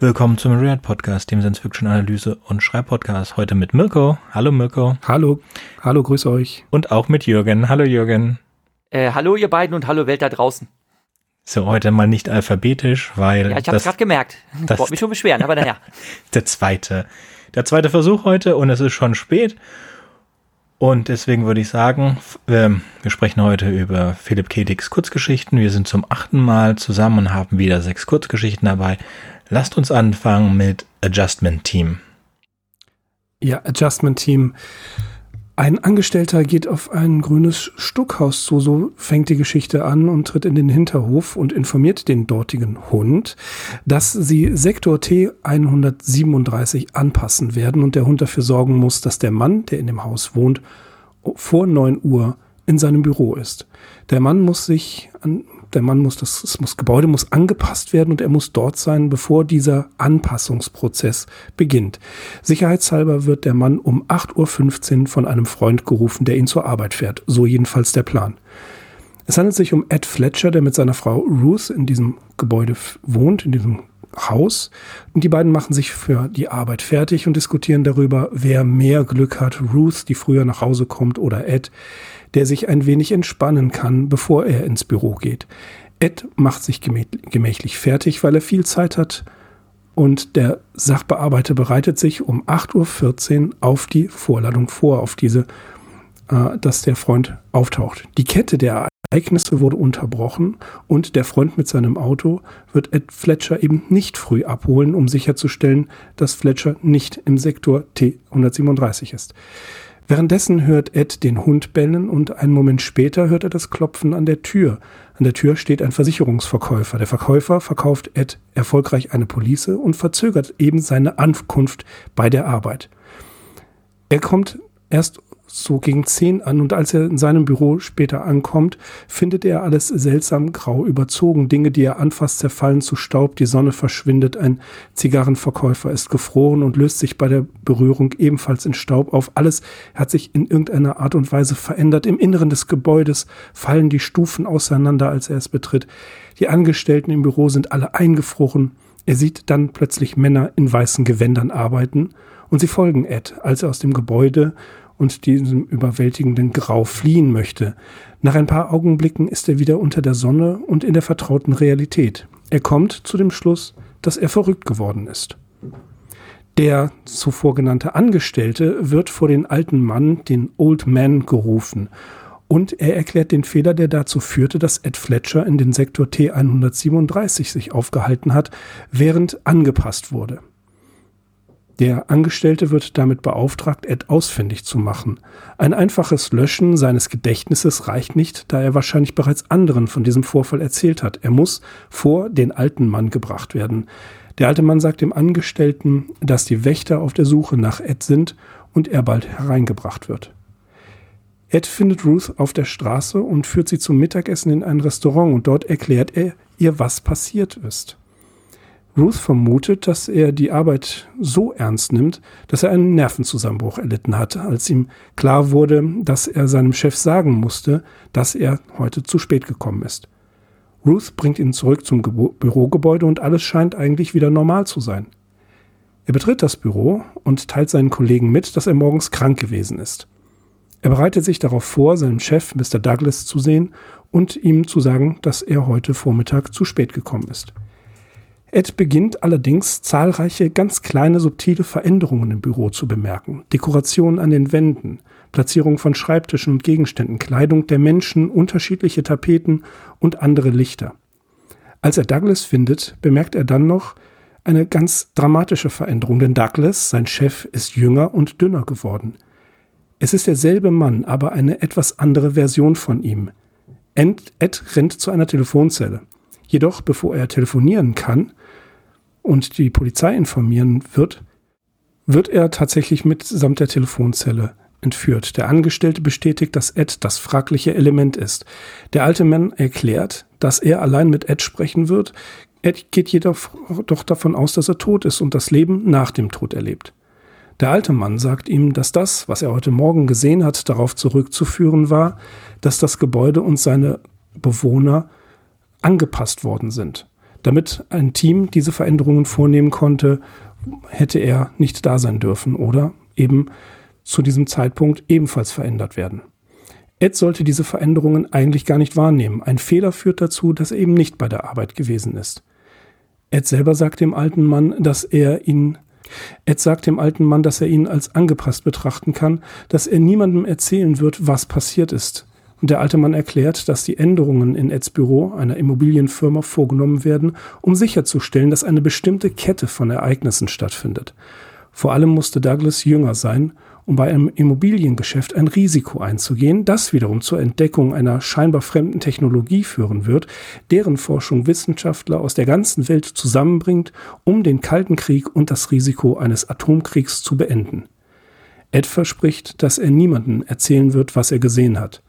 Willkommen zum Real Podcast, dem Science Fiction Analyse und Schreibpodcast. Heute mit Mirko. Hallo Mirko. Hallo. Hallo, grüße euch. Und auch mit Jürgen. Hallo Jürgen. Äh, hallo ihr beiden und hallo Welt da draußen. So, heute mal nicht alphabetisch, weil. Ja, ich hab's gerade gemerkt. Ich wollte mich schon beschweren, aber naja. der zweite. Der zweite Versuch heute und es ist schon spät. Und deswegen würde ich sagen, wir, wir sprechen heute über Philipp K. Dicks Kurzgeschichten. Wir sind zum achten Mal zusammen und haben wieder sechs Kurzgeschichten dabei. Lasst uns anfangen mit Adjustment Team. Ja, Adjustment Team. Ein Angestellter geht auf ein grünes Stuckhaus zu, so fängt die Geschichte an und tritt in den Hinterhof und informiert den dortigen Hund, dass sie Sektor T 137 anpassen werden und der Hund dafür sorgen muss, dass der Mann, der in dem Haus wohnt, vor 9 Uhr in seinem Büro ist. Der Mann muss sich an der Mann muss, das, das muss, Gebäude muss angepasst werden und er muss dort sein, bevor dieser Anpassungsprozess beginnt. Sicherheitshalber wird der Mann um 8.15 Uhr von einem Freund gerufen, der ihn zur Arbeit fährt. So jedenfalls der Plan. Es handelt sich um Ed Fletcher, der mit seiner Frau Ruth in diesem Gebäude wohnt, in diesem Haus. Und die beiden machen sich für die Arbeit fertig und diskutieren darüber, wer mehr Glück hat, Ruth, die früher nach Hause kommt, oder Ed, der sich ein wenig entspannen kann, bevor er ins Büro geht. Ed macht sich gemächlich fertig, weil er viel Zeit hat und der Sachbearbeiter bereitet sich um 8.14 Uhr auf die Vorladung vor, auf diese, äh, dass der Freund auftaucht. Die Kette der Ereignisse wurde unterbrochen und der Freund mit seinem Auto wird Ed Fletcher eben nicht früh abholen, um sicherzustellen, dass Fletcher nicht im Sektor T137 ist. Währenddessen hört Ed den Hund bellen und einen Moment später hört er das Klopfen an der Tür. An der Tür steht ein Versicherungsverkäufer. Der Verkäufer verkauft Ed erfolgreich eine Police und verzögert eben seine Ankunft bei der Arbeit. Er kommt erst so gegen zehn an und als er in seinem Büro später ankommt, findet er alles seltsam grau überzogen. Dinge, die er anfasst, zerfallen zu Staub, die Sonne verschwindet, ein Zigarrenverkäufer ist gefroren und löst sich bei der Berührung ebenfalls in Staub auf. Alles hat sich in irgendeiner Art und Weise verändert. Im Inneren des Gebäudes fallen die Stufen auseinander, als er es betritt. Die Angestellten im Büro sind alle eingefroren. Er sieht dann plötzlich Männer in weißen Gewändern arbeiten und sie folgen Ed, als er aus dem Gebäude und diesem überwältigenden Grau fliehen möchte. Nach ein paar Augenblicken ist er wieder unter der Sonne und in der vertrauten Realität. Er kommt zu dem Schluss, dass er verrückt geworden ist. Der zuvor genannte Angestellte wird vor den alten Mann, den Old Man, gerufen und er erklärt den Fehler, der dazu führte, dass Ed Fletcher in den Sektor T137 sich aufgehalten hat, während angepasst wurde. Der Angestellte wird damit beauftragt, Ed ausfindig zu machen. Ein einfaches Löschen seines Gedächtnisses reicht nicht, da er wahrscheinlich bereits anderen von diesem Vorfall erzählt hat. Er muss vor den alten Mann gebracht werden. Der alte Mann sagt dem Angestellten, dass die Wächter auf der Suche nach Ed sind und er bald hereingebracht wird. Ed findet Ruth auf der Straße und führt sie zum Mittagessen in ein Restaurant und dort erklärt er ihr, was passiert ist. Ruth vermutet, dass er die Arbeit so ernst nimmt, dass er einen Nervenzusammenbruch erlitten hat, als ihm klar wurde, dass er seinem Chef sagen musste, dass er heute zu spät gekommen ist. Ruth bringt ihn zurück zum Ge Bürogebäude und alles scheint eigentlich wieder normal zu sein. Er betritt das Büro und teilt seinen Kollegen mit, dass er morgens krank gewesen ist. Er bereitet sich darauf vor, seinem Chef Mr. Douglas zu sehen und ihm zu sagen, dass er heute Vormittag zu spät gekommen ist. Ed beginnt allerdings zahlreiche ganz kleine subtile Veränderungen im Büro zu bemerken. Dekorationen an den Wänden, Platzierung von Schreibtischen und Gegenständen, Kleidung der Menschen, unterschiedliche Tapeten und andere Lichter. Als er Douglas findet, bemerkt er dann noch eine ganz dramatische Veränderung, denn Douglas, sein Chef, ist jünger und dünner geworden. Es ist derselbe Mann, aber eine etwas andere Version von ihm. Ed, Ed rennt zu einer Telefonzelle. Jedoch, bevor er telefonieren kann, und die Polizei informieren wird, wird er tatsächlich mitsamt der Telefonzelle entführt. Der Angestellte bestätigt, dass Ed das fragliche Element ist. Der alte Mann erklärt, dass er allein mit Ed sprechen wird. Ed geht jedoch doch davon aus, dass er tot ist und das Leben nach dem Tod erlebt. Der alte Mann sagt ihm, dass das, was er heute Morgen gesehen hat, darauf zurückzuführen war, dass das Gebäude und seine Bewohner angepasst worden sind Damit ein Team diese Veränderungen vornehmen konnte, hätte er nicht da sein dürfen oder eben zu diesem Zeitpunkt ebenfalls verändert werden. Ed sollte diese Veränderungen eigentlich gar nicht wahrnehmen. Ein Fehler führt dazu, dass er eben nicht bei der Arbeit gewesen ist. Ed selber sagt dem alten Mann, dass er ihn Ed sagt dem alten Mann, dass er ihn als angepasst betrachten kann, dass er niemandem erzählen wird, was passiert ist. Und der alte Mann erklärt, dass die Änderungen in Eds Büro, einer Immobilienfirma, vorgenommen werden, um sicherzustellen, dass eine bestimmte Kette von Ereignissen stattfindet. Vor allem musste Douglas jünger sein um bei einem Immobiliengeschäft ein Risiko einzugehen, das wiederum zur Entdeckung einer scheinbar fremden Technologie führen wird, deren Forschung Wissenschaftler aus der ganzen Welt zusammenbringt, um den Kalten Krieg und das Risiko eines Atomkriegs zu beenden. Ed verspricht, dass er niemanden erzählen wird, was er gesehen hat.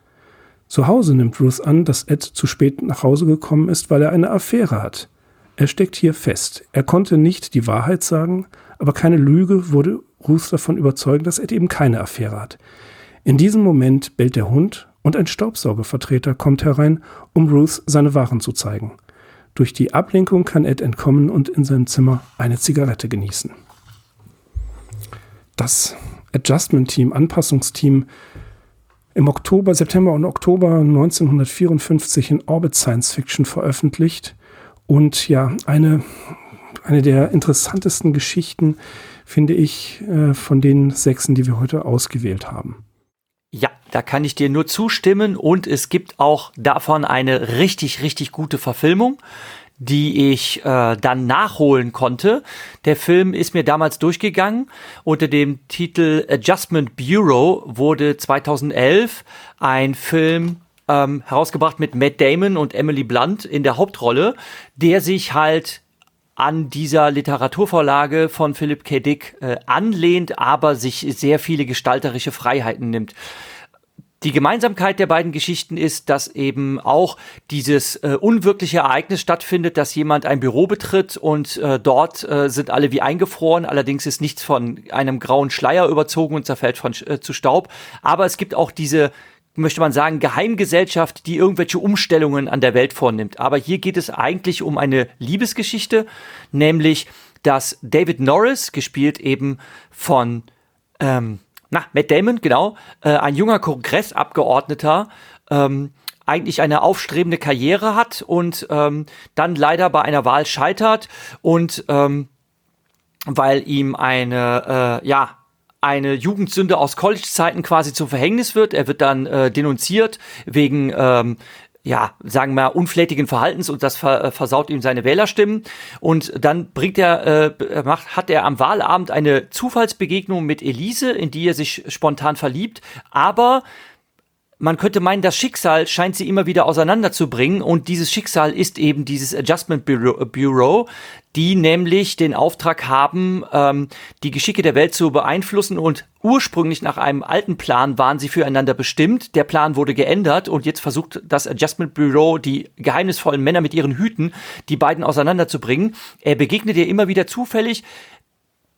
Zu Hause nimmt Ruth an, dass Ed zu spät nach Hause gekommen ist, weil er eine Affäre hat. Er steckt hier fest. Er konnte nicht die Wahrheit sagen, aber keine Lüge wurde Ruth davon überzeugen, dass Ed eben keine Affäre hat. In diesem Moment bellt der Hund und ein Staubsaugervertreter kommt herein, um Ruth seine Waren zu zeigen. Durch die Ablenkung kann Ed entkommen und in seinem Zimmer eine Zigarette genießen. Das Adjustment Team, Anpassungsteam, im Oktober, September und Oktober 1954 in Orbit Science Fiction veröffentlicht. Und ja, eine, eine der interessantesten Geschichten, finde ich, äh, von den Sechsen, die wir heute ausgewählt haben. Ja, da kann ich dir nur zustimmen. Und es gibt auch davon eine richtig, richtig gute Verfilmung, die ich äh, dann nachholen konnte. Der Film ist mir damals durchgegangen. Unter dem Titel Adjustment Bureau wurde 2011 ein Film ähm, herausgebracht mit Matt Damon und Emily Blunt in der Hauptrolle, der sich halt an dieser Literaturvorlage von Philip K. Dick äh, anlehnt, aber sich sehr viele gestalterische Freiheiten nimmt. Die Gemeinsamkeit der beiden Geschichten ist, dass eben auch dieses äh, unwirkliche Ereignis stattfindet, dass jemand ein Büro betritt und äh, dort äh, sind alle wie eingefroren. Allerdings ist nichts von einem grauen Schleier überzogen und zerfällt von, äh, zu Staub. Aber es gibt auch diese möchte man sagen, Geheimgesellschaft, die irgendwelche Umstellungen an der Welt vornimmt. Aber hier geht es eigentlich um eine Liebesgeschichte, nämlich, dass David Norris, gespielt eben von, ähm, na, Matt Damon, genau, äh, ein junger Kongressabgeordneter, ähm, eigentlich eine aufstrebende Karriere hat und ähm, dann leider bei einer Wahl scheitert und ähm, weil ihm eine, äh, ja, eine Jugendsünde aus College-Zeiten quasi zum Verhängnis wird. Er wird dann äh, denunziert wegen ähm, ja, sagen wir mal, unflätigen Verhaltens und das äh, versaut ihm seine Wählerstimmen. Und dann bringt er, äh, macht, hat er am Wahlabend eine Zufallsbegegnung mit Elise, in die er sich spontan verliebt. Aber man könnte meinen, das Schicksal scheint sie immer wieder auseinanderzubringen und dieses Schicksal ist eben dieses Adjustment Bureau, die nämlich den Auftrag haben, ähm, die Geschicke der Welt zu beeinflussen und ursprünglich nach einem alten Plan waren sie füreinander bestimmt. Der Plan wurde geändert und jetzt versucht das Adjustment Bureau, die geheimnisvollen Männer mit ihren Hüten, die beiden auseinanderzubringen. Er begegnet ihr immer wieder zufällig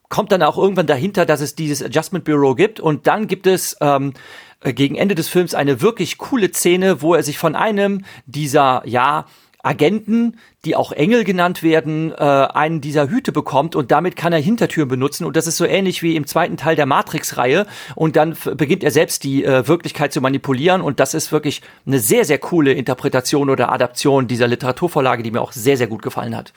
kommt dann auch irgendwann dahinter, dass es dieses Adjustment Bureau gibt und dann gibt es ähm, äh, gegen Ende des Films eine wirklich coole Szene, wo er sich von einem dieser, ja, Agenten, die auch Engel genannt werden, äh, einen dieser Hüte bekommt und damit kann er Hintertüren benutzen. Und das ist so ähnlich wie im zweiten Teil der Matrix-Reihe. Und dann beginnt er selbst die äh, Wirklichkeit zu manipulieren. Und das ist wirklich eine sehr, sehr coole Interpretation oder Adaption dieser Literaturvorlage, die mir auch sehr, sehr gut gefallen hat.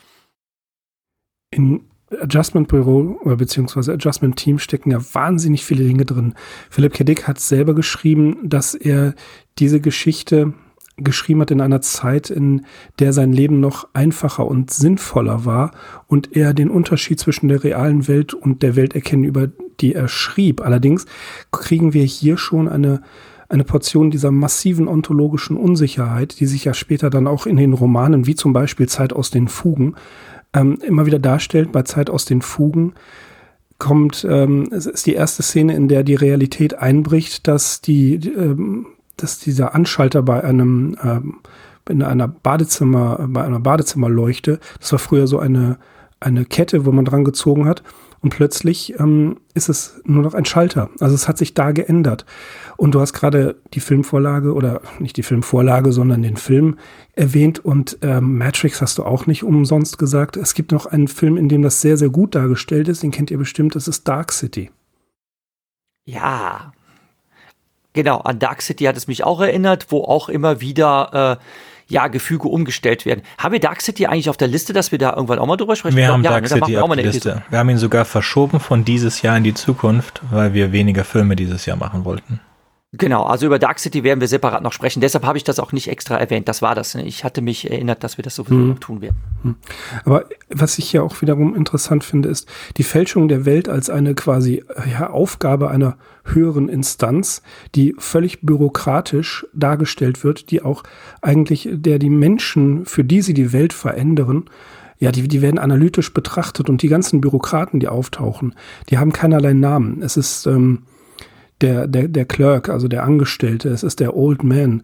In Adjustment Bureau oder beziehungsweise Adjustment Team stecken ja wahnsinnig viele Dinge drin. Philipp K. Dick hat selber geschrieben, dass er diese Geschichte geschrieben hat in einer Zeit, in der sein Leben noch einfacher und sinnvoller war und er den Unterschied zwischen der realen Welt und der Welt erkennen, über die er schrieb. Allerdings kriegen wir hier schon eine eine Portion dieser massiven ontologischen Unsicherheit, die sich ja später dann auch in den Romanen, wie zum Beispiel Zeit aus den Fugen, ähm, immer wieder darstellt, bei Zeit aus den Fugen, kommt, ähm, es ist die erste Szene, in der die Realität einbricht, dass die, ähm, dass dieser Anschalter bei einem, ähm, in einer Badezimmer, bei einer Badezimmerleuchte, das war früher so eine, eine Kette, wo man dran gezogen hat und plötzlich ähm, ist es nur noch ein Schalter. Also es hat sich da geändert. Und du hast gerade die Filmvorlage oder nicht die Filmvorlage, sondern den Film erwähnt und ähm, Matrix hast du auch nicht umsonst gesagt. Es gibt noch einen Film, in dem das sehr, sehr gut dargestellt ist. Den kennt ihr bestimmt. Das ist Dark City. Ja, genau. An Dark City hat es mich auch erinnert, wo auch immer wieder äh, ja, Gefüge umgestellt werden. Haben wir Dark City eigentlich auf der Liste, dass wir da irgendwann auch mal drüber sprechen? Wir glaub, haben ja, Dark ne, City auf der Liste. Wir haben ihn sogar verschoben von dieses Jahr in die Zukunft, weil wir weniger Filme dieses Jahr machen wollten. Genau, also über Dark City werden wir separat noch sprechen. Deshalb habe ich das auch nicht extra erwähnt. Das war das. Ne? Ich hatte mich erinnert, dass wir das sowieso hm. tun werden. Hm. Aber was ich ja auch wiederum interessant finde, ist die Fälschung der Welt als eine quasi ja, Aufgabe einer höheren Instanz, die völlig bürokratisch dargestellt wird, die auch eigentlich der die Menschen, für die sie die Welt verändern, ja, die, die werden analytisch betrachtet und die ganzen Bürokraten, die auftauchen, die haben keinerlei Namen. Es ist ähm, der, der, der Clerk, also der Angestellte, es ist der Old Man,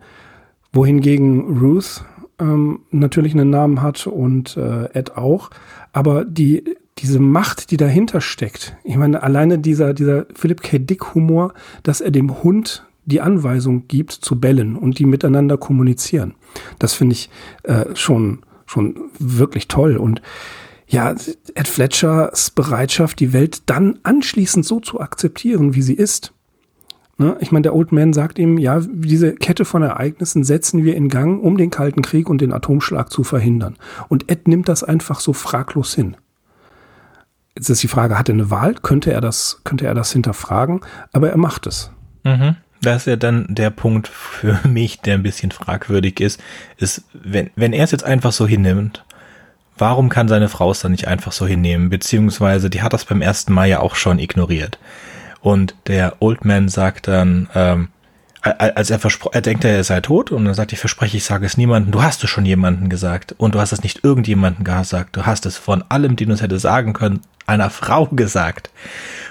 wohingegen Ruth ähm, natürlich einen Namen hat und äh, Ed auch, aber die, diese Macht, die dahinter steckt, ich meine, alleine dieser, dieser Philip K. Dick Humor, dass er dem Hund die Anweisung gibt zu bellen und die miteinander kommunizieren. Das finde ich äh, schon, schon wirklich toll und ja, Ed Fletchers Bereitschaft, die Welt dann anschließend so zu akzeptieren, wie sie ist? Ich meine, der Old Man sagt ihm, ja, diese Kette von Ereignissen setzen wir in Gang, um den Kalten Krieg und den Atomschlag zu verhindern. Und Ed nimmt das einfach so fraglos hin. Jetzt ist die Frage, hat er eine Wahl? Könnte er das, könnte er das hinterfragen? Aber er macht es. Mhm. Das ist ja dann der Punkt für mich, der ein bisschen fragwürdig ist, ist, wenn, wenn er es jetzt einfach so hinnimmt, warum kann seine Frau es dann nicht einfach so hinnehmen? Beziehungsweise, die hat das beim ersten Mal ja auch schon ignoriert. Und der Old Man sagt dann, ähm, als er er denkt, er sei tot und dann sagt, ich verspreche, ich sage es niemandem. Du hast es schon jemandem gesagt und du hast es nicht irgendjemandem gesagt. Du hast es von allem, den du es hätte sagen können, einer Frau gesagt.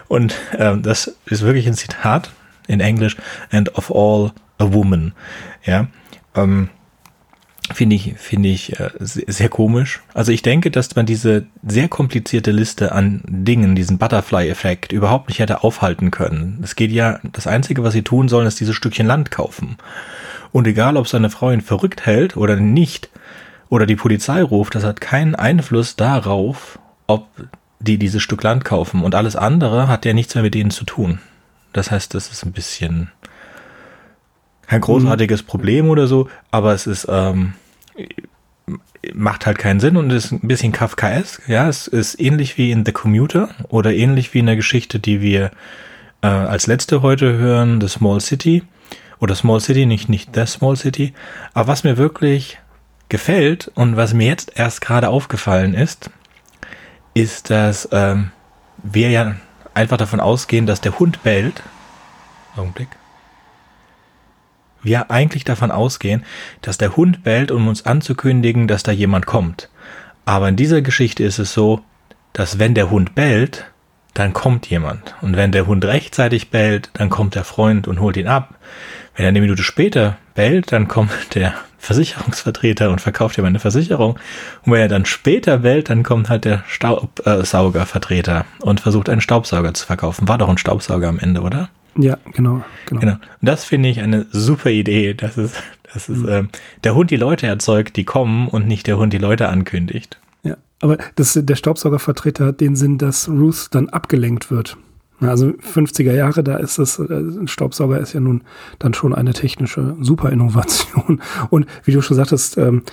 Und ähm, das ist wirklich ein Zitat in Englisch, and of all a woman. Ja, ähm, Finde ich, finde ich äh, sehr komisch. Also ich denke, dass man diese sehr komplizierte Liste an Dingen, diesen Butterfly-Effekt, überhaupt nicht hätte aufhalten können. Es geht ja, das Einzige, was sie tun sollen, ist dieses Stückchen Land kaufen. Und egal, ob seine Frau ihn verrückt hält oder nicht, oder die Polizei ruft, das hat keinen Einfluss darauf, ob die dieses Stück Land kaufen. Und alles andere hat ja nichts mehr mit denen zu tun. Das heißt, das ist ein bisschen kein großartiges mhm. Problem oder so, aber es ist, ähm, macht halt keinen Sinn und ist ein bisschen Kafkaesk. Ja, es ist ähnlich wie in The Commuter oder ähnlich wie in der Geschichte, die wir äh, als letzte heute hören, The Small City oder Small City, nicht, nicht The Small City. Aber was mir wirklich gefällt und was mir jetzt erst gerade aufgefallen ist, ist, dass ähm, wir ja einfach davon ausgehen, dass der Hund bellt. Augenblick wir eigentlich davon ausgehen, dass der Hund bellt, um uns anzukündigen, dass da jemand kommt. Aber in dieser Geschichte ist es so, dass wenn der Hund bellt, dann kommt jemand. Und wenn der Hund rechtzeitig bellt, dann kommt der Freund und holt ihn ab. Wenn er eine Minute später bellt, dann kommt der Versicherungsvertreter und verkauft ihm eine Versicherung. Und wenn er dann später bellt, dann kommt halt der Staubsaugervertreter und versucht einen Staubsauger zu verkaufen. War doch ein Staubsauger am Ende, oder? Ja, genau. genau. genau. Und das finde ich eine super Idee, dass es, dass es mhm. ähm, der Hund die Leute erzeugt, die kommen und nicht der Hund die Leute ankündigt. Ja, aber das, der Staubsaugervertreter hat den Sinn, dass Ruth dann abgelenkt wird. Also 50er Jahre, da ist das, äh, ein Staubsauger ist ja nun dann schon eine technische Superinnovation. Und wie du schon sagtest, ähm,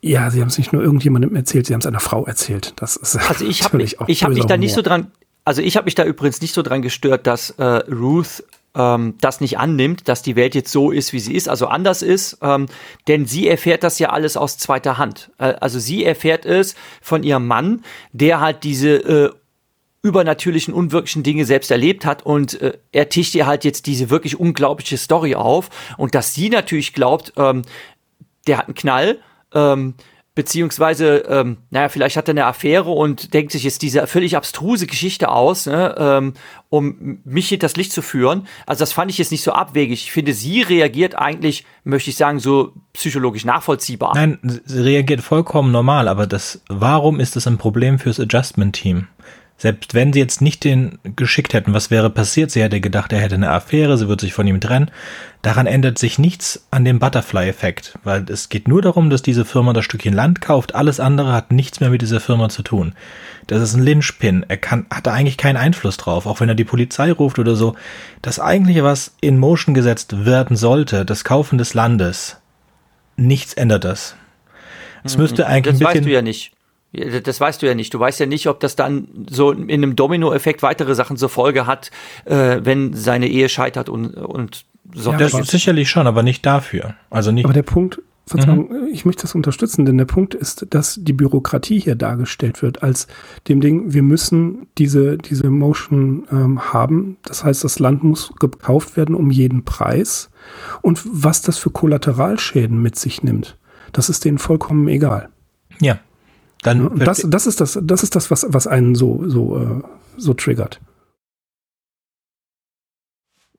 ja, sie haben es nicht nur irgendjemandem erzählt, sie haben es einer Frau erzählt. Das ist also ich habe mich, ich habe mich da nicht so dran, also ich habe mich da übrigens nicht so dran gestört, dass äh, Ruth ähm, das nicht annimmt, dass die Welt jetzt so ist, wie sie ist, also anders ist, ähm, denn sie erfährt das ja alles aus zweiter Hand. Äh, also sie erfährt es von ihrem Mann, der halt diese äh, übernatürlichen, unwirklichen Dinge selbst erlebt hat und äh, er tischt ihr halt jetzt diese wirklich unglaubliche Story auf und dass sie natürlich glaubt, ähm, der hat einen Knall, ähm, beziehungsweise, ähm, naja, vielleicht hat er eine Affäre und denkt sich jetzt diese völlig abstruse Geschichte aus, ne, ähm, um mich hinter das Licht zu führen. Also das fand ich jetzt nicht so abwegig. Ich finde, sie reagiert eigentlich, möchte ich sagen, so psychologisch nachvollziehbar. Nein, sie reagiert vollkommen normal, aber das, warum ist das ein Problem fürs Adjustment-Team? Selbst wenn sie jetzt nicht den geschickt hätten, was wäre passiert? Sie hätte gedacht, er hätte eine Affäre, sie wird sich von ihm trennen. Daran ändert sich nichts an dem Butterfly-Effekt, weil es geht nur darum, dass diese Firma das Stückchen Land kauft. Alles andere hat nichts mehr mit dieser Firma zu tun. Das ist ein Linchpin. Er kann, hat da eigentlich keinen Einfluss drauf, auch wenn er die Polizei ruft oder so. Das eigentliche, was in Motion gesetzt werden sollte, das Kaufen des Landes, nichts ändert das. Es müsste mhm. eigentlich das ein bisschen. Weißt du ja nicht. Das weißt du ja nicht. Du weißt ja nicht, ob das dann so in einem Dominoeffekt weitere Sachen zur Folge hat, äh, wenn seine Ehe scheitert und, und so. Ja, das sicherlich schon, aber nicht dafür. Also nicht. Aber der Punkt, Verzeihung, mhm. ich möchte das unterstützen, denn der Punkt ist, dass die Bürokratie hier dargestellt wird als dem Ding, wir müssen diese, diese Motion ähm, haben. Das heißt, das Land muss gekauft werden um jeden Preis. Und was das für Kollateralschäden mit sich nimmt, das ist denen vollkommen egal. Ja, dann das, das ist das, das ist das, was, was einen so, so, äh, so triggert.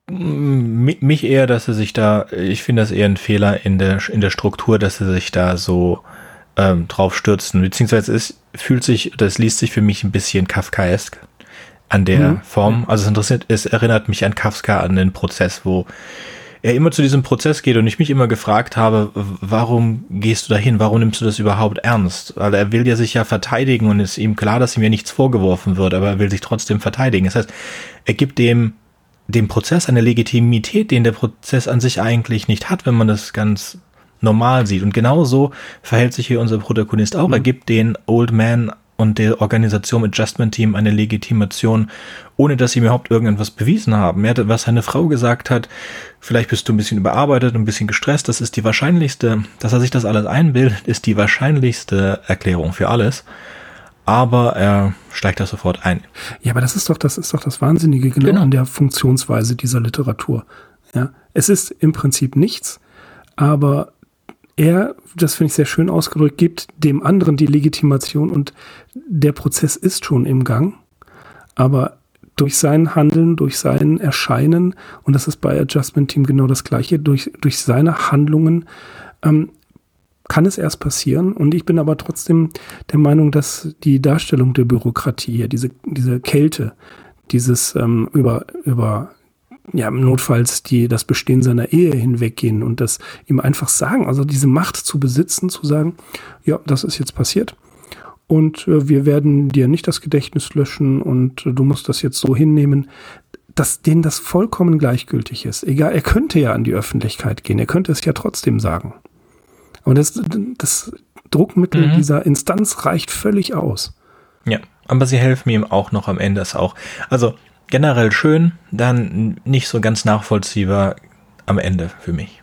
Mich eher, dass er sich da, ich finde das eher ein Fehler in der, in der Struktur, dass sie sich da so ähm, drauf stürzen. Beziehungsweise es fühlt sich, das liest sich für mich ein bisschen Kafkaesk an der mhm. Form. Also es interessiert, es erinnert mich an Kafka, an den Prozess, wo er immer zu diesem Prozess geht und ich mich immer gefragt habe, warum gehst du dahin? Warum nimmst du das überhaupt ernst? Weil er will ja sich ja verteidigen und ist ihm klar, dass ihm ja nichts vorgeworfen wird, aber er will sich trotzdem verteidigen. Das heißt, er gibt dem, dem Prozess eine Legitimität, den der Prozess an sich eigentlich nicht hat, wenn man das ganz normal sieht. Und genauso verhält sich hier unser Protagonist auch. Mhm. Er gibt den Old Man und der Organisation Adjustment Team eine Legitimation, ohne dass sie mir überhaupt irgendetwas bewiesen haben. Er hat, was seine Frau gesagt hat, vielleicht bist du ein bisschen überarbeitet, ein bisschen gestresst, das ist die wahrscheinlichste, dass er sich das alles einbildet, ist die wahrscheinlichste Erklärung für alles. Aber er steigt da sofort ein. Ja, aber das ist doch, das ist doch das Wahnsinnige genau, genau. an der Funktionsweise dieser Literatur. Ja, es ist im Prinzip nichts, aber er, das finde ich sehr schön ausgedrückt, gibt dem anderen die Legitimation und der Prozess ist schon im Gang, aber durch sein Handeln, durch sein Erscheinen, und das ist bei Adjustment Team genau das gleiche, durch, durch seine Handlungen ähm, kann es erst passieren. Und ich bin aber trotzdem der Meinung, dass die Darstellung der Bürokratie diese, diese Kälte, dieses ähm, über, über ja, notfalls die, das Bestehen seiner Ehe hinweggehen und das ihm einfach sagen, also diese Macht zu besitzen, zu sagen, ja, das ist jetzt passiert und äh, wir werden dir nicht das Gedächtnis löschen und äh, du musst das jetzt so hinnehmen, dass denen das vollkommen gleichgültig ist. Egal, er könnte ja an die Öffentlichkeit gehen, er könnte es ja trotzdem sagen. Und das, das Druckmittel mhm. dieser Instanz reicht völlig aus. Ja, aber sie helfen ihm auch noch am Ende es auch. Also generell schön, dann nicht so ganz nachvollziehbar am Ende für mich.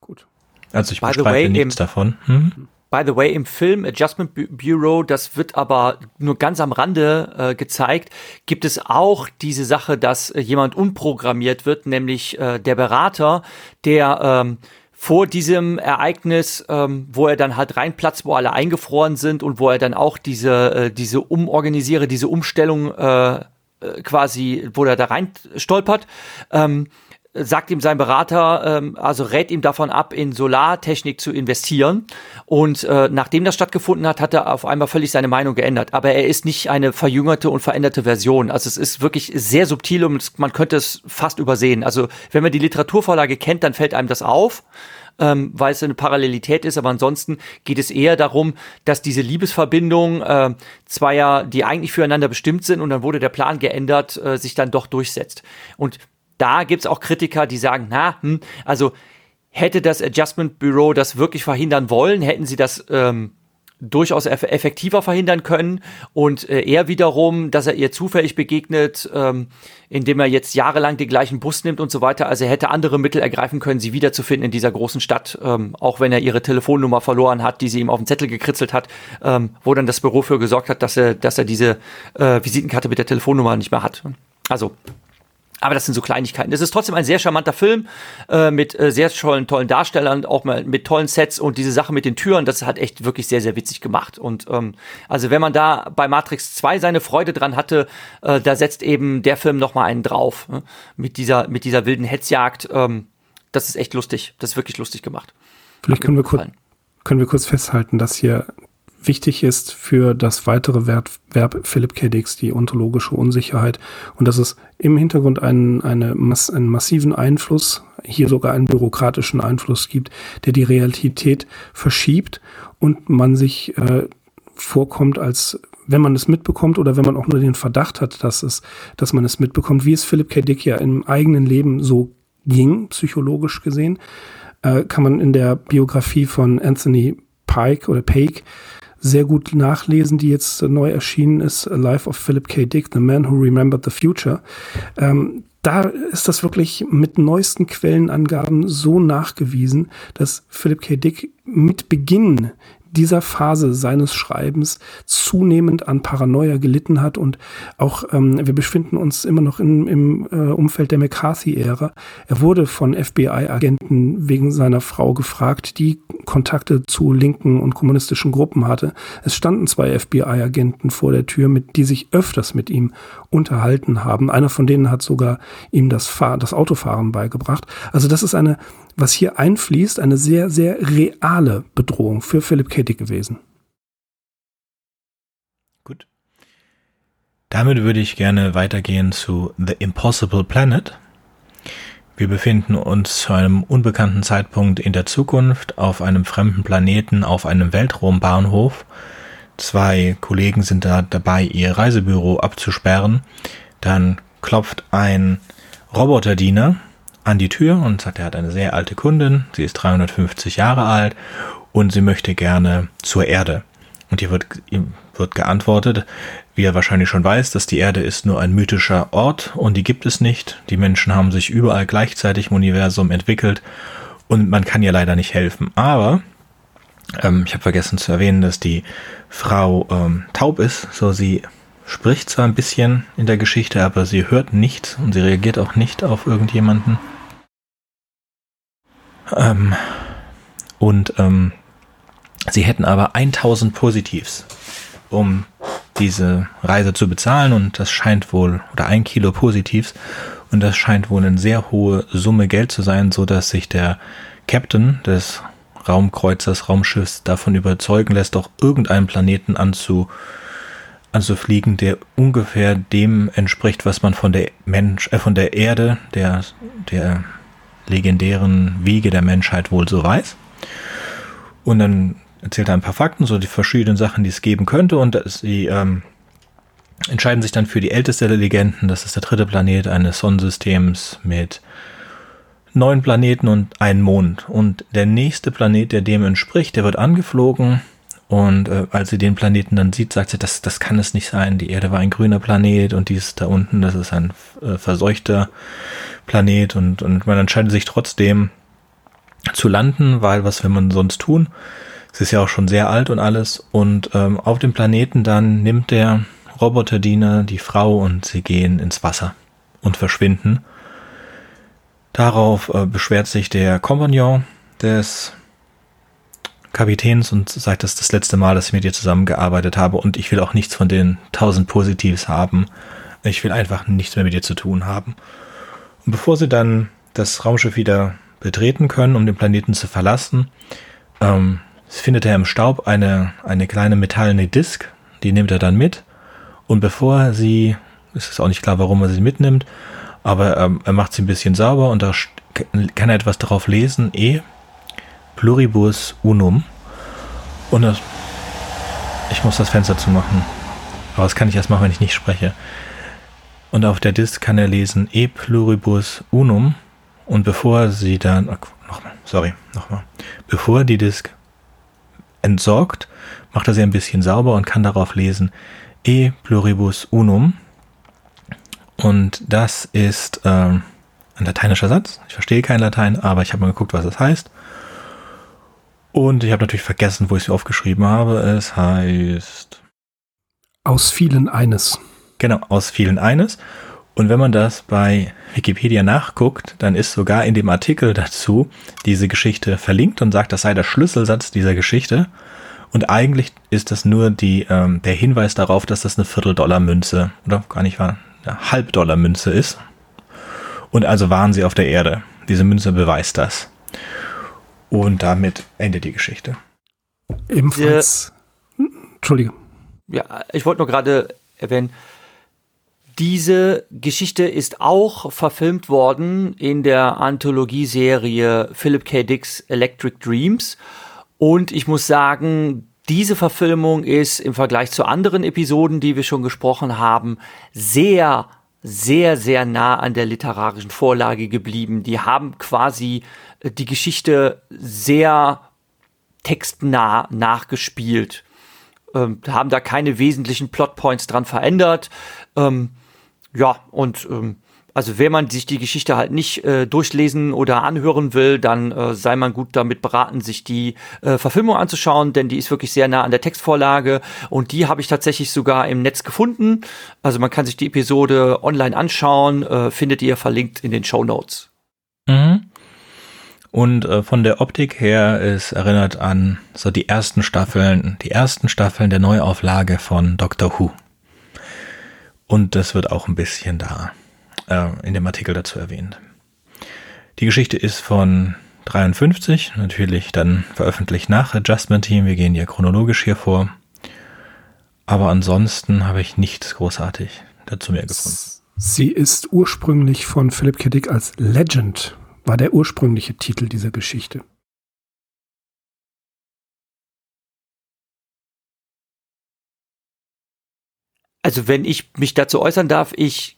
Gut. Also ich bestreite nichts davon. Hm? By the way, im Film Adjustment Bureau, das wird aber nur ganz am Rande äh, gezeigt, gibt es auch diese Sache, dass äh, jemand unprogrammiert wird, nämlich äh, der Berater, der ähm, vor diesem Ereignis, ähm, wo er dann halt reinplatzt, wo alle eingefroren sind und wo er dann auch diese, äh, diese Umorganisiere, diese Umstellung äh, äh quasi, wo er da rein stolpert, ähm, sagt ihm sein Berater, ähm, also rät ihm davon ab, in Solartechnik zu investieren. Und äh, nachdem das stattgefunden hat, hat er auf einmal völlig seine Meinung geändert. Aber er ist nicht eine verjüngerte und veränderte Version. Also es ist wirklich sehr subtil und man könnte es fast übersehen. Also wenn man die Literaturvorlage kennt, dann fällt einem das auf. Ähm, weil es eine Parallelität ist, aber ansonsten geht es eher darum, dass diese Liebesverbindung äh, zweier, die eigentlich füreinander bestimmt sind und dann wurde der Plan geändert, äh, sich dann doch durchsetzt. Und da gibt's auch Kritiker, die sagen, na, hm, also hätte das Adjustment Bureau das wirklich verhindern wollen, hätten sie das ähm, durchaus eff effektiver verhindern können und äh, er wiederum, dass er ihr zufällig begegnet, ähm, indem er jetzt jahrelang den gleichen Bus nimmt und so weiter. Also er hätte andere Mittel ergreifen können, sie wiederzufinden in dieser großen Stadt, ähm, auch wenn er ihre Telefonnummer verloren hat, die sie ihm auf den Zettel gekritzelt hat, ähm, wo dann das Büro für gesorgt hat, dass er, dass er diese äh, Visitenkarte mit der Telefonnummer nicht mehr hat. Also Aber das sind so Kleinigkeiten. Es ist trotzdem ein sehr charmanter Film äh, mit äh, sehr tollen, tollen Darstellern, auch mal mit tollen Sets und diese Sache mit den Türen, das hat echt wirklich sehr, sehr witzig gemacht. Und ähm, also wenn man da bei Matrix 2 seine Freude dran hatte, äh, da setzt eben der Film noch mal einen drauf ne? mit dieser mit dieser wilden Hetzjagd. Ähm, das ist echt lustig. Das ist wirklich lustig gemacht. Vielleicht können wir, kurz, können wir kurz festhalten, dass hier wichtig ist für das weitere Verb, Verb Philipp K. Dix, die ontologische Unsicherheit und dass es im Hintergrund einen, eine, einen massiven Einfluss, hier sogar einen bürokratischen Einfluss gibt, der die Realität verschiebt und man sich äh, vorkommt, als wenn man es mitbekommt oder wenn man auch nur den Verdacht hat, dass es, dass man es mitbekommt, wie es Philipp K. Dick ja im eigenen Leben so ging, psychologisch gesehen, äh, kann man in der Biografie von Anthony Pike oder Pake sehr gut nachlesen, die jetzt neu erschienen ist, Life of Philip K. Dick, The Man Who Remembered the Future. Ähm, da ist das wirklich mit neuesten Quellenangaben so nachgewiesen, dass Philip K. Dick mit Beginn dieser Phase seines Schreibens zunehmend an Paranoia gelitten hat und auch ähm, wir befinden uns immer noch in, im äh, Umfeld der McCarthy-Ära. Er wurde von FBI-Agenten wegen seiner Frau gefragt, die Kontakte zu linken und kommunistischen Gruppen hatte. Es standen zwei FBI-Agenten vor der Tür, mit die sich öfters mit ihm unterhalten haben. Einer von denen hat sogar ihm das, Fahr das Autofahren beigebracht. Also das ist eine was hier einfließt, eine sehr, sehr reale Bedrohung für Philipp K. Gewesen. Gut. Damit würde ich gerne weitergehen zu The Impossible Planet. Wir befinden uns zu einem unbekannten Zeitpunkt in der Zukunft auf einem fremden Planeten auf einem Weltraumbahnhof. Zwei Kollegen sind da dabei, ihr Reisebüro abzusperren. Dann klopft ein Roboterdiener an die Tür und sagt, er hat eine sehr alte Kundin, sie ist 350 Jahre alt und sie möchte gerne zur Erde. Und hier wird, ihm wird geantwortet, wie er wahrscheinlich schon weiß, dass die Erde ist nur ein mythischer Ort und die gibt es nicht. Die Menschen haben sich überall gleichzeitig im Universum entwickelt und man kann ihr leider nicht helfen. Aber ähm, ich habe vergessen zu erwähnen, dass die Frau ähm, taub ist, so sie spricht zwar ein bisschen in der Geschichte, aber sie hört nichts und sie reagiert auch nicht auf irgendjemanden. Ähm, und ähm, sie hätten aber 1000 Positivs, um diese Reise zu bezahlen und das scheint wohl, oder ein Kilo Positivs, und das scheint wohl eine sehr hohe Summe Geld zu sein, so dass sich der Captain des Raumkreuzers, Raumschiffs davon überzeugen lässt, auch irgendeinen Planeten anzu, anzufliegen, der ungefähr dem entspricht, was man von der Mensch, äh, von der Erde, der, der legendären Wege der Menschheit wohl so weiß. Und dann erzählt er ein paar Fakten, so die verschiedenen Sachen, die es geben könnte. Und sie ähm, entscheiden sich dann für die älteste der Legenden. Das ist der dritte Planet eines Sonnensystems mit neun Planeten und einem Mond. Und der nächste Planet, der dem entspricht, der wird angeflogen. Und äh, als sie den Planeten dann sieht, sagt sie, das, das kann es nicht sein. Die Erde war ein grüner Planet und dies da unten, das ist ein äh, verseuchter Planet und, und man entscheidet sich trotzdem zu landen, weil was will man sonst tun? Es ist ja auch schon sehr alt und alles. Und ähm, auf dem Planeten dann nimmt der Roboterdiener die Frau und sie gehen ins Wasser und verschwinden. Darauf äh, beschwert sich der Kompagnon des Kapitäns und sagt, das ist das letzte Mal, dass ich mit dir zusammengearbeitet habe und ich will auch nichts von den tausend Positivs haben. Ich will einfach nichts mehr mit dir zu tun haben. Und bevor sie dann das Raumschiff wieder betreten können, um den Planeten zu verlassen, ähm, findet er im Staub eine, eine kleine metallene Disk, die nimmt er dann mit. Und bevor sie, es ist auch nicht klar, warum er sie mitnimmt, aber ähm, er macht sie ein bisschen sauber und da kann er etwas darauf lesen, E pluribus unum. Und das, ich muss das Fenster zumachen. Aber das kann ich erst machen, wenn ich nicht spreche. Und auf der Disk kann er lesen E pluribus unum. Und bevor sie dann, nochmal, sorry, nochmal. Bevor die Disk entsorgt, macht er sie ein bisschen sauber und kann darauf lesen E pluribus unum. Und das ist äh, ein lateinischer Satz. Ich verstehe kein Latein, aber ich habe mal geguckt, was das heißt. Und ich habe natürlich vergessen, wo ich es aufgeschrieben habe. Es heißt aus vielen eines. Genau, aus vielen eines. Und wenn man das bei Wikipedia nachguckt, dann ist sogar in dem Artikel dazu diese Geschichte verlinkt und sagt, das sei der Schlüsselsatz dieser Geschichte. Und eigentlich ist das nur die, ähm, der Hinweis darauf, dass das eine Vierteldollar-Münze oder gar nicht wahr, eine Halbdollar-Münze ist. Und also waren sie auf der Erde. Diese Münze beweist das. Und damit endet die Geschichte. Ebenfalls. Ja, Entschuldige. Ja, ich wollte nur gerade erwähnen, diese Geschichte ist auch verfilmt worden in der Anthologieserie Philip K. Dick's Electric Dreams. Und ich muss sagen, diese Verfilmung ist im Vergleich zu anderen Episoden, die wir schon gesprochen haben, sehr, sehr, sehr nah an der literarischen Vorlage geblieben. Die haben quasi äh, die Geschichte sehr textnah nachgespielt. Ähm, haben da keine wesentlichen Plotpoints dran verändert. Ähm, ja, und ähm, also wenn man sich die Geschichte halt nicht äh, durchlesen oder anhören will, dann äh, sei man gut damit beraten, sich die äh, Verfilmung anzuschauen, denn die ist wirklich sehr nah an der Textvorlage und die habe ich tatsächlich sogar im Netz gefunden. Also man kann sich die Episode online anschauen, äh, findet ihr verlinkt in den Show Notes. Mhm. Und äh, von der Optik her ist erinnert an so die ersten Staffeln, die ersten Staffeln der Neuauflage von Doctor Who. Und das wird auch ein bisschen da äh, in dem Artikel dazu erwähnt. Die Geschichte ist von 53, natürlich dann veröffentlicht nach Adjustment Team. Wir gehen ja chronologisch hier vor. Aber ansonsten habe ich nichts großartig dazu mehr gefunden. Sie ist ursprünglich von Philip K. Dick als Legend, war der ursprüngliche Titel dieser Geschichte. Also wenn ich mich dazu äußern darf, ich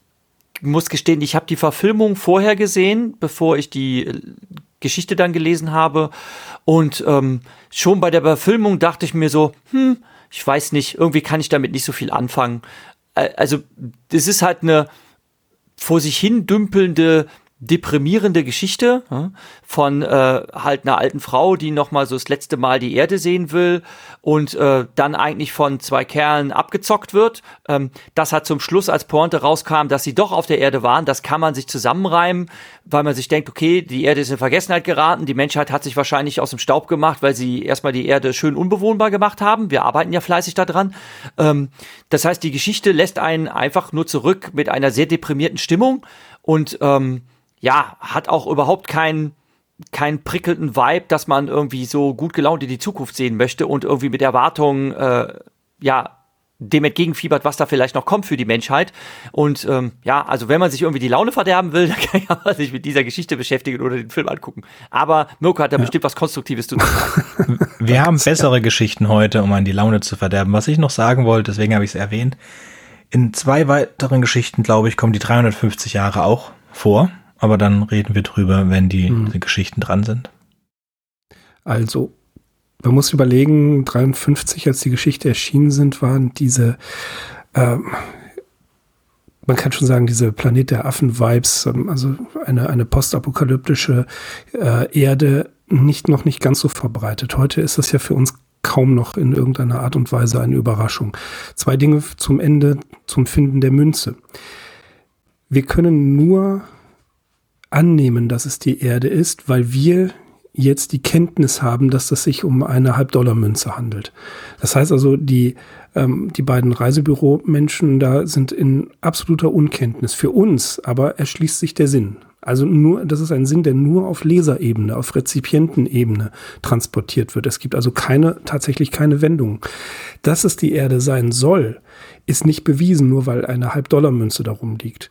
muss gestehen, ich habe die Verfilmung vorher gesehen, bevor ich die äh, Geschichte dann gelesen habe. Und ähm, schon bei der Verfilmung dachte ich mir so, hm, ich weiß nicht, irgendwie kann ich damit nicht so viel anfangen. Also, das ist halt eine vor sich hin dümpelnde deprimierende Geschichte von äh, halt einer alten Frau, die noch mal so das letzte Mal die Erde sehen will und äh, dann eigentlich von zwei Kerlen abgezockt wird. Ähm, das hat zum Schluss als Pointe rauskam, dass sie doch auf der Erde waren. Das kann man sich zusammenreimen, weil man sich denkt, okay, die Erde ist in Vergessenheit geraten. Die Menschheit hat sich wahrscheinlich aus dem Staub gemacht, weil sie erstmal die Erde schön unbewohnbar gemacht haben. Wir arbeiten ja fleißig daran. Ähm, das heißt, die Geschichte lässt einen einfach nur zurück mit einer sehr deprimierten Stimmung und ähm, ja, hat auch überhaupt keinen keinen prickelnden Vibe, dass man irgendwie so gut gelaunt in die Zukunft sehen möchte und irgendwie mit Erwartungen, äh, ja, dem entgegenfiebert, was da vielleicht noch kommt für die Menschheit. Und ähm, ja, also wenn man sich irgendwie die Laune verderben will, dann kann man sich mit dieser Geschichte beschäftigen oder den Film angucken. Aber Mirko hat da ja. bestimmt was Konstruktives zu sagen. Wir haben bessere Geschichten heute, um an die Laune zu verderben. Was ich noch sagen wollte, deswegen habe ich es erwähnt. In zwei weiteren Geschichten, glaube ich, kommen die 350 Jahre auch vor aber dann reden wir drüber, wenn die, hm. die Geschichten dran sind. Also, man muss überlegen, 53, als die Geschichte erschienen sind, waren diese, ähm, man kann schon sagen, diese Planet der Affen-Vibes, ähm, also eine, eine postapokalyptische äh, Erde, nicht noch nicht ganz so verbreitet. Heute ist das ja für uns kaum noch in irgendeiner Art und Weise eine Überraschung. Zwei Dinge zum Ende, zum Finden der Münze. Wir können nur annehmen, dass es die Erde ist, weil wir jetzt die Kenntnis haben, dass es sich um eine Halbdollarmünze handelt. Das heißt also, die, ähm, die beiden Reisebüro-Menschen da sind in absoluter Unkenntnis. Für uns aber erschließt sich der Sinn. Also nur, das ist ein Sinn, der nur auf Leserebene, auf Rezipientenebene transportiert wird. Es gibt also keine, tatsächlich keine Wendung. Dass es die Erde sein soll, ist nicht bewiesen, nur weil eine Halbdollarmünze darum liegt.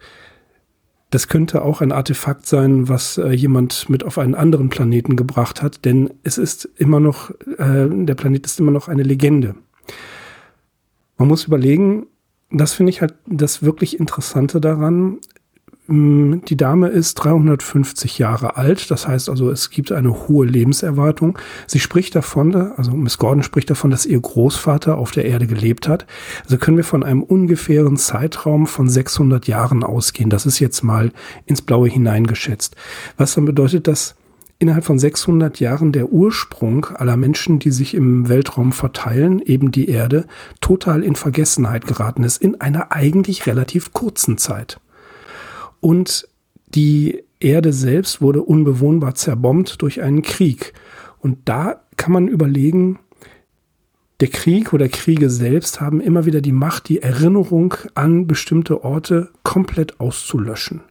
Das könnte auch ein Artefakt sein, was äh, jemand mit auf einen anderen Planeten gebracht hat, denn es ist immer noch, äh, der Planet ist immer noch eine Legende. Man muss überlegen, das finde ich halt das wirklich Interessante daran. Mm, die Dame ist 350 Jahre alt, das heißt also, es gibt eine hohe Lebenserwartung. Sie spricht davon, also Miss Gordon spricht davon, dass ihr Großvater auf der Erde gelebt hat. Also können wir von einem ungefähren Zeitraum von 600 Jahren ausgehen. Das ist jetzt mal ins Blaue hineingeschätzt. Was dann bedeutet, dass innerhalb von 600 Jahren der Ursprung aller Menschen, die sich im Weltraum verteilen, eben die Erde, total in Vergessenheit geraten ist, in einer eigentlich relativ kurzen Zeit. Und die Erde selbst wurde unbewohnbar zerbombt durch einen Krieg. Und da kann man überlegen, der Krieg oder Kriege selbst haben immer wieder die Macht, die Erinnerung an bestimmte Orte komplett auszulöschen.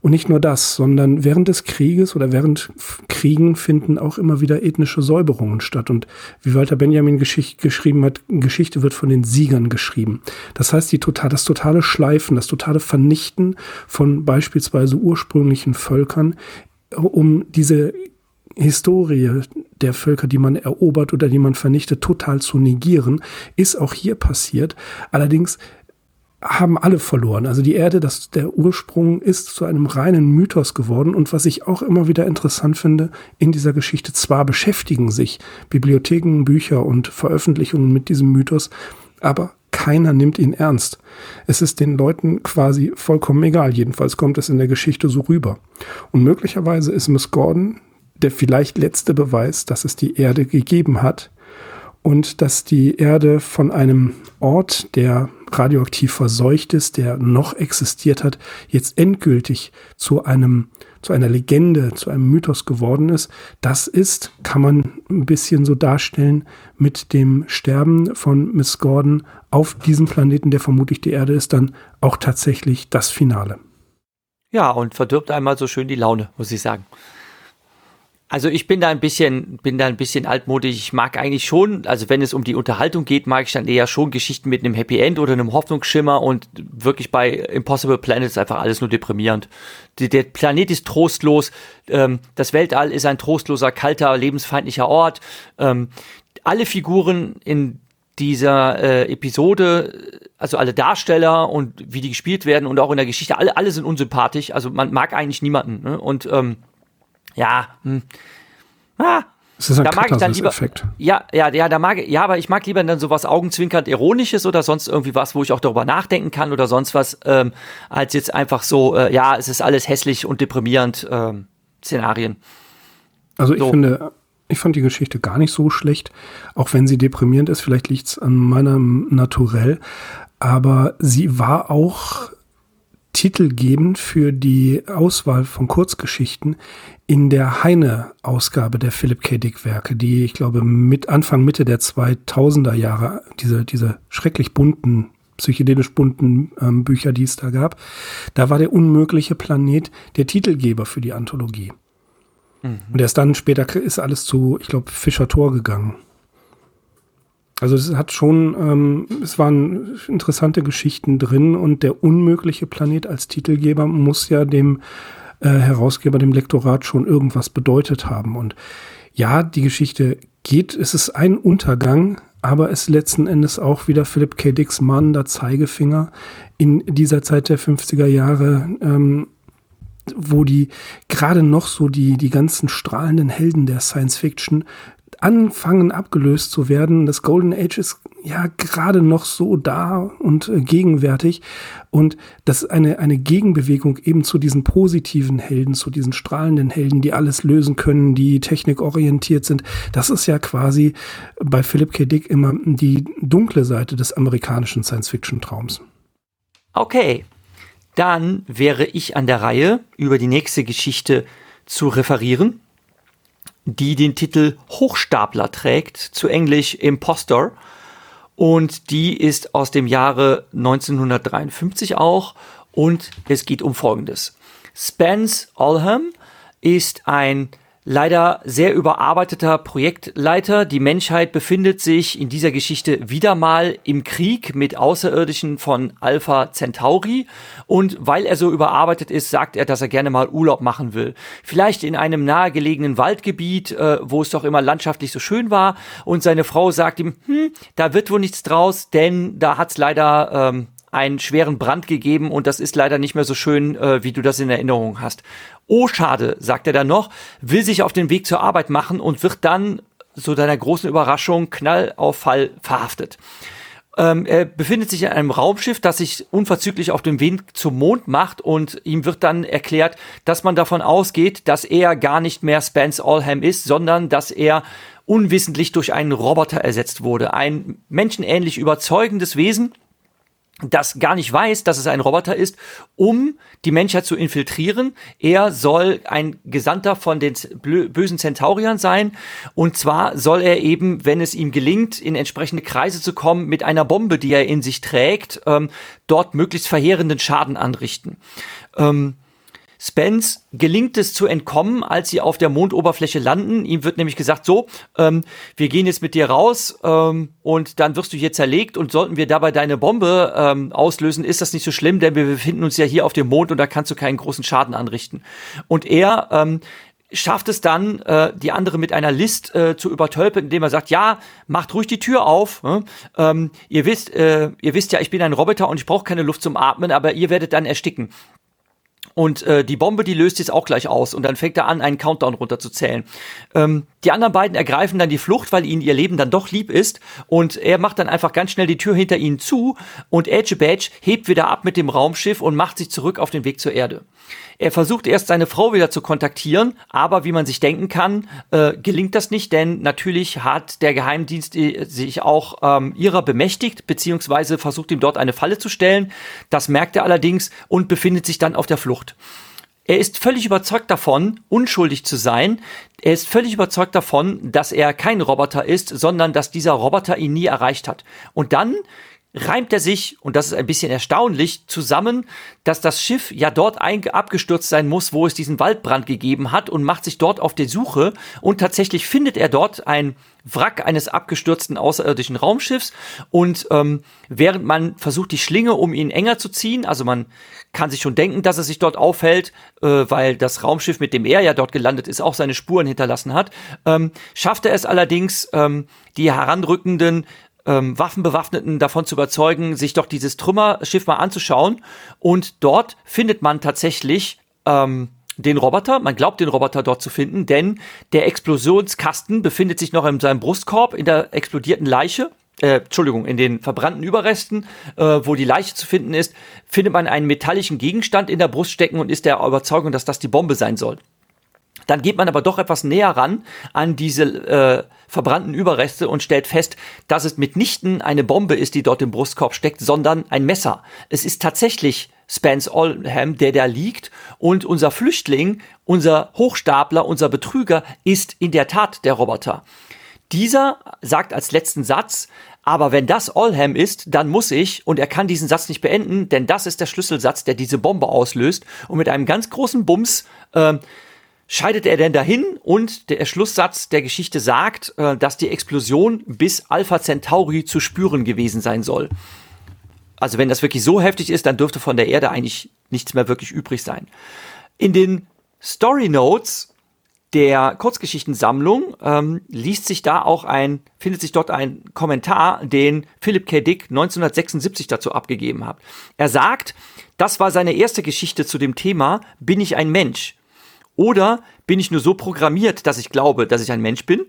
Und nicht nur das, sondern während des Krieges oder während Kriegen finden auch immer wieder ethnische Säuberungen statt. Und wie Walter Benjamin Geschicht geschrieben hat, Geschichte wird von den Siegern geschrieben. Das heißt, die total, das totale Schleifen, das totale Vernichten von beispielsweise ursprünglichen Völkern, um diese Historie der Völker, die man erobert oder die man vernichtet, total zu negieren, ist auch hier passiert. Allerdings haben alle verloren. Also die Erde, das, der Ursprung ist zu einem reinen Mythos geworden. Und was ich auch immer wieder interessant finde in dieser Geschichte, zwar beschäftigen sich Bibliotheken, Bücher und Veröffentlichungen mit diesem Mythos, aber keiner nimmt ihn ernst. Es ist den Leuten quasi vollkommen egal. Jedenfalls kommt es in der Geschichte so rüber. Und möglicherweise ist Miss Gordon der vielleicht letzte Beweis, dass es die Erde gegeben hat und dass die Erde von einem Ort, der radioaktiv verseucht ist, der noch existiert hat, jetzt endgültig zu einem zu einer Legende, zu einem Mythos geworden ist. Das ist, kann man ein bisschen so darstellen, mit dem Sterben von Miss Gordon auf diesem Planeten, der vermutlich die Erde ist, dann auch tatsächlich das Finale. Ja, und verdirbt einmal so schön die Laune, muss ich sagen. Also ich bin da ein bisschen, bin da ein bisschen altmodisch. Ich mag eigentlich schon, also wenn es um die Unterhaltung geht, mag ich dann eher schon Geschichten mit einem Happy End oder einem Hoffnungsschimmer und wirklich bei Impossible Planet ist einfach alles nur deprimierend. Der Planet ist trostlos, ähm, das Weltall ist ein trostloser, kalter, lebensfeindlicher Ort. Ähm, alle Figuren in dieser äh, Episode, also alle Darsteller und wie die gespielt werden und auch in der Geschichte, alle, alle sind unsympathisch. Also man mag eigentlich niemanden. Ne? Und ähm, ja, hm. ah, das ist ein da mag ich dann lieber, ja, ja, ja, da mag, ja, aber ich mag lieber dann sowas augenzwinkernd ironisches oder sonst irgendwie was, wo ich auch darüber nachdenken kann oder sonst was, ähm, als jetzt einfach so, äh, ja, es ist alles hässlich und deprimierend ähm, Szenarien. Also ich so. finde, ich fand die Geschichte gar nicht so schlecht, auch wenn sie deprimierend ist. Vielleicht liegt es an meinem Naturell, aber sie war auch titelgebend für die Auswahl von Kurzgeschichten in der Heine-Ausgabe der Philip K. Dick-Werke, die ich glaube mit Anfang Mitte der 2000er Jahre, diese, diese schrecklich bunten, psychedelisch bunten ähm, Bücher, die es da gab, da war der unmögliche Planet der Titelgeber für die Anthologie. Mhm. Und erst dann später ist alles zu, ich glaube, Fischer Tor gegangen. Also es hat schon, ähm, es waren interessante Geschichten drin und der unmögliche Planet als Titelgeber muss ja dem äh, Herausgeber, dem Lektorat schon irgendwas bedeutet haben. Und ja, die Geschichte geht, es ist ein Untergang, aber es ist letzten Endes auch wieder Philip K. Dicks mahnender Zeigefinger in dieser Zeit der 50er Jahre, ähm, wo die gerade noch so die, die ganzen strahlenden Helden der Science Fiction anfangen abgelöst zu werden. Das Golden Age ist ja gerade noch so da und äh, gegenwärtig und das ist eine, eine Gegenbewegung eben zu diesen positiven Helden, zu diesen strahlenden Helden, die alles lösen können, die technikorientiert sind. Das ist ja quasi bei Philip K. Dick immer die dunkle Seite des amerikanischen Science-Fiction-Traums. Okay, dann wäre ich an der Reihe, über die nächste Geschichte zu referieren die den Titel Hochstapler trägt, zu Englisch Impostor. Und die ist aus dem Jahre 1953 auch. Und es geht um Folgendes. Spence Olham ist ein leider sehr überarbeiteter Projektleiter. Die Menschheit befindet sich in dieser Geschichte wieder mal im Krieg mit Außerirdischen von Alpha Centauri. Und weil er so überarbeitet ist, sagt er, dass er gerne mal Urlaub machen will. Vielleicht in einem nahegelegenen Waldgebiet, äh, wo es doch immer landschaftlich so schön war. Und seine Frau sagt ihm, hm, da wird wohl nichts draus, denn da hat's leider ähm, einen schweren Brand gegeben und das ist leider nicht mehr so schön, äh, wie du das in Erinnerung hast. Oh, schade, sagt er dann noch, will sich auf den Weg zur Arbeit machen und wird dann, so deiner großen Überraschung, Knallauffall verhaftet. Ähm, er befindet sich in einem Raumschiff, das sich unverzüglich auf dem Weg zum Mond macht und ihm wird dann erklärt, dass man davon ausgeht, dass er gar nicht mehr Spence Allham ist, sondern dass er unwissentlich durch einen Roboter ersetzt wurde. Ein menschenähnlich überzeugendes Wesen, das gar nicht weiß, dass es ein Roboter ist, um die Menschheit zu infiltrieren. Er soll ein Gesandter von den bösen Centauriern sein. Und zwar soll er eben, wenn es ihm gelingt, in entsprechende Kreise zu kommen, mit einer Bombe, die er in sich trägt, ähm, dort möglichst verheerenden Schaden anrichten. Ähm, Spence gelingt es zu entkommen, als sie auf der Mondoberfläche landen. Ihm wird nämlich gesagt, so, ähm, wir gehen jetzt mit dir raus ähm, und dann wirst du hier zerlegt und sollten wir dabei deine Bombe ähm, auslösen, ist das nicht so schlimm, denn wir befinden uns ja hier auf dem Mond und da kannst du keinen großen Schaden anrichten. Und er ähm, schafft es dann, äh, die andere mit einer List äh, zu übertölpen, indem er sagt, ja, macht ruhig die Tür auf. Ne? Ähm, ihr wisst, äh, ihr wisst ja, ich bin ein Roboter und ich brauche keine Luft zum Atmen, aber ihr werdet dann ersticken. Und äh, die Bombe, die löst jetzt auch gleich aus und dann fängt er an, einen Countdown runterzuzählen. Ähm, die anderen beiden ergreifen dann die Flucht, weil ihnen ihr Leben dann doch lieb ist und er macht dann einfach ganz schnell die Tür hinter ihnen zu und Edge Badge hebt wieder ab mit dem Raumschiff und macht sich zurück auf den Weg zur Erde. Er versucht erst seine Frau wieder zu kontaktieren, aber wie man sich denken kann, äh, gelingt das nicht, denn natürlich hat der Geheimdienst äh, sich auch ähm, ihrer bemächtigt, beziehungsweise versucht ihm dort eine Falle zu stellen. Das merkt er allerdings und befindet sich dann auf der Flucht. Er ist völlig überzeugt davon, unschuldig zu sein. Er ist völlig überzeugt davon, dass er kein Roboter ist, sondern dass dieser Roboter ihn nie erreicht hat. Und dann reimt er sich, und das ist ein bisschen erstaunlich, zusammen, dass das Schiff ja dort abgestürzt sein muss, wo es diesen Waldbrand gegeben hat und macht sich dort auf die Suche. Und tatsächlich findet er dort ein Wrack eines abgestürzten außerirdischen Raumschiffs. Und ähm, während man versucht, die Schlinge um ihn enger zu ziehen, also man kann sich schon denken, dass er sich dort aufhält, äh, weil das Raumschiff, mit dem er ja dort gelandet ist, auch seine Spuren hinterlassen hat, ähm, schafft er es allerdings, ähm, die heranrückenden ähm, Waffenbewaffneten davon zu überzeugen, sich doch dieses Trümmerschiff mal anzuschauen. Und dort findet man tatsächlich ähm, den Roboter. Man glaubt, den Roboter dort zu finden, denn der Explosionskasten befindet sich noch in seinem Brustkorb in der explodierten Leiche. Äh, Entschuldigung, in den verbrannten Überresten, äh, wo die Leiche zu finden ist, findet man einen metallischen Gegenstand in der Brust stecken und ist der Überzeugung, dass das die Bombe sein soll. Dann geht man aber doch etwas näher ran an diese äh, verbrannten Überreste und stellt fest, dass es mitnichten eine Bombe ist, die dort im Brustkorb steckt, sondern ein Messer. Es ist tatsächlich Spence Oldham, der da liegt und unser Flüchtling, unser Hochstapler, unser Betrüger ist in der Tat der Roboter. Dieser sagt als letzten Satz, aber wenn das Oldham ist, dann muss ich, und er kann diesen Satz nicht beenden, denn das ist der Schlüsselsatz, der diese Bombe auslöst. Und mit einem ganz großen Bums äh, scheidet er denn dahin und der Schlusssatz der Geschichte sagt, äh, dass die Explosion bis Alpha Centauri zu spüren gewesen sein soll. Also wenn das wirklich so heftig ist, dann dürfte von der Erde eigentlich nichts mehr wirklich übrig sein. In den Story Notes der Kurzgeschichtensammlung ähm, liest sich da auch ein, findet sich dort ein Kommentar, den Philip K. Dick 1976 dazu abgegeben hat. Er sagt, das war seine erste Geschichte zu dem Thema Bin ich ein Mensch? Oder bin ich nur so programmiert, dass ich glaube, dass ich ein Mensch bin?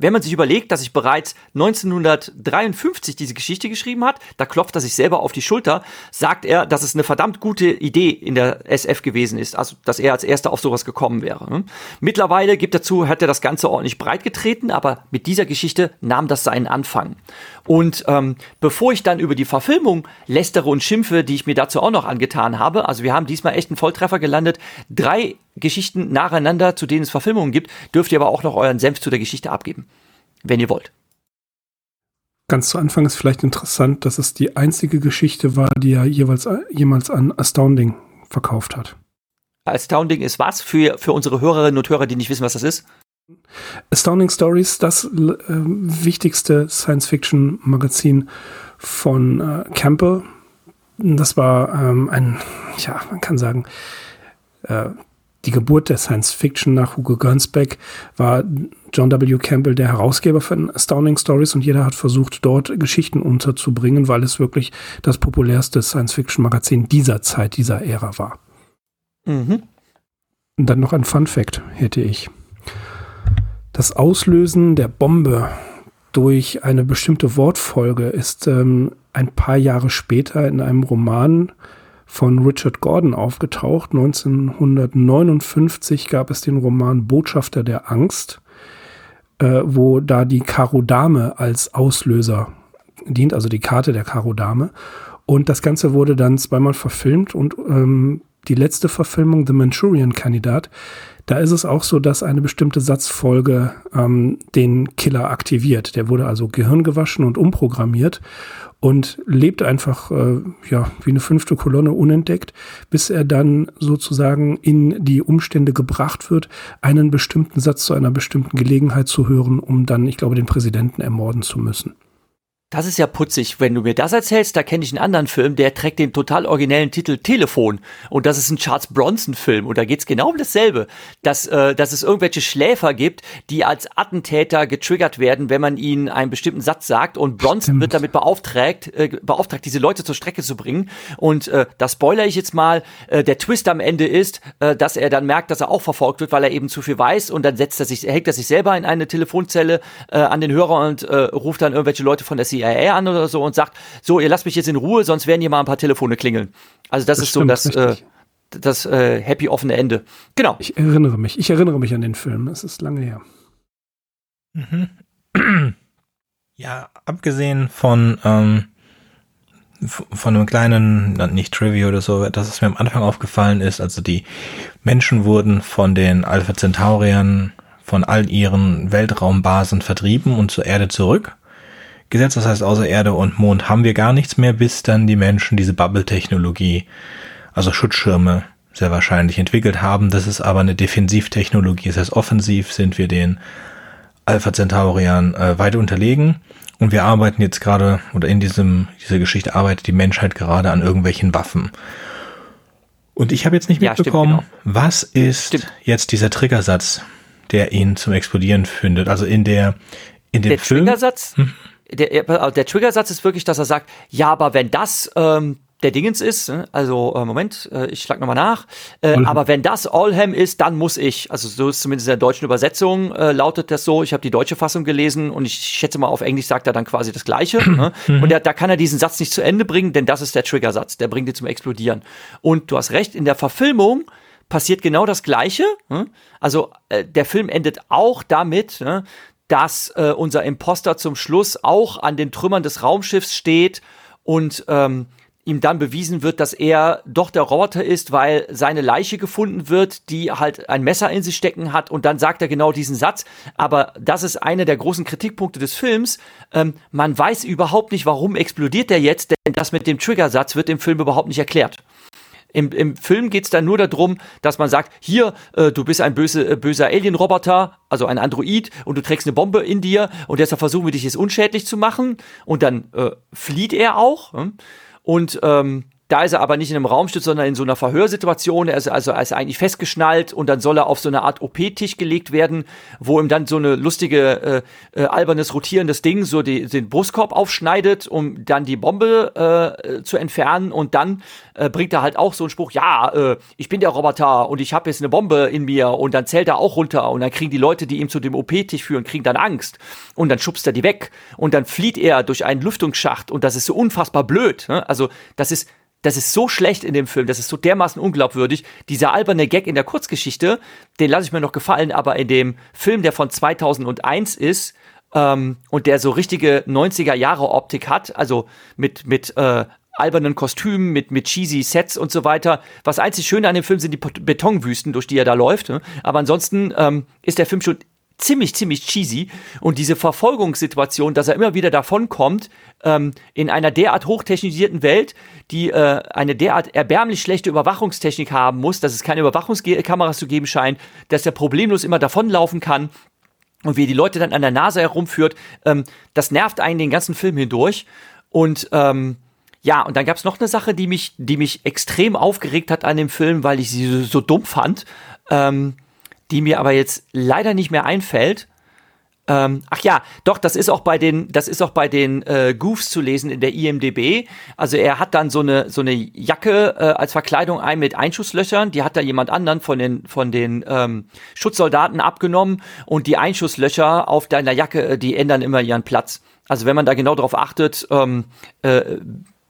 Wenn man sich überlegt, dass ich bereits 1953 diese Geschichte geschrieben hat, da klopft er sich selber auf die Schulter, sagt er, dass es eine verdammt gute Idee in der SF gewesen ist, also dass er als erster auf sowas gekommen wäre. Ne? Mittlerweile gibt er zu, hat er das Ganze ordentlich breit getreten, aber mit dieser Geschichte nahm das seinen Anfang. Und ähm, bevor ich dann über die Verfilmung lästere und schimpfe, die ich mir dazu auch noch angetan habe, also wir haben diesmal echt einen Volltreffer gelandet, drei Geschichten nacheinander, zu denen es Verfilmungen gibt, dürft ihr aber auch noch euren Senf zu der Geschichte abgeben, wenn ihr wollt. Ganz zu Anfang ist vielleicht interessant, dass es die einzige Geschichte war, die er jeweils, jemals an Astounding verkauft hat. Astounding ist was für, für unsere Hörerinnen und Hörer, die nicht wissen, was das ist? Astounding Stories, das äh, wichtigste Science-Fiction-Magazin von äh, Campbell. Das war ähm, ein, ja, man kann sagen, äh, die Geburt der Science Fiction nach Hugo Gernsback war John W. Campbell der Herausgeber von Astounding Stories und jeder hat versucht, dort Geschichten unterzubringen, weil es wirklich das populärste Science Fiction Magazin dieser Zeit, dieser Ära war. Mhm. Und dann noch ein Fun Fact hätte ich. Das Auslösen der Bombe durch eine bestimmte Wortfolge ist ähm, ein paar Jahre später in einem Roman von Richard Gordon aufgetaucht. 1959 gab es den Roman Botschafter der Angst, äh, wo da die Karo Dame als Auslöser dient, also die Karte der Karo Dame. Und das Ganze wurde dann zweimal verfilmt und ähm, die letzte Verfilmung, The Manchurian-Kandidat, da ist es auch so, dass eine bestimmte Satzfolge ähm, den Killer aktiviert. Der wurde also gehirngewaschen und umprogrammiert und lebt einfach äh, ja wie eine fünfte Kolonne unentdeckt, bis er dann sozusagen in die Umstände gebracht wird, einen bestimmten Satz zu einer bestimmten Gelegenheit zu hören, um dann, ich glaube, den Präsidenten ermorden zu müssen. Das ist ja putzig. Wenn du mir das erzählst, da kenne ich einen anderen Film, der trägt den total originellen Titel Telefon. Und das ist ein Charles Bronson-Film. Und da geht's genau um dasselbe. Dass, äh, dass es irgendwelche Schläfer gibt, die als Attentäter getriggert werden, wenn man ihnen einen bestimmten Satz sagt. Und Bronson Stimmt. wird damit beauftragt, äh, beauftragt, diese Leute zur Strecke zu bringen. Und äh, das spoiler ich jetzt mal. Äh, der Twist am Ende ist, äh, dass er dann merkt, dass er auch verfolgt wird, weil er eben zu viel weiß. Und dann setzt er sich, hängt er sich selber in eine Telefonzelle äh, an den Hörer und äh, ruft dann irgendwelche Leute von der CIA CIA an oder so und sagt, so, ihr lasst mich jetzt in Ruhe, sonst werden hier mal ein paar Telefone klingeln. Also das, das ist stimmt, so das, äh, das äh, happy offene Ende. Genau. Ich erinnere mich, ich erinnere mich an den Film. Es ist lange her. Mhm. Ja, abgesehen von, ähm, von einem kleinen, nicht Trivia oder so, dass es mir am Anfang aufgefallen ist, also die Menschen wurden von den Alpha Centauriern von all ihren Weltraumbasen vertrieben und zur Erde zurück gesetzt. Das heißt, außer Erde und Mond haben wir gar nichts mehr, bis dann die Menschen diese Bubble-Technologie, also Schutzschirme, sehr wahrscheinlich entwickelt haben. Das ist aber eine Defensivtechnologie. Das heißt, offensiv sind wir den Alpha Centauriern äh, weit unterlegen. Und wir arbeiten jetzt gerade, oder in diesem, dieser Geschichte arbeitet die Menschheit gerade an irgendwelchen Waffen. Und ich habe jetzt nicht mitbekommen, ja, stimmt, genau. was ist stimmt. jetzt dieser Triggersatz, der ihn zum Explodieren findet. Also in der, in dem der Film. Triggersatz? Hm? Der, der Triggersatz ist wirklich, dass er sagt, ja, aber wenn das ähm, der Dingens ist, ne? also äh, Moment, äh, ich schlag nochmal nach, äh, aber wenn das Allham ist, dann muss ich, also so ist zumindest in der deutschen Übersetzung, äh, lautet das so, ich habe die deutsche Fassung gelesen und ich schätze mal auf Englisch sagt er dann quasi das Gleiche ne? Mhm. und da, da kann er diesen Satz nicht zu Ende bringen, denn das ist der Triggersatz, der bringt ihn zum Explodieren. Und du hast recht, in der Verfilmung passiert genau das Gleiche. Ne? Also äh, der Film endet auch damit, ne? Dass äh, unser Imposter zum Schluss auch an den Trümmern des Raumschiffs steht und ähm, ihm dann bewiesen wird, dass er doch der Roboter ist, weil seine Leiche gefunden wird, die halt ein Messer in sich stecken hat und dann sagt er genau diesen Satz. Aber das ist einer der großen Kritikpunkte des Films. Ähm, man weiß überhaupt nicht, warum explodiert er jetzt, denn das mit dem Triggersatz wird im Film überhaupt nicht erklärt. Im, im Film geht's dann nur darum, dass man sagt, hier, äh, du bist ein böse, äh, böser Alien-Roboter, also ein Android, und du trägst eine Bombe in dir und deshalb versuchen wir dich jetzt unschädlich zu machen. Und dann äh, flieht er auch. Hm? Und ähm, da ist er aber nicht in einem Raumstütz, sondern in so einer Verhörsituation. Er ist also er ist eigentlich festgeschnallt und dann soll er auf so eine Art OP-Tisch gelegt werden, wo ihm dann so eine lustige, äh, äh, albernes, rotierendes Ding so die, den Brustkorb aufschneidet, um dann die Bombe äh, zu entfernen. Und dann äh, bringt er halt auch so einen Spruch, ja, äh, ich bin der Roboter und ich habe jetzt eine Bombe in mir. Und dann zählt er auch runter und dann kriegen die Leute, die ihm zu dem OP-Tisch führen, kriegen dann Angst. Und dann schubst er die weg und dann flieht er durch einen Lüftungsschacht und das ist so unfassbar blöd. Ne? Also das ist das ist so schlecht in dem Film, das ist so dermaßen unglaubwürdig. Dieser alberne Gag in der Kurzgeschichte, den lasse ich mir noch gefallen, aber in dem Film, der von 2001 ist ähm, und der so richtige 90er Jahre Optik hat, also mit, mit äh, albernen Kostümen, mit, mit cheesy Sets und so weiter. Was einzig Schöne an dem Film sind die Betonwüsten, durch die er da läuft. Ne? Aber ansonsten ähm, ist der Film schon ziemlich, ziemlich cheesy. Und diese Verfolgungssituation, dass er immer wieder davonkommt, ähm, in einer derart hochtechnisierten Welt, die äh, eine derart erbärmlich schlechte Überwachungstechnik haben muss, dass es keine Überwachungskameras zu geben scheint, dass er problemlos immer davonlaufen kann und wie er die Leute dann an der Nase herumführt, ähm, das nervt einen den ganzen Film hindurch. Und ähm, ja, und dann gab es noch eine Sache, die mich, die mich extrem aufgeregt hat an dem Film, weil ich sie so, so dumm fand. Ähm, die mir aber jetzt leider nicht mehr einfällt. Ähm, ach ja, doch, das ist auch bei den, das ist auch bei den äh, Goofs zu lesen in der IMDB. Also er hat dann so eine so eine Jacke äh, als Verkleidung ein mit Einschusslöchern. Die hat da jemand anderen von den von den ähm, Schutzsoldaten abgenommen und die Einschusslöcher auf deiner Jacke, äh, die ändern immer ihren Platz. Also wenn man da genau drauf achtet, ähm, äh,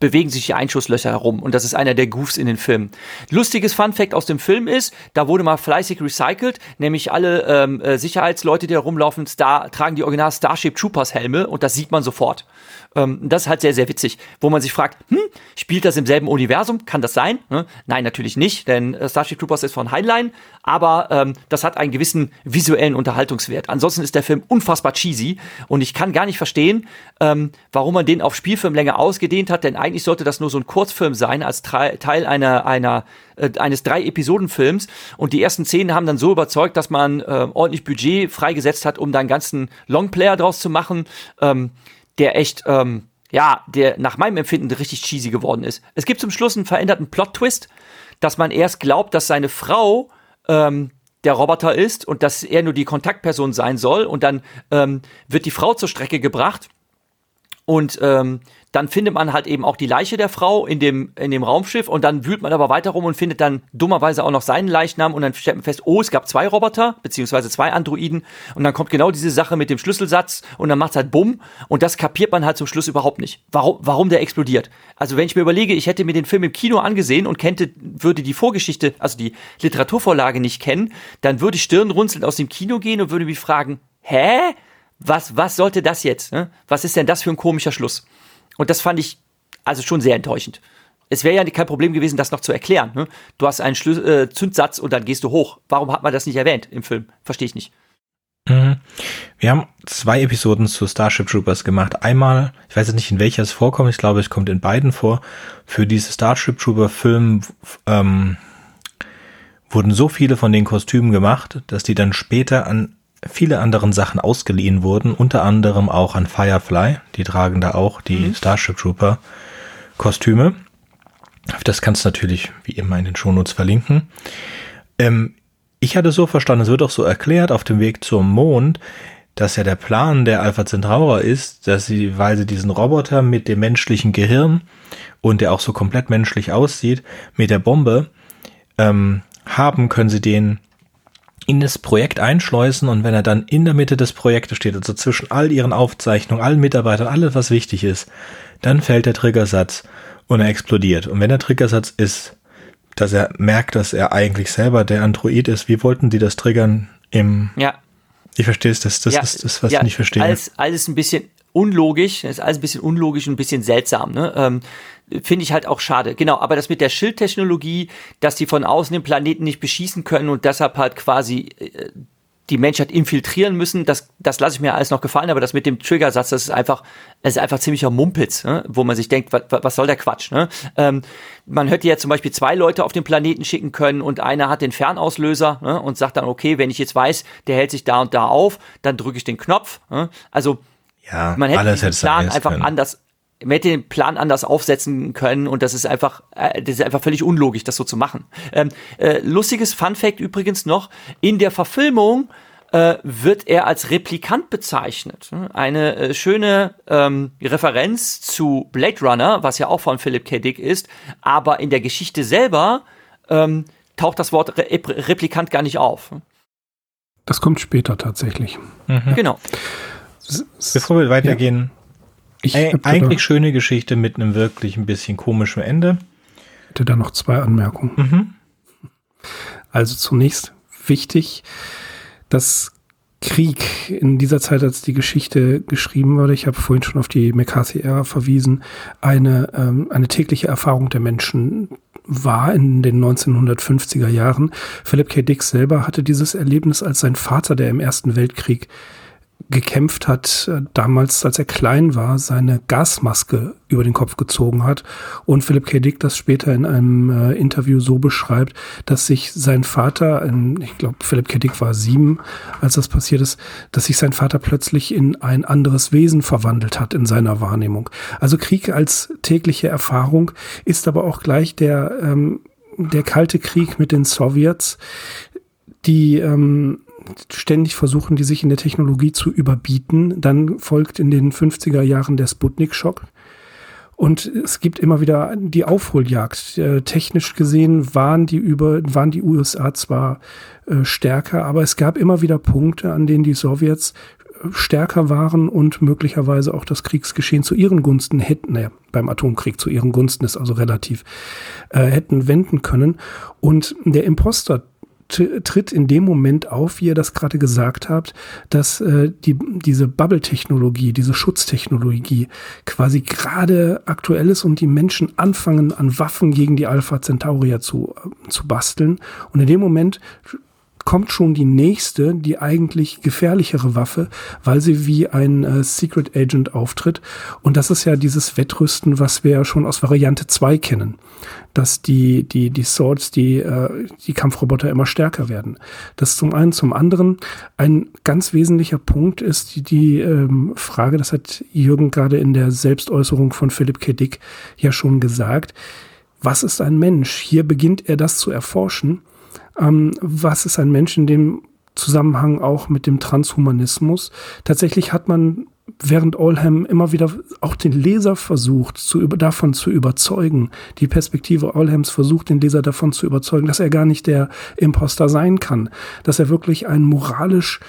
bewegen sich die Einschusslöcher herum und das ist einer der Goofs in den Filmen. Lustiges Fun Fact aus dem Film ist, da wurde mal fleißig recycelt, nämlich alle ähm, äh, Sicherheitsleute, die da tragen die Original Starship Troopers Helme und das sieht man sofort. Ähm, das ist halt sehr, sehr witzig, wo man sich fragt, hm, spielt das im selben Universum? Kann das sein? Ne? Nein, natürlich nicht, denn äh, Starship Troopers ist von Heinlein, aber ähm, das hat einen gewissen visuellen Unterhaltungswert. Ansonsten ist der Film unfassbar cheesy und ich kann gar nicht verstehen, ähm, warum man den auf Spielfilmlänge ausgedehnt hat, denn eigentlich sollte das nur so ein Kurzfilm sein, als Teil einer, einer äh, eines drei Episodenfilms und die ersten Szenen haben dann so überzeugt, dass man äh, ordentlich Budget freigesetzt hat, um da einen ganzen Longplayer draus zu machen. Ähm, der echt, ähm, ja, der nach meinem Empfinden richtig cheesy geworden ist. Es gibt zum Schluss einen veränderten Plot-Twist, dass man erst glaubt, dass seine Frau ähm, der Roboter ist und dass er nur die Kontaktperson sein soll und dann ähm, wird die Frau zur Strecke gebracht und ähm, dann findet man halt eben auch die Leiche der Frau in dem, in dem Raumschiff und dann wühlt man aber weiter rum und findet dann dummerweise auch noch seinen Leichnam und dann stellt man fest, oh, es gab zwei Roboter, beziehungsweise zwei Androiden und dann kommt genau diese Sache mit dem Schlüsselsatz und dann macht's halt Bumm und das kapiert man halt zum Schluss überhaupt nicht. Warum, warum der explodiert? Also wenn ich mir überlege, ich hätte mir den Film im Kino angesehen und kennte, würde die Vorgeschichte, also die Literaturvorlage nicht kennen, dann würde ich stirnrunzelnd aus dem Kino gehen und würde mich fragen, hä? Was, was sollte das jetzt? Ne? Was ist denn das für ein komischer Schluss? Und das fand ich also schon sehr enttäuschend. Es wäre ja kein Problem gewesen, das noch zu erklären. Ne? Du hast einen Schlü äh, Zündsatz und dann gehst du hoch. Warum hat man das nicht erwähnt im Film? Verstehe ich nicht. Mhm. Wir haben zwei Episoden zu Starship Troopers gemacht. Einmal, ich weiß jetzt nicht, in welcher es vorkommt, ich glaube, es kommt in beiden vor. Für diese Starship Trooper Film ähm, wurden so viele von den Kostümen gemacht, dass die dann später an viele anderen Sachen ausgeliehen wurden, unter anderem auch an Firefly. Die tragen da auch die mhm. Starship Trooper Kostüme. Das kannst du natürlich wie immer in den Shownotes verlinken. Ähm, ich hatte so verstanden, es wird auch so erklärt auf dem Weg zum Mond, dass ja der Plan der Alpha Centauri ist, dass sie, weil sie diesen Roboter mit dem menschlichen Gehirn und der auch so komplett menschlich aussieht, mit der Bombe ähm, haben, können sie den in das Projekt einschleusen und wenn er dann in der Mitte des Projektes steht, also zwischen all ihren Aufzeichnungen, allen Mitarbeitern, alles was wichtig ist, dann fällt der Triggersatz und er explodiert. Und wenn der Triggersatz ist, dass er merkt, dass er eigentlich selber der Android ist, wie wollten die das triggern im... Ja. Ich verstehe es, das, das ja, ist das, was ja, ich nicht verstehe. Alles, alles ein bisschen unlogisch, ist alles ein bisschen unlogisch und ein bisschen seltsam. Ne? Ähm, Finde ich halt auch schade. Genau, aber das mit der Schildtechnologie, dass die von außen den Planeten nicht beschießen können und deshalb halt quasi äh, die Menschheit infiltrieren müssen, das, das lasse ich mir alles noch gefallen, aber das mit dem Triggersatz, das ist einfach, das ist einfach ziemlicher Mumpitz, ne? wo man sich denkt, was, was soll der Quatsch? Ne? Ähm, man hätte ja zum Beispiel zwei Leute auf den Planeten schicken können und einer hat den Fernauslöser ne? und sagt dann, okay, wenn ich jetzt weiß, der hält sich da und da auf, dann drücke ich den Knopf. Ne? Also ja, man hätte den Plan einfach können. anders man hätte den Plan anders aufsetzen können und das ist einfach, äh, das ist einfach völlig unlogisch, das so zu machen. Ähm, äh, lustiges Fun Fact übrigens noch, in der Verfilmung äh, wird er als Replikant bezeichnet. Eine äh, schöne ähm, Referenz zu Blade Runner, was ja auch von Philip K. Dick ist, aber in der Geschichte selber ähm, taucht das Wort Re Replikant gar nicht auf. Das kommt später tatsächlich. Mhm. Genau. Bevor wir weitergehen, ich Ey, eigentlich schöne Geschichte mit einem wirklich ein bisschen komischen Ende. Ich hätte da noch zwei Anmerkungen. Mhm. Also zunächst wichtig, dass Krieg in dieser Zeit, als die Geschichte geschrieben wurde, ich habe vorhin schon auf die McCarthy-Ära verwiesen, eine, ähm, eine tägliche Erfahrung der Menschen war in den 1950er Jahren. Philip K. Dick selber hatte dieses Erlebnis als sein Vater, der im Ersten Weltkrieg gekämpft hat, äh, damals, als er klein war, seine Gasmaske über den Kopf gezogen hat. Und Philipp K. Dick das später in einem äh, Interview so beschreibt, dass sich sein Vater, in, ich glaube, Philipp K. Dick war sieben, als das passiert ist, dass sich sein Vater plötzlich in ein anderes Wesen verwandelt hat in seiner Wahrnehmung. Also Krieg als tägliche Erfahrung ist aber auch gleich der, ähm, der kalte Krieg mit den Sowjets, die ähm, ständig versuchen, die sich in der Technologie zu überbieten. Dann folgt in den 50er Jahren der Sputnik-Schock. Und es gibt immer wieder die Aufholjagd. Äh, technisch gesehen waren die über, waren die USA zwar äh, stärker, aber es gab immer wieder Punkte, an denen die Sowjets stärker waren und möglicherweise auch das Kriegsgeschehen zu ihren Gunsten hätten, naja, beim Atomkrieg zu ihren Gunsten ist also relativ, äh, hätten wenden können. Und der Imposter tritt in dem Moment auf, wie ihr das gerade gesagt habt, dass äh, die, diese Bubble-Technologie, diese Schutztechnologie quasi gerade aktuell ist und die Menschen anfangen, an Waffen gegen die Alpha Centaurier zu, äh, zu basteln. Und in dem Moment kommt schon die nächste, die eigentlich gefährlichere Waffe, weil sie wie ein äh, Secret Agent auftritt. Und das ist ja dieses Wettrüsten, was wir ja schon aus Variante 2 kennen. Dass die, die, die Swords, die, äh, die Kampfroboter immer stärker werden. Das zum einen. Zum anderen, ein ganz wesentlicher Punkt ist die, die ähm, Frage, das hat Jürgen gerade in der Selbstäußerung von Philipp K. Dick ja schon gesagt. Was ist ein Mensch? Hier beginnt er das zu erforschen ähm, was ist ein Mensch in dem Zusammenhang auch mit dem Transhumanismus? Tatsächlich hat man während Olham immer wieder auch den Leser versucht, zu, davon zu überzeugen. Die Perspektive Olhams versucht, den Leser davon zu überzeugen, dass er gar nicht der Imposter sein kann, dass er wirklich ein moralisch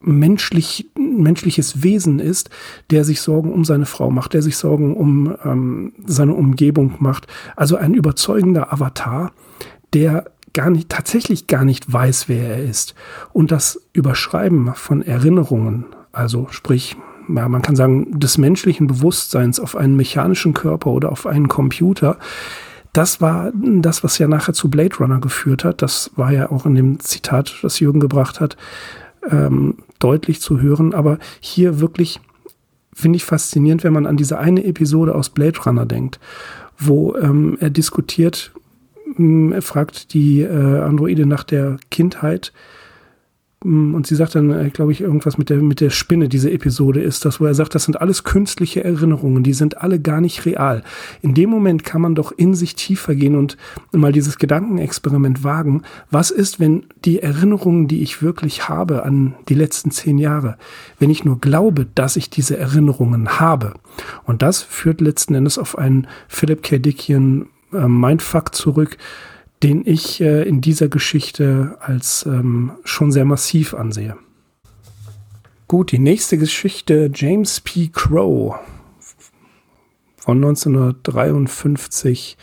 menschlich, menschliches Wesen ist, der sich Sorgen um seine Frau macht, der sich Sorgen um ähm, seine Umgebung macht. Also ein überzeugender Avatar, der gar nicht, tatsächlich gar nicht weiß, wer er ist. Und das Überschreiben von Erinnerungen, also sprich, ja, man kann sagen, des menschlichen Bewusstseins auf einen mechanischen Körper oder auf einen Computer, das war das, was ja nachher zu Blade Runner geführt hat. Das war ja auch in dem Zitat, das Jürgen gebracht hat, ähm, deutlich zu hören. Aber hier wirklich finde ich faszinierend, wenn man an diese eine Episode aus Blade Runner denkt, wo ähm, er diskutiert, er fragt die äh, Androide nach der Kindheit und sie sagt dann, äh, glaube ich, irgendwas mit der, mit der Spinne, diese Episode ist das, wo er sagt, das sind alles künstliche Erinnerungen, die sind alle gar nicht real. In dem Moment kann man doch in sich tiefer gehen und mal dieses Gedankenexperiment wagen. Was ist, wenn die Erinnerungen, die ich wirklich habe an die letzten zehn Jahre, wenn ich nur glaube, dass ich diese Erinnerungen habe? Und das führt letzten Endes auf einen Philip K. Dickian äh, Mindfuck zurück, den ich äh, in dieser Geschichte als ähm, schon sehr massiv ansehe. Gut, die nächste Geschichte, James P. Crow von 1953.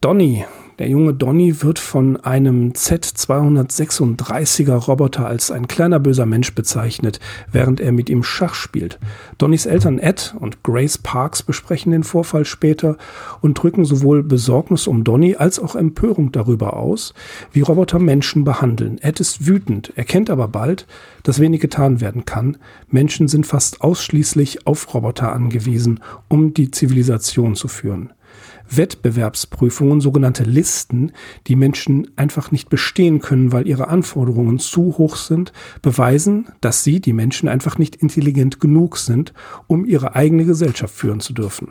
Donny, der junge Donny wird von einem Z236er Roboter als ein kleiner böser Mensch bezeichnet, während er mit ihm Schach spielt. Donnys Eltern Ed und Grace Parks besprechen den Vorfall später und drücken sowohl Besorgnis um Donny als auch Empörung darüber aus, wie Roboter Menschen behandeln. Ed ist wütend, erkennt aber bald, dass wenig getan werden kann. Menschen sind fast ausschließlich auf Roboter angewiesen, um die Zivilisation zu führen. Wettbewerbsprüfungen, sogenannte Listen, die Menschen einfach nicht bestehen können, weil ihre Anforderungen zu hoch sind, beweisen, dass sie, die Menschen, einfach nicht intelligent genug sind, um ihre eigene Gesellschaft führen zu dürfen.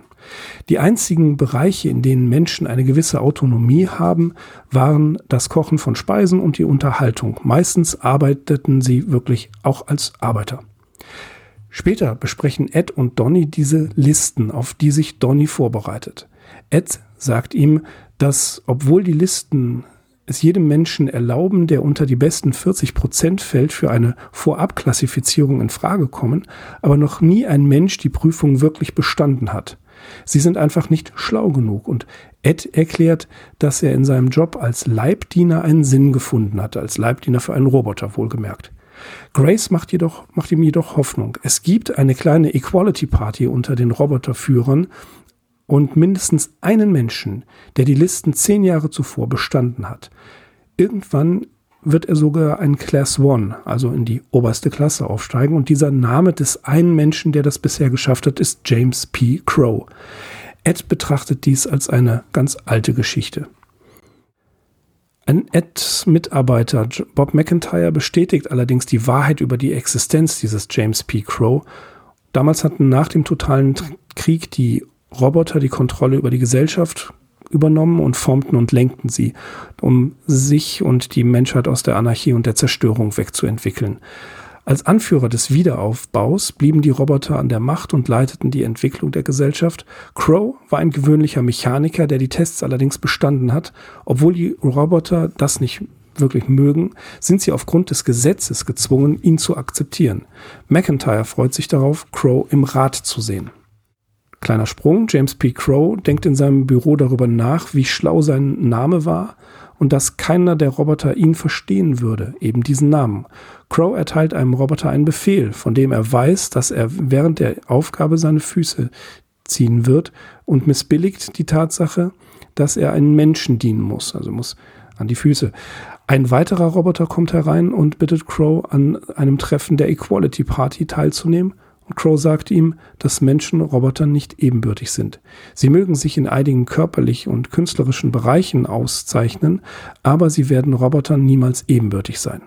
Die einzigen Bereiche, in denen Menschen eine gewisse Autonomie haben, waren das Kochen von Speisen und die Unterhaltung. Meistens arbeiteten sie wirklich auch als Arbeiter. Später besprechen Ed und Donny diese Listen, auf die sich Donny vorbereitet. Ed sagt ihm, dass obwohl die Listen es jedem Menschen erlauben, der unter die besten 40 Prozent fällt, für eine Vorabklassifizierung in Frage kommen, aber noch nie ein Mensch die Prüfung wirklich bestanden hat. Sie sind einfach nicht schlau genug und Ed erklärt, dass er in seinem Job als Leibdiener einen Sinn gefunden hat, als Leibdiener für einen Roboter wohlgemerkt. Grace macht, jedoch, macht ihm jedoch Hoffnung. Es gibt eine kleine Equality Party unter den Roboterführern und mindestens einen Menschen, der die Listen zehn Jahre zuvor bestanden hat. Irgendwann wird er sogar ein Class One, also in die oberste Klasse aufsteigen. Und dieser Name des einen Menschen, der das bisher geschafft hat, ist James P. Crow. Ed betrachtet dies als eine ganz alte Geschichte. Ein Ed-Mitarbeiter, Bob McIntyre, bestätigt allerdings die Wahrheit über die Existenz dieses James P. Crow. Damals hatten nach dem totalen Krieg die Roboter die Kontrolle über die Gesellschaft übernommen und formten und lenkten sie, um sich und die Menschheit aus der Anarchie und der Zerstörung wegzuentwickeln. Als Anführer des Wiederaufbaus blieben die Roboter an der Macht und leiteten die Entwicklung der Gesellschaft. Crow war ein gewöhnlicher Mechaniker, der die Tests allerdings bestanden hat, obwohl die Roboter das nicht wirklich mögen, sind sie aufgrund des Gesetzes gezwungen, ihn zu akzeptieren. McIntyre freut sich darauf, Crow im Rat zu sehen. Kleiner Sprung, James P. Crow denkt in seinem Büro darüber nach, wie schlau sein Name war und dass keiner der Roboter ihn verstehen würde, eben diesen Namen. Crow erteilt einem Roboter einen Befehl, von dem er weiß, dass er während der Aufgabe seine Füße ziehen wird und missbilligt die Tatsache, dass er einen Menschen dienen muss, also muss an die Füße. Ein weiterer Roboter kommt herein und bittet Crow an einem Treffen der Equality Party teilzunehmen und Crow sagt ihm, dass Menschen Robotern nicht ebenbürtig sind. Sie mögen sich in einigen körperlich und künstlerischen Bereichen auszeichnen, aber sie werden Robotern niemals ebenbürtig sein.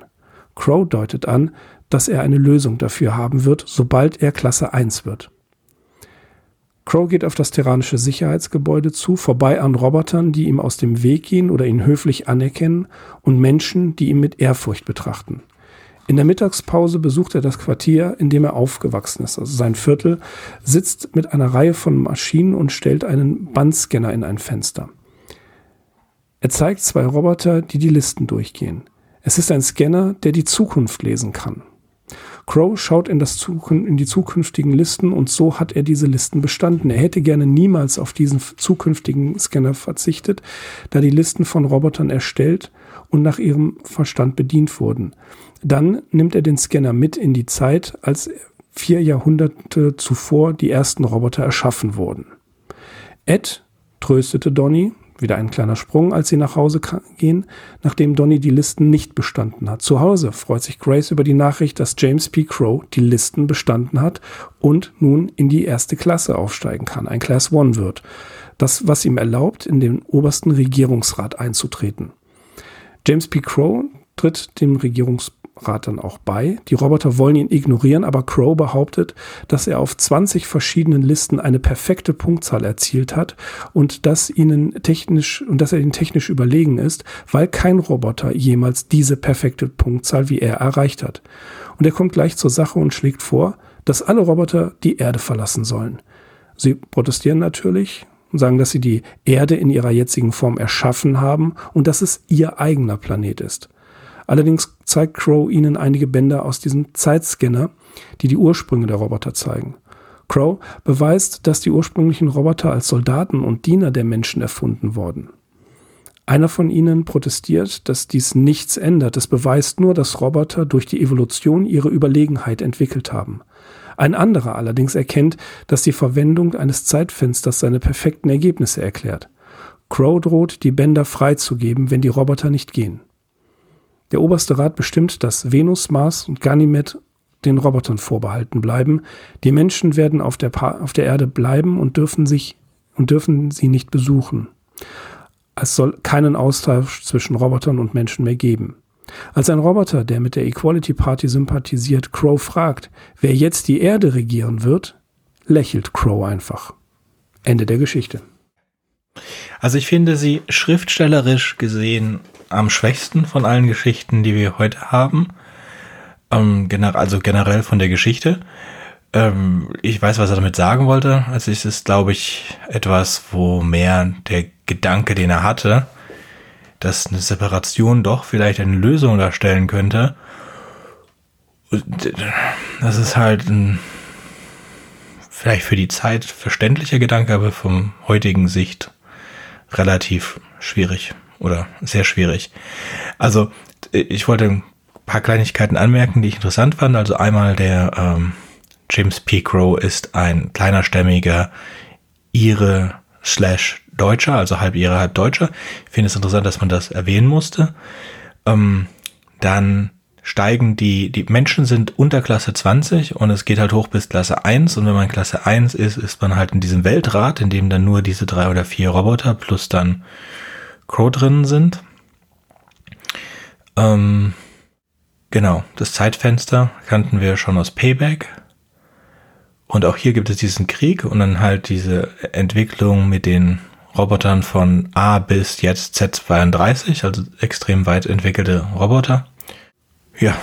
Crow deutet an, dass er eine Lösung dafür haben wird, sobald er Klasse 1 wird. Crow geht auf das terranische Sicherheitsgebäude zu, vorbei an Robotern, die ihm aus dem Weg gehen oder ihn höflich anerkennen, und Menschen, die ihn mit Ehrfurcht betrachten. In der Mittagspause besucht er das Quartier, in dem er aufgewachsen ist, also sein Viertel, sitzt mit einer Reihe von Maschinen und stellt einen Bandscanner in ein Fenster. Er zeigt zwei Roboter, die die Listen durchgehen. Es ist ein Scanner, der die Zukunft lesen kann. Crow schaut in, das in die zukünftigen Listen und so hat er diese Listen bestanden. Er hätte gerne niemals auf diesen zukünftigen Scanner verzichtet, da die Listen von Robotern erstellt und nach ihrem Verstand bedient wurden. Dann nimmt er den Scanner mit in die Zeit, als vier Jahrhunderte zuvor die ersten Roboter erschaffen wurden. Ed tröstete Donny, wieder ein kleiner Sprung, als sie nach Hause gehen, nachdem Donny die Listen nicht bestanden hat. Zu Hause freut sich Grace über die Nachricht, dass James P. Crow die Listen bestanden hat und nun in die erste Klasse aufsteigen kann, ein Class One wird. Das, was ihm erlaubt, in den obersten Regierungsrat einzutreten. James P. Crow tritt dem Regierungsrat dann auch bei. Die Roboter wollen ihn ignorieren, aber Crow behauptet, dass er auf 20 verschiedenen Listen eine perfekte Punktzahl erzielt hat und dass ihnen technisch und dass er ihnen technisch überlegen ist, weil kein Roboter jemals diese perfekte Punktzahl wie er erreicht hat. Und er kommt gleich zur Sache und schlägt vor, dass alle Roboter die Erde verlassen sollen. Sie protestieren natürlich und sagen, dass sie die Erde in ihrer jetzigen Form erschaffen haben und dass es ihr eigener Planet ist. Allerdings zeigt Crow ihnen einige Bänder aus diesem Zeitscanner, die die Ursprünge der Roboter zeigen. Crow beweist, dass die ursprünglichen Roboter als Soldaten und Diener der Menschen erfunden wurden. Einer von ihnen protestiert, dass dies nichts ändert. Es beweist nur, dass Roboter durch die Evolution ihre Überlegenheit entwickelt haben. Ein anderer allerdings erkennt, dass die Verwendung eines Zeitfensters seine perfekten Ergebnisse erklärt. Crow droht, die Bänder freizugeben, wenn die Roboter nicht gehen. Der oberste Rat bestimmt, dass Venus, Mars und Ganymed den Robotern vorbehalten bleiben. Die Menschen werden auf der, pa auf der Erde bleiben und dürfen sich und dürfen sie nicht besuchen. Es soll keinen Austausch zwischen Robotern und Menschen mehr geben. Als ein Roboter, der mit der Equality Party sympathisiert, Crow fragt, wer jetzt die Erde regieren wird, lächelt Crow einfach. Ende der Geschichte. Also ich finde sie schriftstellerisch gesehen am schwächsten von allen Geschichten, die wir heute haben. Ähm, gener also generell von der Geschichte. Ähm, ich weiß, was er damit sagen wollte. Also es ist, glaube ich, etwas, wo mehr der Gedanke, den er hatte, dass eine Separation doch vielleicht eine Lösung darstellen könnte. Das ist halt ein vielleicht für die Zeit verständlicher Gedanke, aber vom heutigen Sicht relativ schwierig oder sehr schwierig. Also ich wollte ein paar Kleinigkeiten anmerken, die ich interessant fand. Also einmal der ähm, James P. Crow ist ein kleiner stämmiger Ire slash Deutscher, also halb Ire, halb Deutscher. Ich finde es interessant, dass man das erwähnen musste. Ähm, dann steigen die, die Menschen sind unter Klasse 20 und es geht halt hoch bis Klasse 1 und wenn man Klasse 1 ist, ist man halt in diesem Weltrat, in dem dann nur diese drei oder vier Roboter plus dann Crow drin sind. Ähm, genau, das Zeitfenster kannten wir schon aus Payback. Und auch hier gibt es diesen Krieg und dann halt diese Entwicklung mit den Robotern von A bis jetzt Z32, also extrem weit entwickelte Roboter. Ja.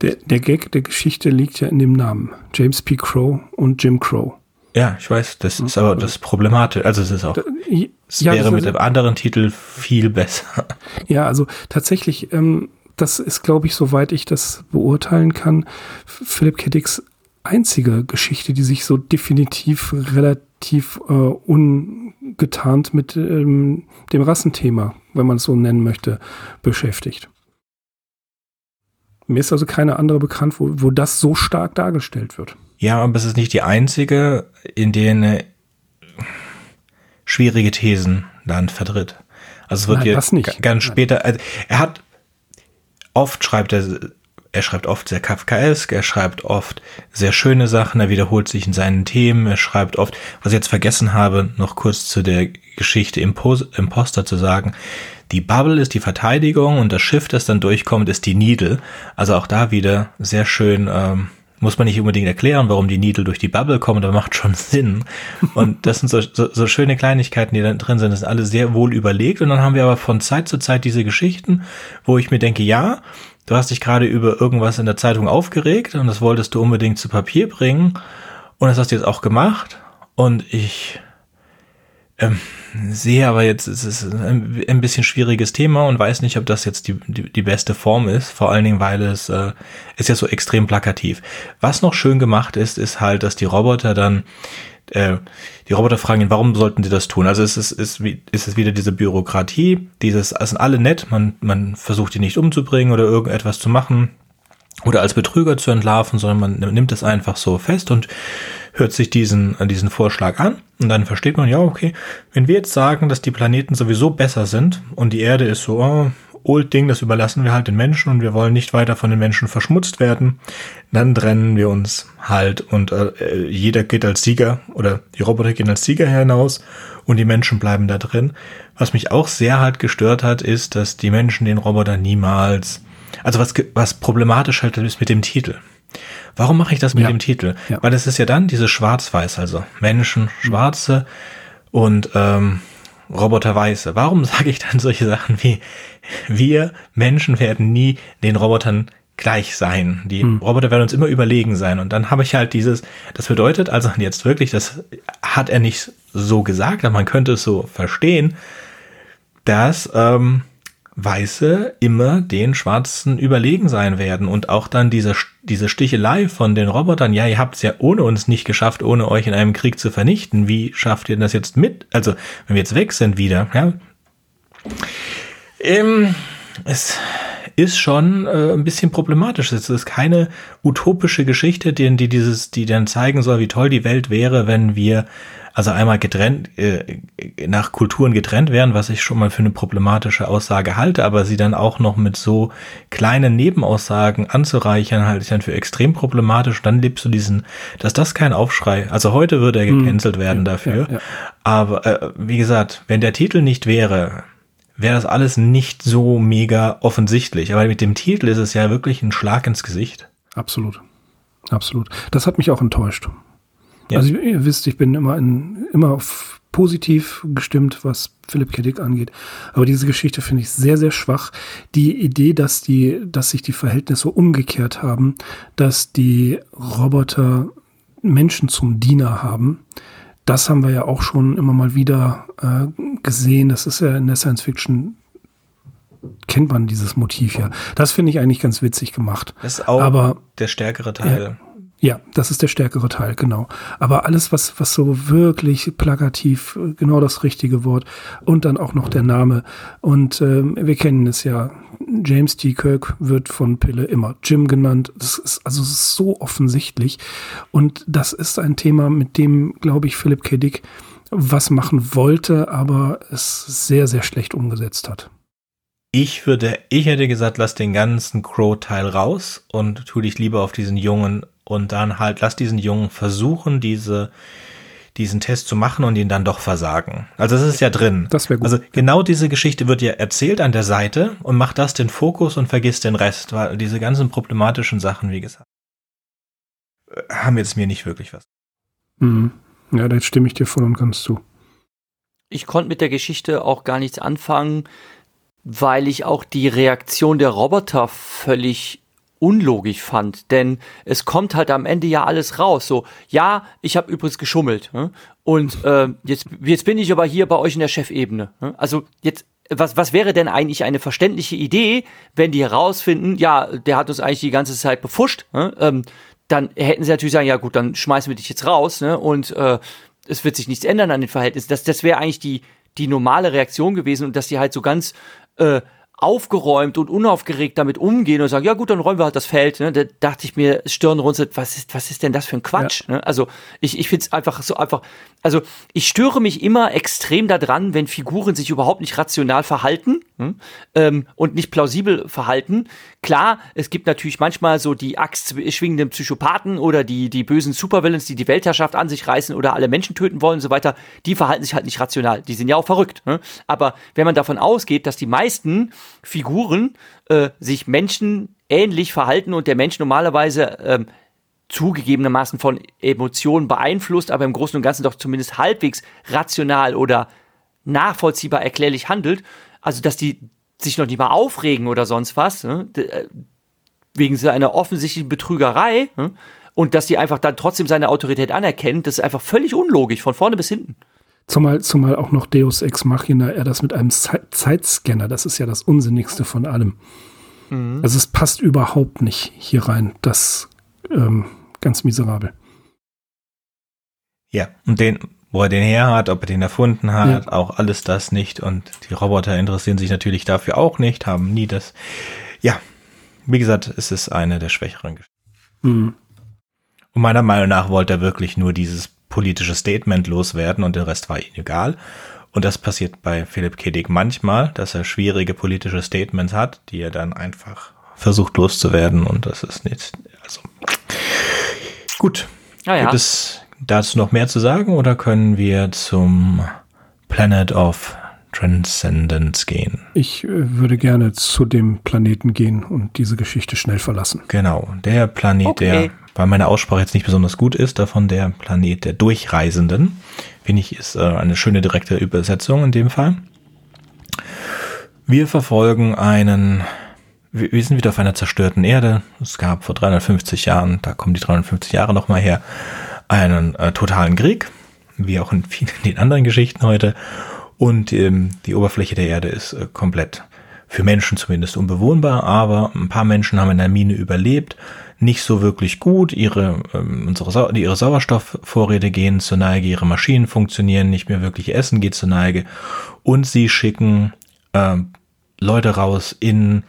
Der, der Gag der Geschichte liegt ja in dem Namen. James P. Crow und Jim Crow. Ja, ich weiß, das ist aber das Problematische. Also es ist auch, es ja, wäre mit dem anderen Titel viel besser. Ja, also tatsächlich, ähm, das ist, glaube ich, soweit ich das beurteilen kann, Philipp K. Dicks einzige Geschichte, die sich so definitiv relativ äh, ungetarnt mit ähm, dem Rassenthema, wenn man es so nennen möchte, beschäftigt. Mir ist also keine andere bekannt, wo, wo das so stark dargestellt wird. Ja, aber es ist nicht die einzige, in der eine schwierige Thesen dann vertritt. Also es wird Nein, das nicht. ganz später, also er hat oft schreibt er, er schreibt oft sehr Kafkaesk, er schreibt oft sehr schöne Sachen, er wiederholt sich in seinen Themen, er schreibt oft, was ich jetzt vergessen habe, noch kurz zu der Geschichte Impos Imposter zu sagen, die Bubble ist die Verteidigung und das Schiff, das dann durchkommt, ist die Needle. Also auch da wieder sehr schön, ähm, muss man nicht unbedingt erklären, warum die Needle durch die Bubble kommt, aber macht schon Sinn. Und das sind so, so, so schöne Kleinigkeiten, die da drin sind. Das sind alle sehr wohl überlegt. Und dann haben wir aber von Zeit zu Zeit diese Geschichten, wo ich mir denke, ja, du hast dich gerade über irgendwas in der Zeitung aufgeregt und das wolltest du unbedingt zu Papier bringen. Und das hast du jetzt auch gemacht. Und ich ähm, sehe aber jetzt, es ist ein, ein, bisschen schwieriges Thema und weiß nicht, ob das jetzt die, die, die beste Form ist. Vor allen Dingen, weil es äh, ist ja so extrem plakativ. Was noch schön gemacht ist, ist halt, dass die Roboter dann äh, die Roboter fragen ihn, warum sollten sie das tun? Also es ist, ist, ist es wieder diese Bürokratie, dieses, es sind alle nett, man, man versucht die nicht umzubringen oder irgendetwas zu machen oder als Betrüger zu entlarven, sondern man nimmt es einfach so fest und hört sich diesen, diesen Vorschlag an und dann versteht man, ja, okay, wenn wir jetzt sagen, dass die Planeten sowieso besser sind und die Erde ist so, oh, old Ding, das überlassen wir halt den Menschen und wir wollen nicht weiter von den Menschen verschmutzt werden, dann trennen wir uns halt und äh, jeder geht als Sieger oder die Roboter gehen als Sieger hinaus und die Menschen bleiben da drin. Was mich auch sehr halt gestört hat, ist, dass die Menschen den Roboter niemals, also was, was problematisch halt ist mit dem Titel. Warum mache ich das mit ja. dem Titel? Ja. Weil es ist ja dann diese Schwarz-Weiß, also Menschen, Schwarze und ähm, Roboter Weiße. Warum sage ich dann solche Sachen wie wir Menschen werden nie den Robotern gleich sein. Die hm. Roboter werden uns immer überlegen sein. Und dann habe ich halt dieses, das bedeutet also jetzt wirklich, das hat er nicht so gesagt, aber man könnte es so verstehen, dass ähm, Weiße immer den Schwarzen überlegen sein werden und auch dann diese, diese Stichelei von den Robotern, ja, ihr habt es ja ohne uns nicht geschafft, ohne euch in einem Krieg zu vernichten. Wie schafft ihr das jetzt mit? Also, wenn wir jetzt weg sind wieder, ja. Ähm, es ist schon äh, ein bisschen problematisch. Es ist keine utopische Geschichte, die, die dieses, die dann zeigen soll, wie toll die Welt wäre, wenn wir also einmal getrennt, äh, nach Kulturen getrennt werden, was ich schon mal für eine problematische Aussage halte, aber sie dann auch noch mit so kleinen Nebenaussagen anzureichern, halte ich dann für extrem problematisch. Dann lebst du diesen, dass das kein Aufschrei, also heute würde er hm. gecancelt werden dafür, ja, ja. aber äh, wie gesagt, wenn der Titel nicht wäre, wäre das alles nicht so mega offensichtlich. Aber mit dem Titel ist es ja wirklich ein Schlag ins Gesicht. Absolut. Absolut. Das hat mich auch enttäuscht. Ja. Also ihr wisst, ich bin immer in, immer positiv gestimmt, was Philipp K. Dick angeht. Aber diese Geschichte finde ich sehr, sehr schwach. Die Idee, dass die, dass sich die Verhältnisse umgekehrt haben, dass die Roboter Menschen zum Diener haben, das haben wir ja auch schon immer mal wieder äh, gesehen. Das ist ja in der Science Fiction kennt man dieses Motiv ja. Das finde ich eigentlich ganz witzig gemacht. Das ist auch Aber, der stärkere Teil. Ja, das ist der stärkere Teil, genau. Aber alles, was, was so wirklich plakativ, genau das richtige Wort und dann auch noch der Name. Und ähm, wir kennen es ja, James T. Kirk wird von Pille immer Jim genannt. Das ist also das ist so offensichtlich. Und das ist ein Thema, mit dem, glaube ich, Philipp K. Dick was machen wollte, aber es sehr, sehr schlecht umgesetzt hat. Ich würde, ich hätte gesagt, lass den ganzen Crow-Teil raus und tu dich lieber auf diesen jungen und dann halt lass diesen Jungen versuchen, diese diesen Test zu machen und ihn dann doch versagen. Also es ist ja drin. Das wäre gut. Also genau diese Geschichte wird ja erzählt an der Seite und macht das den Fokus und vergisst den Rest, weil diese ganzen problematischen Sachen, wie gesagt, haben jetzt mir nicht wirklich was. Mhm. Ja, da stimme ich dir voll und ganz zu. Ich konnte mit der Geschichte auch gar nichts anfangen, weil ich auch die Reaktion der Roboter völlig unlogisch fand, denn es kommt halt am Ende ja alles raus. So, ja, ich habe übrigens geschummelt ne? und äh, jetzt jetzt bin ich aber hier bei euch in der Chefebene. Ne? Also jetzt was, was wäre denn eigentlich eine verständliche Idee, wenn die herausfinden, ja, der hat uns eigentlich die ganze Zeit befuscht, ne? ähm, dann hätten sie natürlich sagen, ja gut, dann schmeißen wir dich jetzt raus, ne? Und äh, es wird sich nichts ändern an den Verhältnissen. Das, das wäre eigentlich die, die normale Reaktion gewesen und dass die halt so ganz äh, aufgeräumt und unaufgeregt damit umgehen und sagen, ja gut, dann räumen wir halt das Feld. Ne? Da dachte ich mir, Stirnrunzelt, was ist, was ist denn das für ein Quatsch? Ja. Ne? Also ich, ich finde es einfach so einfach, also ich störe mich immer extrem daran, wenn Figuren sich überhaupt nicht rational verhalten hm? ähm, und nicht plausibel verhalten. Klar, es gibt natürlich manchmal so die Axt schwingenden Psychopathen oder die, die bösen Supervillains, die die Weltherrschaft an sich reißen oder alle Menschen töten wollen und so weiter. Die verhalten sich halt nicht rational. Die sind ja auch verrückt. Hm? Aber wenn man davon ausgeht, dass die meisten Figuren äh, sich Menschen ähnlich verhalten und der Mensch normalerweise ähm, zugegebenermaßen von Emotionen beeinflusst, aber im Großen und Ganzen doch zumindest halbwegs rational oder nachvollziehbar erklärlich handelt. Also, dass die sich noch nicht mal aufregen oder sonst was, ne? Äh, wegen so einer offensichtlichen Betrügerei, ne? und dass die einfach dann trotzdem seine Autorität anerkennen, das ist einfach völlig unlogisch, von vorne bis hinten. Zumal, zumal auch noch Deus Ex Machina, er das mit einem Zeitscanner, das ist ja das Unsinnigste von allem. Mhm. Also es passt überhaupt nicht hier rein. Das ähm, ganz miserabel. Ja, und den, wo er den her hat, ob er den erfunden hat, ja. auch alles das nicht. Und die Roboter interessieren sich natürlich dafür auch nicht, haben nie das. Ja, wie gesagt, es ist eine der schwächeren Geschichten. Mhm. Und meiner Meinung nach wollte er wirklich nur dieses politische Statement loswerden und der Rest war ihm egal. Und das passiert bei Philipp K. Dick manchmal, dass er schwierige politische Statements hat, die er dann einfach versucht loszuwerden und das ist nicht, also gut. Ah, ja. Gibt es dazu noch mehr zu sagen oder können wir zum Planet of Transcendence gehen? Ich äh, würde gerne zu dem Planeten gehen und diese Geschichte schnell verlassen. Genau, der Planet, okay. der weil meine Aussprache jetzt nicht besonders gut ist, davon der Planet der Durchreisenden. Finde ich, ist äh, eine schöne direkte Übersetzung in dem Fall. Wir verfolgen einen, wir, wir sind wieder auf einer zerstörten Erde. Es gab vor 350 Jahren, da kommen die 350 Jahre nochmal her, einen äh, totalen Krieg, wie auch in vielen den anderen Geschichten heute. Und ähm, die Oberfläche der Erde ist äh, komplett für Menschen zumindest unbewohnbar, aber ein paar Menschen haben in der Mine überlebt. Nicht so wirklich gut. Ihre, ähm, unsere, ihre Sauerstoffvorräte gehen zur Neige, ihre Maschinen funktionieren nicht mehr wirklich, Essen geht zur Neige. Und sie schicken äh, Leute raus in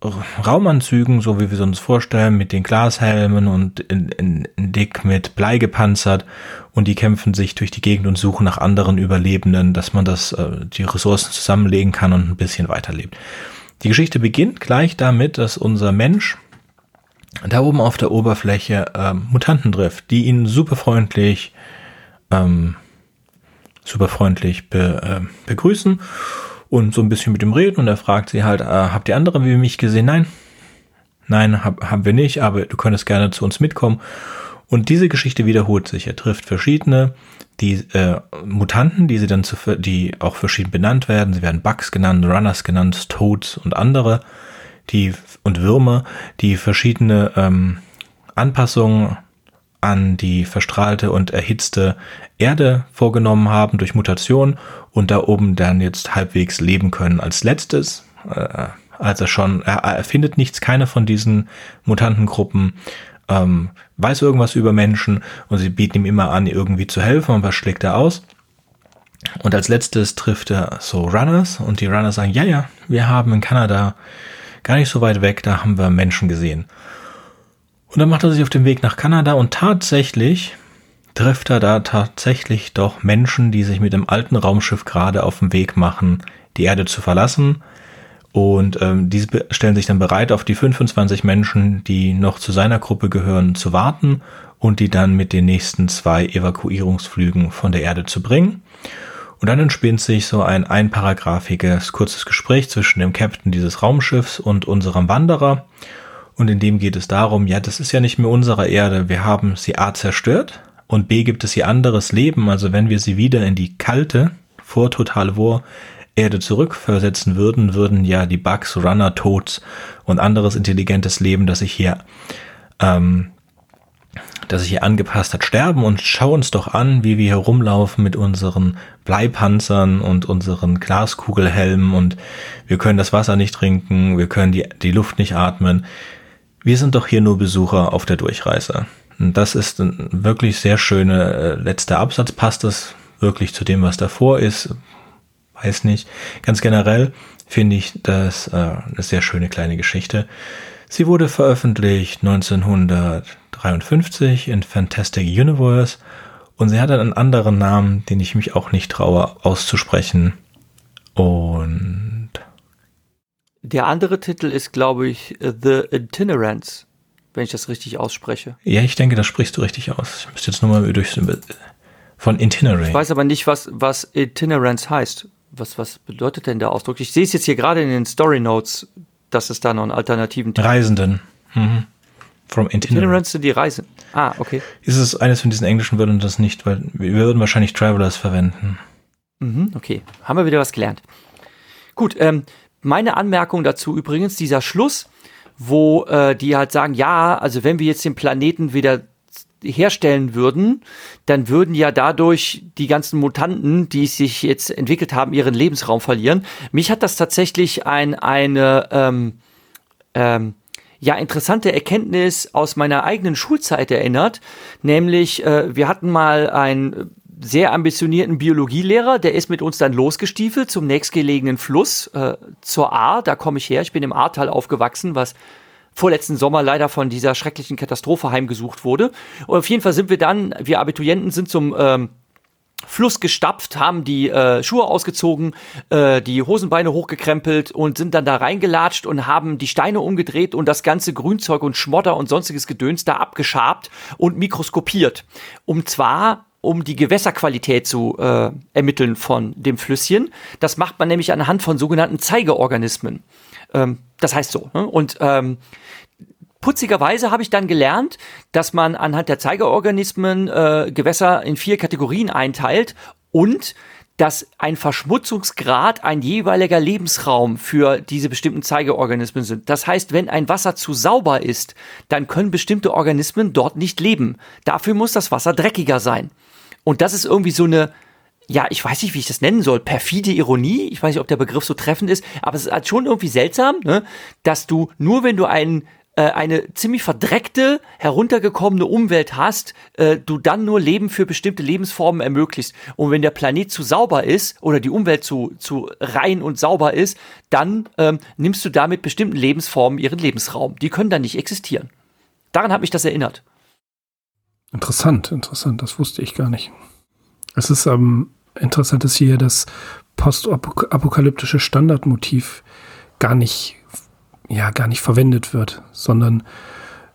Raumanzügen, so wie wir es uns vorstellen, mit den Glashelmen und in, in, in dick mit Blei gepanzert und die kämpfen sich durch die Gegend und suchen nach anderen Überlebenden, dass man das, äh, die Ressourcen zusammenlegen kann und ein bisschen weiterlebt. Die Geschichte beginnt gleich damit, dass unser Mensch da oben auf der Oberfläche ähm, Mutanten trifft, die ihn super freundlich, ähm, super freundlich be, äh, begrüßen und so ein bisschen mit ihm reden und er fragt sie halt, äh, habt ihr andere wie mich gesehen? Nein. Nein, hab, haben wir nicht, aber du könntest gerne zu uns mitkommen. Und diese Geschichte wiederholt sich. Er trifft verschiedene die äh, Mutanten, die sie dann zu, die auch verschieden benannt werden. Sie werden Bugs genannt, Runners genannt, Toads und andere die und Würmer, die verschiedene ähm, Anpassungen an die verstrahlte und erhitzte Erde vorgenommen haben durch Mutation und da oben dann jetzt halbwegs leben können. Als letztes, äh, als er schon, er, er findet nichts, keine von diesen Mutantengruppen ähm, weiß irgendwas über Menschen und sie bieten ihm immer an, irgendwie zu helfen und was schlägt er aus? Und als letztes trifft er so Runners und die Runners sagen, ja, ja, wir haben in Kanada gar nicht so weit weg, da haben wir Menschen gesehen. Und dann macht er sich auf den Weg nach Kanada und tatsächlich trifft er da tatsächlich doch Menschen, die sich mit dem alten Raumschiff gerade auf den Weg machen, die Erde zu verlassen. Und ähm, diese stellen sich dann bereit, auf die 25 Menschen, die noch zu seiner Gruppe gehören, zu warten und die dann mit den nächsten zwei Evakuierungsflügen von der Erde zu bringen. Und dann entspinnt sich so ein einparagraphiges kurzes Gespräch zwischen dem Captain dieses Raumschiffs und unserem Wanderer. Und in dem geht es darum, ja, das ist ja nicht mehr unsere Erde. Wir haben sie A zerstört und B gibt es hier anderes Leben. Also wenn wir sie wieder in die kalte, vor Total War Erde zurückversetzen würden, würden ja die Bugs, Runner, Toads und anderes intelligentes Leben, das sich hier, ähm, das sich hier angepasst hat, sterben und schau uns doch an, wie wir hier rumlaufen mit unseren Bleipanzern und unseren Glaskugelhelmen und wir können das Wasser nicht trinken, wir können die, die Luft nicht atmen. Wir sind doch hier nur Besucher auf der Durchreise. Das ist ein wirklich sehr schöner äh, letzter Absatz. Passt das wirklich zu dem, was davor ist? Weiß nicht. Ganz generell finde ich das äh, eine sehr schöne kleine Geschichte. Sie wurde veröffentlicht 1953 in Fantastic Universe und sie hat einen anderen Namen, den ich mich auch nicht traue auszusprechen. Und der andere Titel ist, glaube ich, The Itinerance, wenn ich das richtig ausspreche. Ja, ich denke, das sprichst du richtig aus. Ich müsste jetzt nur mal durch von Itinerary. Ich weiß aber nicht, was, was Itinerance heißt. Was, was bedeutet denn der Ausdruck? Ich sehe es jetzt hier gerade in den Story Notes, dass es da noch einen alternativen Titel Reisenden. Mhm. From Itinerant. Itinerants sind die Reisen. Ah, okay. Ist es eines von diesen englischen Wörtern das nicht, weil wir würden wahrscheinlich Travelers verwenden. Mhm, okay. Haben wir wieder was gelernt. Gut, ähm, meine Anmerkung dazu übrigens, dieser Schluss, wo äh, die halt sagen, ja, also wenn wir jetzt den Planeten wieder herstellen würden, dann würden ja dadurch die ganzen Mutanten, die sich jetzt entwickelt haben, ihren Lebensraum verlieren. Mich hat das tatsächlich ein, eine ähm, ähm, ja interessante Erkenntnis aus meiner eigenen Schulzeit erinnert, nämlich äh, wir hatten mal einen sehr ambitionierten Biologielehrer, der ist mit uns dann losgestiefelt zum nächstgelegenen Fluss, äh, zur Ahr, da komme ich her, ich bin im Ahrtal aufgewachsen, was vorletzten Sommer leider von dieser schrecklichen Katastrophe heimgesucht wurde. Und auf jeden Fall sind wir dann, wir Abiturienten sind zum ähm, Fluss gestapft, haben die äh, Schuhe ausgezogen, äh, die Hosenbeine hochgekrempelt und sind dann da reingelatscht und haben die Steine umgedreht und das ganze Grünzeug und Schmodder und sonstiges Gedöns da abgeschabt und mikroskopiert. Um zwar um die Gewässerqualität zu äh, ermitteln von dem Flüsschen. Das macht man nämlich anhand von sogenannten Zeigeorganismen. Ähm, das heißt so. Ne? Und ähm, putzigerweise habe ich dann gelernt, dass man anhand der Zeigerorganismen äh, Gewässer in vier Kategorien einteilt und dass ein Verschmutzungsgrad ein jeweiliger Lebensraum für diese bestimmten Zeigerorganismen sind. Das heißt, wenn ein Wasser zu sauber ist, dann können bestimmte Organismen dort nicht leben. Dafür muss das Wasser dreckiger sein. Und das ist irgendwie so eine, ja, ich weiß nicht, wie ich das nennen soll, perfide Ironie. Ich weiß nicht, ob der Begriff so treffend ist, aber es ist halt schon irgendwie seltsam, ne, dass du nur wenn du einen äh, eine ziemlich verdreckte, heruntergekommene Umwelt hast, äh, du dann nur Leben für bestimmte Lebensformen ermöglicht. Und wenn der Planet zu sauber ist oder die Umwelt zu, zu rein und sauber ist, dann ähm, nimmst du damit bestimmten Lebensformen ihren Lebensraum. Die können dann nicht existieren. Daran hat mich das erinnert. Interessant, interessant, das wusste ich gar nicht. Es ist ähm, interessant, dass hier das postapokalyptische Standardmotiv gar nicht ja gar nicht verwendet wird, sondern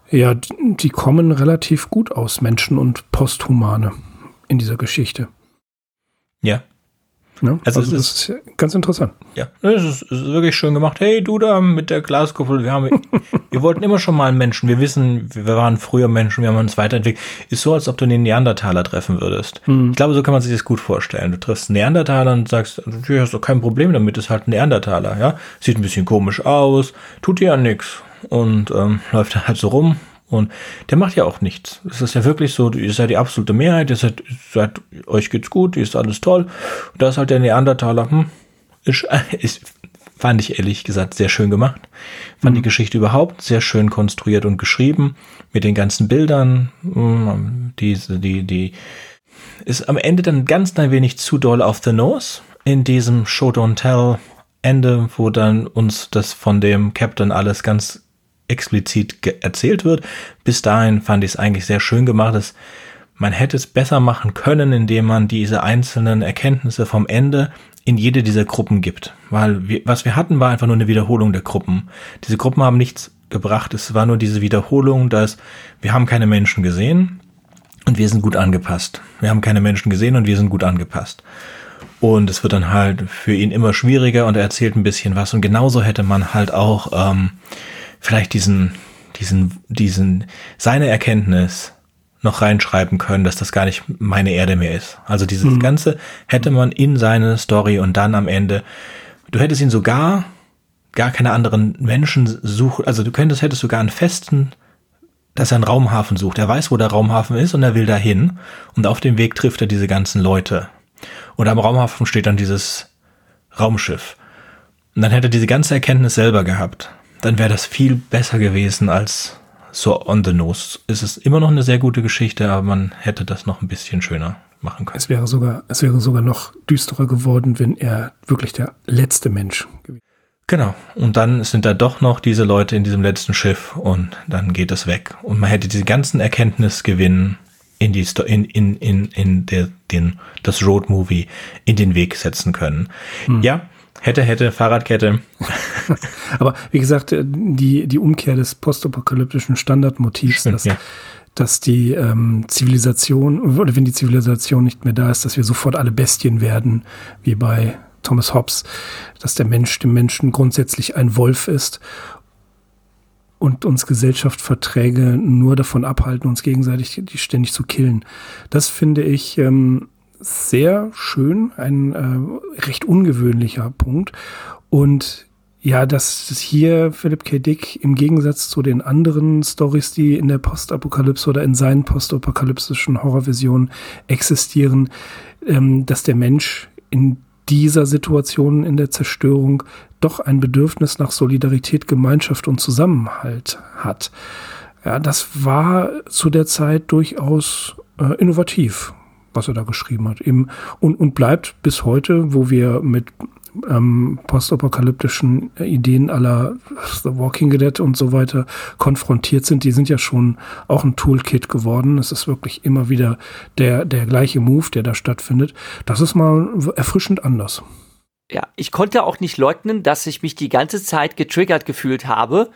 ja, die kommen relativ gut aus, Menschen und Posthumane in dieser Geschichte. Ja. Ja also, also das ist, ist ganz interessant. Ja, es ist, ist, wirklich schön gemacht. Hey, du da mit der Glaskuppel, wir haben, wir wollten immer schon mal einen Menschen. Wir wissen, wir waren früher Menschen, wir haben uns weiterentwickelt. Ist so, als ob du einen Neandertaler treffen würdest. Mhm. Ich glaube, so kann man sich das gut vorstellen. Du triffst einen Neandertaler und sagst, du hast doch kein Problem damit, ist halt ein Neandertaler, ja. Sieht ein bisschen komisch aus, tut dir ja nichts und ähm, läuft dann halt so rum. Und der macht ja auch nichts. Es ist ja wirklich so, ihr seid die absolute Mehrheit, ihr seid, seid euch geht's gut, ihr ist alles toll. Und da ist halt der Neandertaler, hm, ist, ist Fand ich ehrlich gesagt sehr schön gemacht. Fand mhm. die Geschichte überhaupt sehr schön konstruiert und geschrieben. Mit den ganzen Bildern. Mm, diese, die, die, ist am Ende dann ganz ein wenig zu doll auf the nose. In diesem Show Don't Tell Ende, wo dann uns das von dem Captain alles ganz explizit erzählt wird. Bis dahin fand ich es eigentlich sehr schön gemacht. Es, man hätte es besser machen können, indem man diese einzelnen Erkenntnisse vom Ende in jede dieser Gruppen gibt. Weil wir, was wir hatten, war einfach nur eine Wiederholung der Gruppen. Diese Gruppen haben nichts gebracht. Es war nur diese Wiederholung, dass wir haben keine Menschen gesehen und wir sind gut angepasst. Wir haben keine Menschen gesehen und wir sind gut angepasst. Und es wird dann halt für ihn immer schwieriger und er erzählt ein bisschen was. Und genauso hätte man halt auch ähm, vielleicht diesen, diesen, diesen, seine Erkenntnis noch reinschreiben können, dass das gar nicht meine Erde mehr ist. Also dieses mhm. Ganze hätte man in seine Story und dann am Ende, du hättest ihn sogar gar keine anderen Menschen suchen, also du könntest, hättest sogar einen festen, dass er einen Raumhafen sucht. Er weiß, wo der Raumhafen ist und er will dahin und auf dem Weg trifft er diese ganzen Leute. Und am Raumhafen steht dann dieses Raumschiff. Und dann hätte er diese ganze Erkenntnis selber gehabt. Dann wäre das viel besser gewesen als so on the nose. Es ist immer noch eine sehr gute Geschichte, aber man hätte das noch ein bisschen schöner machen können. Es wäre sogar, es wäre sogar noch düsterer geworden, wenn er wirklich der letzte Mensch gewesen Genau. Und dann sind da doch noch diese Leute in diesem letzten Schiff und dann geht es weg. Und man hätte diese ganzen Erkenntnisgewinn in die in in in in der den das Road Movie in den Weg setzen können. Hm. Ja, hätte hätte Fahrradkette. Aber wie gesagt, äh, die die Umkehr des postapokalyptischen Standardmotivs, dass ja. dass die ähm, Zivilisation oder wenn die Zivilisation nicht mehr da ist, dass wir sofort alle Bestien werden, wie bei Thomas Hobbes, dass der Mensch dem Menschen grundsätzlich ein Wolf ist und uns Gesellschaftsverträge nur davon abhalten, uns gegenseitig die ständig zu killen. Das finde ich ähm, sehr schön, ein äh, recht ungewöhnlicher Punkt. Und ja, dass hier Philip K. Dick im Gegensatz zu den anderen Stories, die in der Postapokalypse oder in seinen postapokalyptischen Horrorvisionen existieren, ähm, dass der Mensch in dieser Situation in der Zerstörung doch ein Bedürfnis nach Solidarität, Gemeinschaft und Zusammenhalt hat. Ja, das war zu der Zeit durchaus äh, innovativ, was er da geschrieben hat. Eben, und, und bleibt bis heute, wo wir mit ähm, postapokalyptischen Ideen aller The Walking Dead und so weiter konfrontiert sind, die sind ja schon auch ein Toolkit geworden. Es ist wirklich immer wieder der, der gleiche Move, der da stattfindet. Das ist mal erfrischend anders. Ja, ich konnte auch nicht leugnen, dass ich mich die ganze Zeit getriggert gefühlt habe,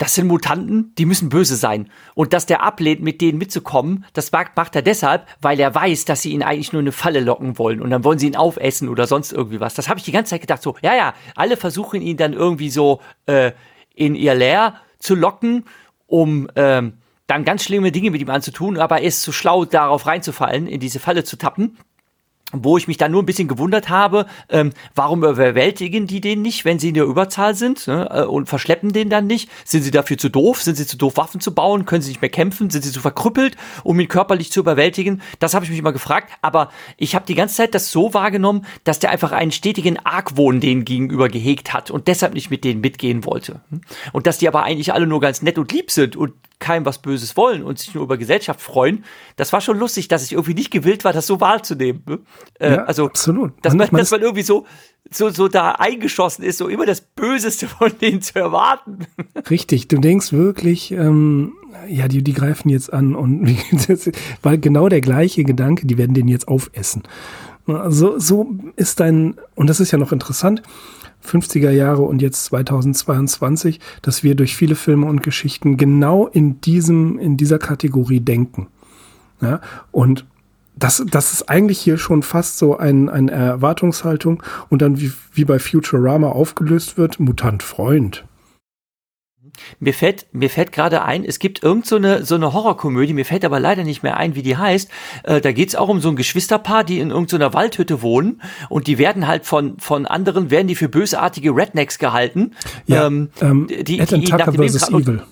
das sind Mutanten, die müssen böse sein. Und dass der ablehnt, mit denen mitzukommen, das macht er deshalb, weil er weiß, dass sie ihn eigentlich nur eine Falle locken wollen. Und dann wollen sie ihn aufessen oder sonst irgendwie was. Das habe ich die ganze Zeit gedacht, so, ja, ja, alle versuchen ihn dann irgendwie so äh, in ihr Leer zu locken, um ähm, dann ganz schlimme Dinge mit ihm anzutun, aber er ist zu schlau, darauf reinzufallen, in diese Falle zu tappen wo ich mich dann nur ein bisschen gewundert habe, ähm, warum überwältigen die den nicht, wenn sie in der Überzahl sind ne, äh, und verschleppen den dann nicht? Sind sie dafür zu doof? Sind sie zu doof, Waffen zu bauen? Können sie nicht mehr kämpfen? Sind sie zu verkrüppelt, um ihn körperlich zu überwältigen? Das habe ich mich immer gefragt, aber ich habe die ganze Zeit das so wahrgenommen, dass der einfach einen stetigen Argwohn denen gegenüber gehegt hat und deshalb nicht mit denen mitgehen wollte. Und dass die aber eigentlich alle nur ganz nett und lieb sind und keinem was Böses wollen und sich nur über Gesellschaft freuen. Das war schon lustig, dass ich irgendwie nicht gewillt war, das so wahrzunehmen. Ne? Äh, ja, also, absolut. Dass man, dass man irgendwie so, so, so da eingeschossen ist, so immer das Böseste von denen zu erwarten. Richtig, du denkst wirklich, ähm, ja, die, die greifen jetzt an und das war genau der gleiche Gedanke, die werden den jetzt aufessen. Also, so ist dein, und das ist ja noch interessant, 50er Jahre und jetzt 2022, dass wir durch viele Filme und Geschichten genau in diesem, in dieser Kategorie denken. Ja, und das, das ist eigentlich hier schon fast so ein, eine Erwartungshaltung und dann wie, wie bei Futurama aufgelöst wird, Mutant Freund. Mir fällt, mir fällt gerade ein, es gibt irgend so eine, so eine Horrorkomödie, mir fällt aber leider nicht mehr ein, wie die heißt. Äh, da geht's auch um so ein Geschwisterpaar, die in irgendeiner so Waldhütte wohnen und die werden halt von, von anderen, werden die für bösartige Rednecks gehalten. Ja, ähm, ähm, die, die, die Tucker versus Evil.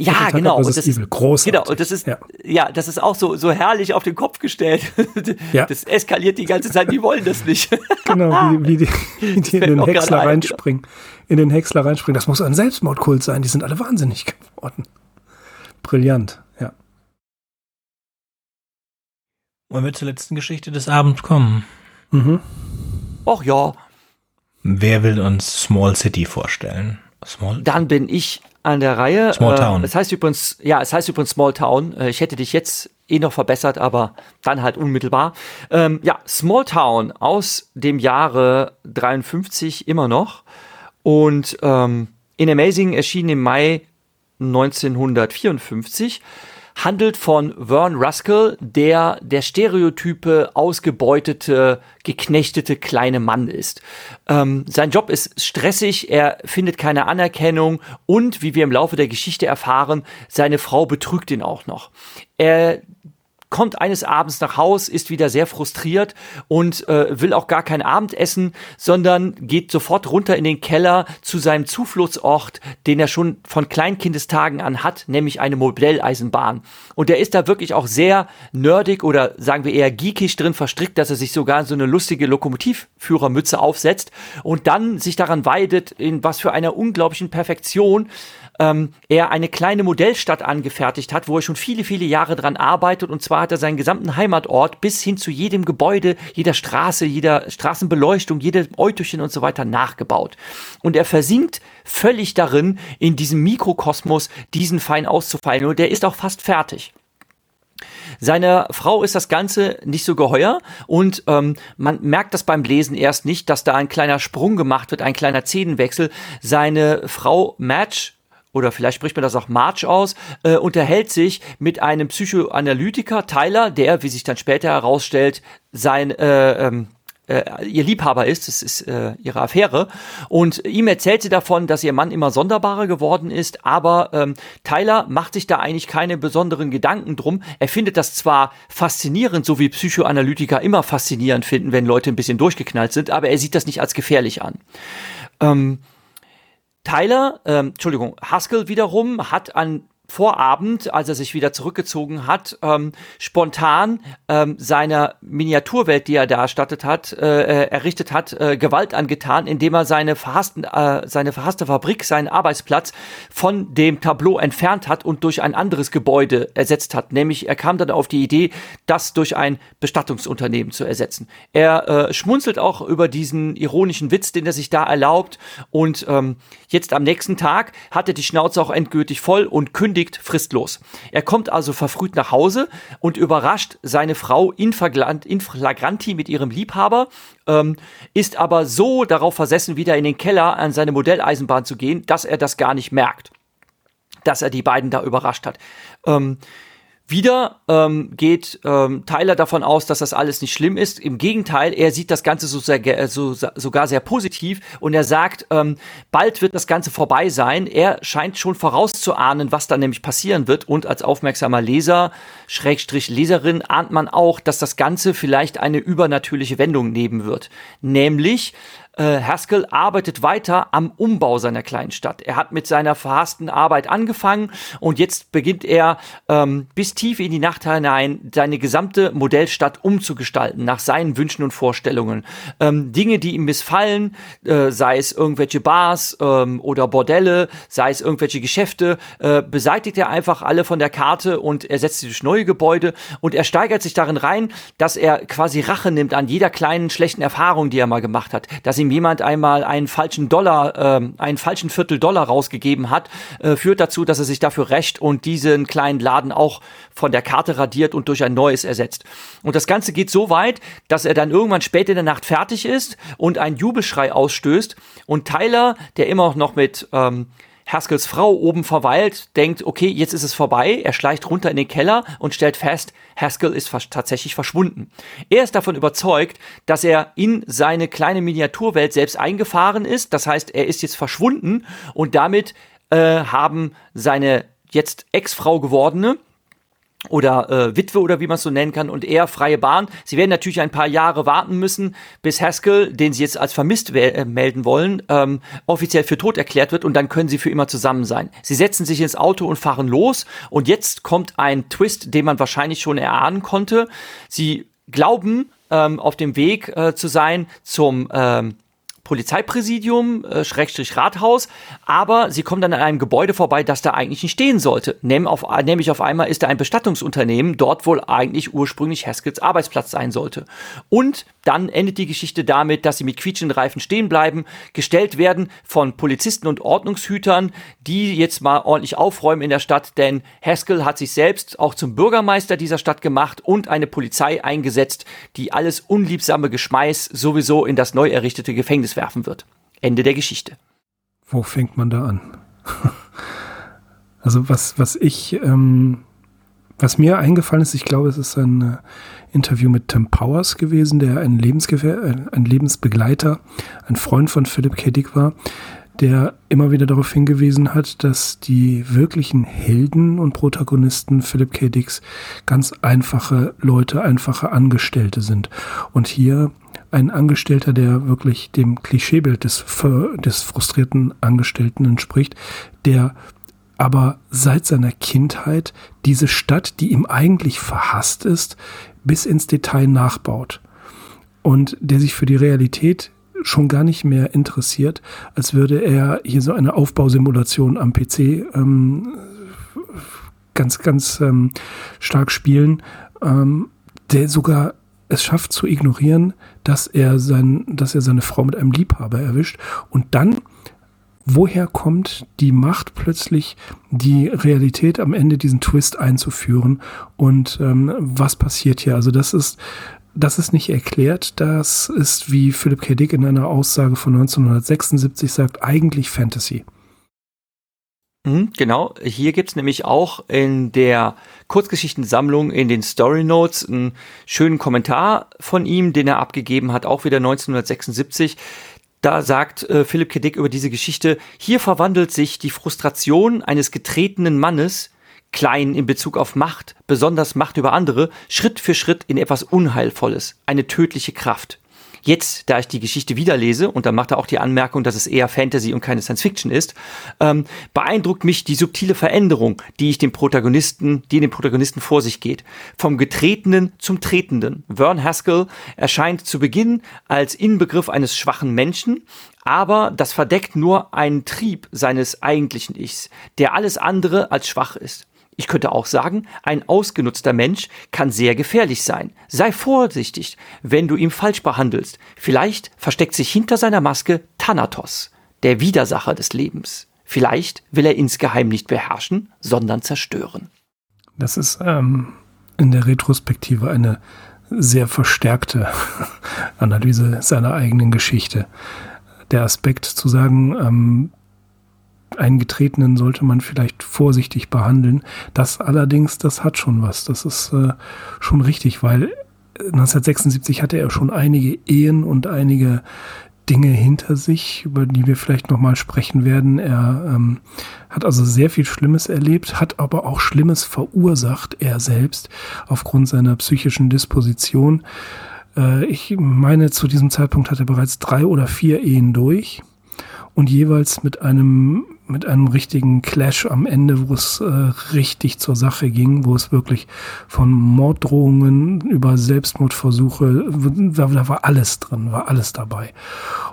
Ja, genau. Und das Evil. Großartig. Genau. Und das ist, ja. ja. das ist auch so, so herrlich auf den Kopf gestellt. ja. Das eskaliert die ganze Zeit. Die wollen das nicht. genau, wie, wie die, wie die in den Häcksler genau. reinspringen. In den Häcksler reinspringen. Das muss ein Selbstmordkult sein. Die sind alle wahnsinnig geworden. Brillant, ja. Wollen wir zur letzten Geschichte des Abends kommen? Mhm. Ach ja. Wer will uns Small City vorstellen? Small Dann bin ich an der Reihe. Small Town. Äh, es heißt übrigens, ja, es heißt übrigens Small Town. Äh, ich hätte dich jetzt eh noch verbessert, aber dann halt unmittelbar. Ähm, ja, Small Town aus dem Jahre 53 immer noch. Und ähm, in Amazing erschien im Mai 1954 handelt von Vern Ruskell, der der stereotype, ausgebeutete, geknechtete kleine Mann ist. Ähm, sein Job ist stressig, er findet keine Anerkennung und, wie wir im Laufe der Geschichte erfahren, seine Frau betrügt ihn auch noch. Er kommt eines Abends nach Haus, ist wieder sehr frustriert und äh, will auch gar kein Abendessen, sondern geht sofort runter in den Keller zu seinem Zufluchtsort, den er schon von Kleinkindestagen an hat, nämlich eine Modelleisenbahn. Und er ist da wirklich auch sehr nerdig oder sagen wir eher geekisch drin verstrickt, dass er sich sogar so eine lustige Lokomotivführermütze aufsetzt und dann sich daran weidet, in was für einer unglaublichen Perfektion ähm, er eine kleine Modellstadt angefertigt hat, wo er schon viele, viele Jahre dran arbeitet. Und zwar hat er seinen gesamten Heimatort bis hin zu jedem Gebäude, jeder Straße, jeder Straßenbeleuchtung, jedem Eutöchen und so weiter nachgebaut. Und er versinkt völlig darin, in diesem Mikrokosmos diesen fein auszufallen. Und der ist auch fast fertig. Seiner Frau ist das Ganze nicht so geheuer und ähm, man merkt das beim Lesen erst nicht, dass da ein kleiner Sprung gemacht wird, ein kleiner Szenenwechsel. Seine Frau Match oder vielleicht spricht man das auch March aus, äh, unterhält sich mit einem Psychoanalytiker, Tyler, der, wie sich dann später herausstellt, sein äh, ähm, äh, ihr Liebhaber ist, das ist äh, ihre Affäre. Und ihm erzählt sie davon, dass ihr Mann immer sonderbarer geworden ist, aber ähm, Tyler macht sich da eigentlich keine besonderen Gedanken drum. Er findet das zwar faszinierend, so wie Psychoanalytiker immer faszinierend finden, wenn Leute ein bisschen durchgeknallt sind, aber er sieht das nicht als gefährlich an. Ähm, Tyler, ähm, Entschuldigung, Haskell wiederum hat an Vorabend, als er sich wieder zurückgezogen hat, ähm, spontan ähm, seiner Miniaturwelt, die er da erstattet hat, äh, äh, errichtet hat, äh, Gewalt angetan, indem er seine verhassten, äh, seine verhasste Fabrik, seinen Arbeitsplatz von dem Tableau entfernt hat und durch ein anderes Gebäude ersetzt hat. Nämlich er kam dann auf die Idee, das durch ein Bestattungsunternehmen zu ersetzen. Er äh, schmunzelt auch über diesen ironischen Witz, den er sich da erlaubt und ähm, jetzt am nächsten Tag hat er die Schnauze auch endgültig voll und kündigt kündigt fristlos. Er kommt also verfrüht nach Hause und überrascht seine Frau in, in flagranti mit ihrem Liebhaber, ähm, ist aber so darauf versessen, wieder in den Keller an seine Modelleisenbahn zu gehen, dass er das gar nicht merkt, dass er die beiden da überrascht hat. Ähm, wieder ähm, geht ähm, Tyler davon aus, dass das alles nicht schlimm ist. Im Gegenteil, er sieht das Ganze so sehr, äh, so, sogar sehr positiv und er sagt, ähm, bald wird das Ganze vorbei sein. Er scheint schon vorauszuahnen, was da nämlich passieren wird. Und als aufmerksamer Leser, Schrägstrich Leserin, ahnt man auch, dass das Ganze vielleicht eine übernatürliche Wendung nehmen wird. Nämlich, äh, Haskell arbeitet weiter am Umbau seiner kleinen Stadt. Er hat mit seiner verhassten Arbeit angefangen und jetzt beginnt er ähm, bis tief in die Nacht hinein seine gesamte Modellstadt umzugestalten nach seinen Wünschen und Vorstellungen. Ähm, Dinge, die ihm missfallen, äh, sei es irgendwelche Bars ähm, oder Bordelle, sei es irgendwelche Geschäfte, äh, beseitigt er einfach alle von der Karte und ersetzt sie durch neue Gebäude und er steigert sich darin rein, dass er quasi Rache nimmt an jeder kleinen schlechten Erfahrung, die er mal gemacht hat, dass ihm jemand einmal einen falschen Dollar, äh, einen falschen Viertel Dollar rausgegeben hat, äh, führt dazu, dass er sich dafür rächt und diesen kleinen Laden auch von der Karte radiert und durch ein neues ersetzt. Und das Ganze geht so weit, dass er dann irgendwann spät in der Nacht fertig ist und einen Jubelschrei ausstößt und Tyler, der immer noch mit ähm, Haskells Frau oben verweilt, denkt, okay, jetzt ist es vorbei. Er schleicht runter in den Keller und stellt fest, Haskell ist tatsächlich verschwunden. Er ist davon überzeugt, dass er in seine kleine Miniaturwelt selbst eingefahren ist. Das heißt, er ist jetzt verschwunden und damit äh, haben seine jetzt Ex-Frau gewordene oder äh, Witwe oder wie man es so nennen kann und er freie Bahn. Sie werden natürlich ein paar Jahre warten müssen, bis Haskell, den sie jetzt als vermisst äh, melden wollen, ähm, offiziell für tot erklärt wird und dann können sie für immer zusammen sein. Sie setzen sich ins Auto und fahren los und jetzt kommt ein Twist, den man wahrscheinlich schon erahnen konnte. Sie glauben ähm, auf dem Weg äh, zu sein zum ähm, Polizeipräsidium, äh, Schrägstrich Rathaus, aber sie kommen dann an einem Gebäude vorbei, das da eigentlich nicht stehen sollte. Nehm auf, nämlich auf einmal ist da ein Bestattungsunternehmen, dort wohl eigentlich ursprünglich Haskins Arbeitsplatz sein sollte. Und dann endet die Geschichte damit, dass sie mit quietschenden Reifen stehen bleiben, gestellt werden von Polizisten und Ordnungshütern, die jetzt mal ordentlich aufräumen in der Stadt, denn Haskell hat sich selbst auch zum Bürgermeister dieser Stadt gemacht und eine Polizei eingesetzt, die alles unliebsame Geschmeiß sowieso in das neu errichtete Gefängnis werfen wird. Ende der Geschichte. Wo fängt man da an? also was, was ich ähm, Was mir eingefallen ist, ich glaube, es ist ein äh, Interview mit Tim Powers gewesen, der ein, Lebensgefähr äh, ein Lebensbegleiter, ein Freund von Philip K. Dick war, der immer wieder darauf hingewiesen hat, dass die wirklichen Helden und Protagonisten Philip K. Dicks ganz einfache Leute, einfache Angestellte sind. Und hier ein Angestellter, der wirklich dem Klischeebild des, des frustrierten Angestellten entspricht, der aber seit seiner Kindheit diese Stadt, die ihm eigentlich verhasst ist, bis ins Detail nachbaut. Und der sich für die Realität schon gar nicht mehr interessiert, als würde er hier so eine Aufbausimulation am PC ähm, ganz, ganz ähm, stark spielen, ähm, der sogar es schafft zu ignorieren, dass er, sein, dass er seine Frau mit einem Liebhaber erwischt. Und dann, woher kommt die Macht plötzlich, die Realität am Ende diesen Twist einzuführen? Und ähm, was passiert hier? Also das ist das ist nicht erklärt. Das ist, wie Philip K. Dick in einer Aussage von 1976 sagt, eigentlich Fantasy. Mhm, genau, hier gibt's nämlich auch in der Kurzgeschichtensammlung in den Story Notes einen schönen Kommentar von ihm, den er abgegeben hat, auch wieder 1976. Da sagt äh, Philipp K. Dick über diese Geschichte, hier verwandelt sich die Frustration eines getretenen Mannes klein in Bezug auf Macht, besonders Macht über andere, Schritt für Schritt in etwas Unheilvolles, eine tödliche Kraft. Jetzt, da ich die Geschichte wieder lese, und da macht er auch die Anmerkung, dass es eher Fantasy und keine Science Fiction ist, ähm, beeindruckt mich die subtile Veränderung, die ich dem Protagonisten, die dem Protagonisten vor sich geht. Vom Getretenen zum Tretenden. Vern Haskell erscheint zu Beginn als Inbegriff eines schwachen Menschen, aber das verdeckt nur einen Trieb seines eigentlichen Ichs, der alles andere als schwach ist. Ich könnte auch sagen, ein ausgenutzter Mensch kann sehr gefährlich sein. Sei vorsichtig, wenn du ihn falsch behandelst. Vielleicht versteckt sich hinter seiner Maske Thanatos, der Widersacher des Lebens. Vielleicht will er insgeheim nicht beherrschen, sondern zerstören. Das ist ähm, in der Retrospektive eine sehr verstärkte Analyse seiner eigenen Geschichte. Der Aspekt zu sagen, ähm, Eingetretenen sollte man vielleicht vorsichtig behandeln. Das allerdings, das hat schon was. Das ist äh, schon richtig, weil 1976 hatte er schon einige Ehen und einige Dinge hinter sich, über die wir vielleicht nochmal sprechen werden. Er ähm, hat also sehr viel Schlimmes erlebt, hat aber auch Schlimmes verursacht, er selbst, aufgrund seiner psychischen Disposition. Äh, ich meine, zu diesem Zeitpunkt hat er bereits drei oder vier Ehen durch und jeweils mit einem mit einem richtigen Clash am Ende, wo es äh, richtig zur Sache ging, wo es wirklich von Morddrohungen über Selbstmordversuche, da, da war alles drin, war alles dabei.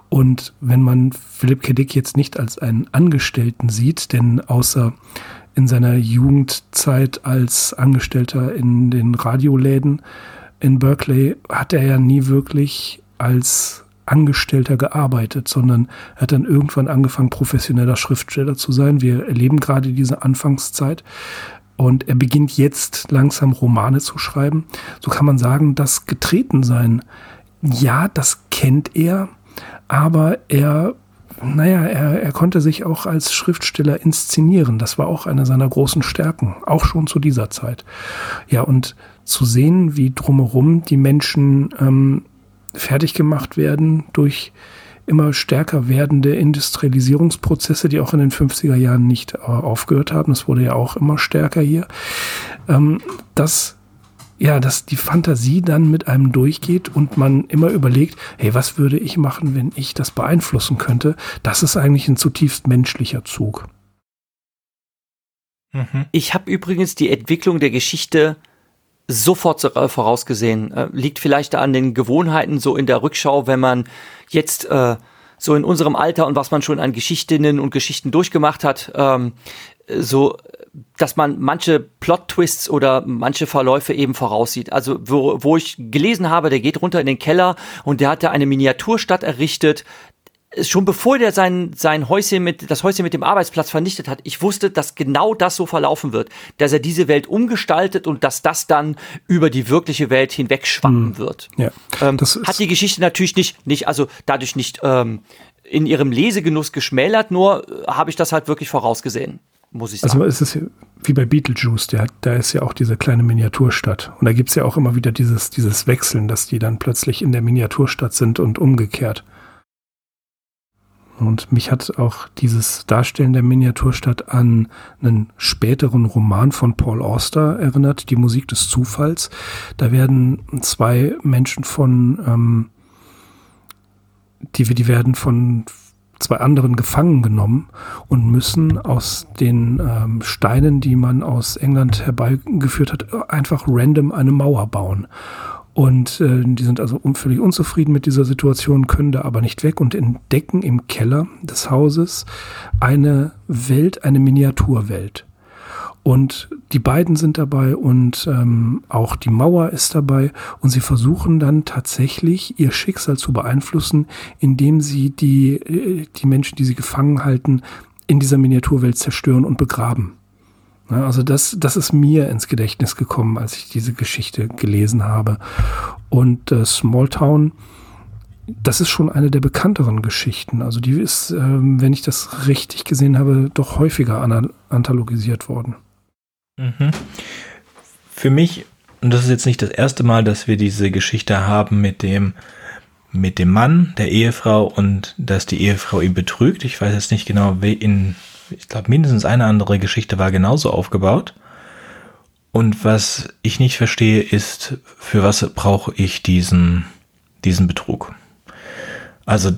Und wenn man Philipp Kedick jetzt nicht als einen Angestellten sieht, denn außer in seiner Jugendzeit als Angestellter in den Radioläden in Berkeley hat er ja nie wirklich als Angestellter gearbeitet, sondern er hat dann irgendwann angefangen, professioneller Schriftsteller zu sein. Wir erleben gerade diese Anfangszeit. Und er beginnt jetzt langsam Romane zu schreiben. So kann man sagen, das Getretensein, ja, das kennt er, aber er, naja, er, er konnte sich auch als Schriftsteller inszenieren. Das war auch eine seiner großen Stärken, auch schon zu dieser Zeit. Ja, und zu sehen, wie drumherum die Menschen ähm, fertig gemacht werden durch immer stärker werdende Industrialisierungsprozesse, die auch in den 50er Jahren nicht äh, aufgehört haben. Das wurde ja auch immer stärker hier. Ähm, dass, ja, dass die Fantasie dann mit einem durchgeht und man immer überlegt, hey, was würde ich machen, wenn ich das beeinflussen könnte? Das ist eigentlich ein zutiefst menschlicher Zug. Mhm. Ich habe übrigens die Entwicklung der Geschichte sofort äh, vorausgesehen. Äh, liegt vielleicht an den Gewohnheiten so in der Rückschau, wenn man jetzt äh, so in unserem Alter und was man schon an Geschichtinnen und Geschichten durchgemacht hat, ähm, so dass man manche Plot-Twists oder manche Verläufe eben voraussieht. Also wo, wo ich gelesen habe, der geht runter in den Keller und der hat da eine Miniaturstadt errichtet, schon bevor der sein, sein Häuschen mit, das Häuschen mit dem Arbeitsplatz vernichtet hat, ich wusste, dass genau das so verlaufen wird, dass er diese Welt umgestaltet und dass das dann über die wirkliche Welt hinweg schwappen hm. wird. Ja, ähm, hat die Geschichte natürlich nicht, nicht, also dadurch nicht ähm, in ihrem Lesegenuss geschmälert, nur äh, habe ich das halt wirklich vorausgesehen, muss ich also sagen. Also es ist wie bei Beetlejuice, der, da ist ja auch diese kleine Miniaturstadt. Und da gibt's ja auch immer wieder dieses, dieses Wechseln, dass die dann plötzlich in der Miniaturstadt sind und umgekehrt. Und mich hat auch dieses Darstellen der Miniaturstadt an einen späteren Roman von Paul Auster erinnert, Die Musik des Zufalls. Da werden zwei Menschen von, ähm, die, die werden von zwei anderen gefangen genommen und müssen aus den ähm, Steinen, die man aus England herbeigeführt hat, einfach random eine Mauer bauen. Und äh, die sind also völlig unzufrieden mit dieser Situation, können da aber nicht weg und entdecken im Keller des Hauses eine Welt, eine Miniaturwelt. Und die beiden sind dabei und ähm, auch die Mauer ist dabei und sie versuchen dann tatsächlich ihr Schicksal zu beeinflussen, indem sie die, äh, die Menschen, die sie gefangen halten, in dieser Miniaturwelt zerstören und begraben. Ne, also das, das ist mir ins Gedächtnis gekommen, als ich diese Geschichte gelesen habe. Und äh, Smalltown, das ist schon eine der bekannteren Geschichten. Also die ist, äh, wenn ich das richtig gesehen habe, doch häufiger anthologisiert worden. Mhm. Für mich, und das ist jetzt nicht das erste Mal, dass wir diese Geschichte haben mit dem, mit dem Mann, der Ehefrau und dass die Ehefrau ihn betrügt. Ich weiß jetzt nicht genau, in ich glaube, mindestens eine andere Geschichte war genauso aufgebaut. Und was ich nicht verstehe, ist, für was brauche ich diesen, diesen Betrug? Also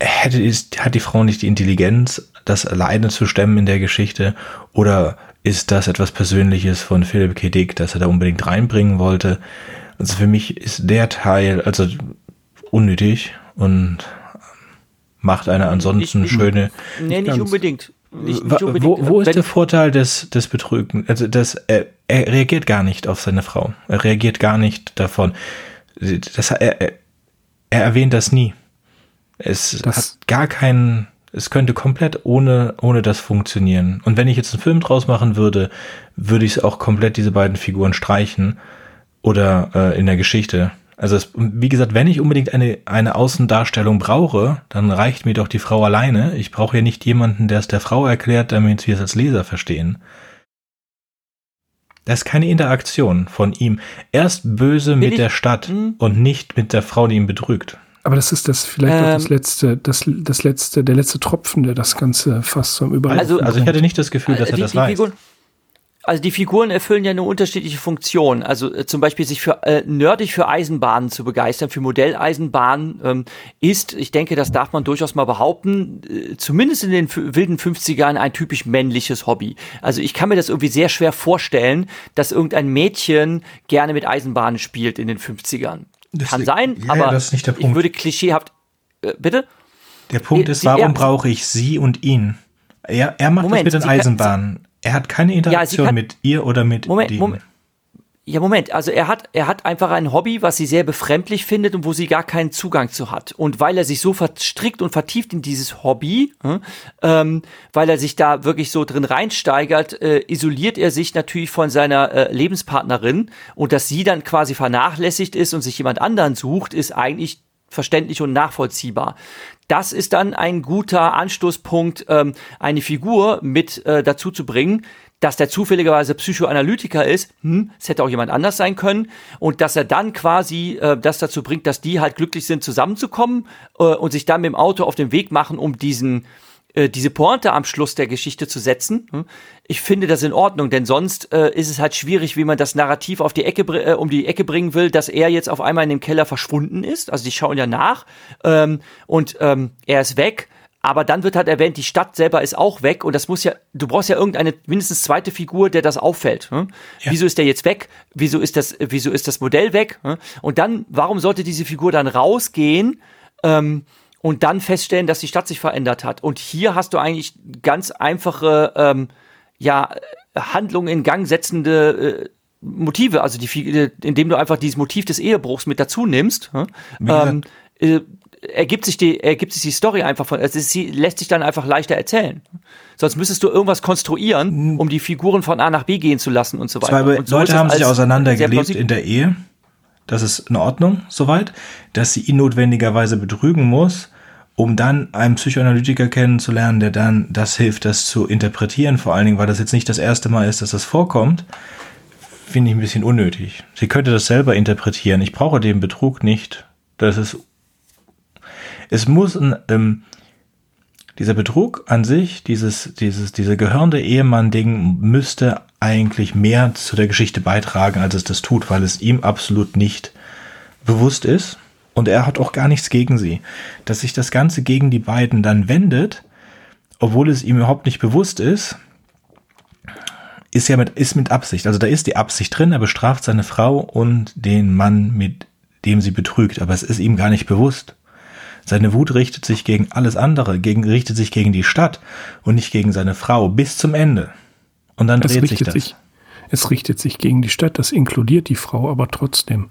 hätte, ist, hat die Frau nicht die Intelligenz, das alleine zu stemmen in der Geschichte? Oder ist das etwas Persönliches von Philipp K. Dick, das er da unbedingt reinbringen wollte? Also für mich ist der Teil also unnötig und macht eine ansonsten nicht, schöne. Nee, nicht unbedingt. Nicht, nicht unbedingt. Wo, wo ist der Vorteil des, des Betrügen? Also das, er, er reagiert gar nicht auf seine Frau. Er reagiert gar nicht davon. Das, er, er, er erwähnt das nie. Es das hat gar keinen, es könnte komplett ohne, ohne das funktionieren. Und wenn ich jetzt einen Film draus machen würde, würde ich es auch komplett diese beiden Figuren streichen oder äh, in der Geschichte. Also es, wie gesagt, wenn ich unbedingt eine, eine Außendarstellung brauche, dann reicht mir doch die Frau alleine. Ich brauche ja nicht jemanden, der es der Frau erklärt, damit wir es als Leser verstehen. Das ist keine Interaktion von ihm. Erst böse Bin mit ich? der Stadt hm? und nicht mit der Frau, die ihn betrügt. Aber das ist das vielleicht ähm, auch das ähm. letzte, das, das letzte, der letzte Tropfen, der das Ganze fast zum Überlaufen Also, also ich hatte nicht das Gefühl, dass äh, er das die weiß. Figur, also die Figuren erfüllen ja eine unterschiedliche Funktion. Also äh, zum Beispiel sich für äh, nerdig für Eisenbahnen zu begeistern, für Modelleisenbahnen ähm, ist, ich denke, das darf man durchaus mal behaupten, äh, zumindest in den wilden 50ern ein typisch männliches Hobby. Also ich kann mir das irgendwie sehr schwer vorstellen, dass irgendein Mädchen gerne mit Eisenbahnen spielt in den 50ern. Das kann sein, ja, aber das ist nicht der Punkt. ich würde klischeehaft, äh, bitte? Der Punkt ist, warum brauche ich sie und ihn? Er, er macht Moment, das mit den Eisenbahnen. Er hat keine Interaktion ja, mit ihr oder mit Moment, dem. Moment. Ja, Moment, also er hat, er hat einfach ein Hobby, was sie sehr befremdlich findet und wo sie gar keinen Zugang zu hat. Und weil er sich so verstrickt und vertieft in dieses Hobby, hm, ähm, weil er sich da wirklich so drin reinsteigert, äh, isoliert er sich natürlich von seiner äh, Lebenspartnerin und dass sie dann quasi vernachlässigt ist und sich jemand anderen sucht, ist eigentlich verständlich und nachvollziehbar. Das ist dann ein guter Anstoßpunkt, ähm, eine Figur mit äh, dazu zu bringen, dass der zufälligerweise Psychoanalytiker ist, hm, es hätte auch jemand anders sein können, und dass er dann quasi äh, das dazu bringt, dass die halt glücklich sind, zusammenzukommen äh, und sich dann mit dem Auto auf den Weg machen, um diesen äh, diese Pointe am Schluss der Geschichte zu setzen. Hm? Ich finde das in Ordnung, denn sonst äh, ist es halt schwierig, wie man das Narrativ auf die Ecke äh, um die Ecke bringen will, dass er jetzt auf einmal in dem Keller verschwunden ist. Also die schauen ja nach ähm, und ähm, er ist weg. Aber dann wird halt erwähnt, die Stadt selber ist auch weg und das muss ja, du brauchst ja irgendeine mindestens zweite Figur, der das auffällt. Hm? Ja. Wieso ist der jetzt weg? Wieso ist das, wieso ist das Modell weg? Hm? Und dann, warum sollte diese Figur dann rausgehen? Ähm, und dann feststellen, dass die Stadt sich verändert hat. Und hier hast du eigentlich ganz einfache, ähm, ja, Handlungen in Gang setzende äh, Motive, also die, indem du einfach dieses Motiv des Ehebruchs mit dazu nimmst, ähm, äh, ergibt sich die ergibt sich die Story einfach von also sie lässt sich dann einfach leichter erzählen. Sonst müsstest du irgendwas konstruieren hm. um die Figuren von A nach B gehen zu lassen und so weiter. Zwei und so Leute haben sich auseinandergelebt in der Ehe das ist in Ordnung soweit, dass sie ihn notwendigerweise betrügen muss um dann einen Psychoanalytiker kennenzulernen, der dann das hilft, das zu interpretieren, vor allen Dingen, weil das jetzt nicht das erste Mal ist, dass das vorkommt, finde ich ein bisschen unnötig. Sie könnte das selber interpretieren. Ich brauche den Betrug nicht. Das ist, es muss ein, ähm, dieser Betrug an sich, dieses, dieses, dieser gehörnde Ehemann-Ding müsste eigentlich mehr zu der Geschichte beitragen, als es das tut, weil es ihm absolut nicht bewusst ist. Und er hat auch gar nichts gegen sie. Dass sich das Ganze gegen die beiden dann wendet, obwohl es ihm überhaupt nicht bewusst ist, ist ja mit, ist mit Absicht. Also da ist die Absicht drin, er bestraft seine Frau und den Mann, mit dem sie betrügt, aber es ist ihm gar nicht bewusst. Seine Wut richtet sich gegen alles andere, gegen, richtet sich gegen die Stadt und nicht gegen seine Frau bis zum Ende. Und dann es dreht sich das. Sich, es richtet sich gegen die Stadt, das inkludiert die Frau aber trotzdem.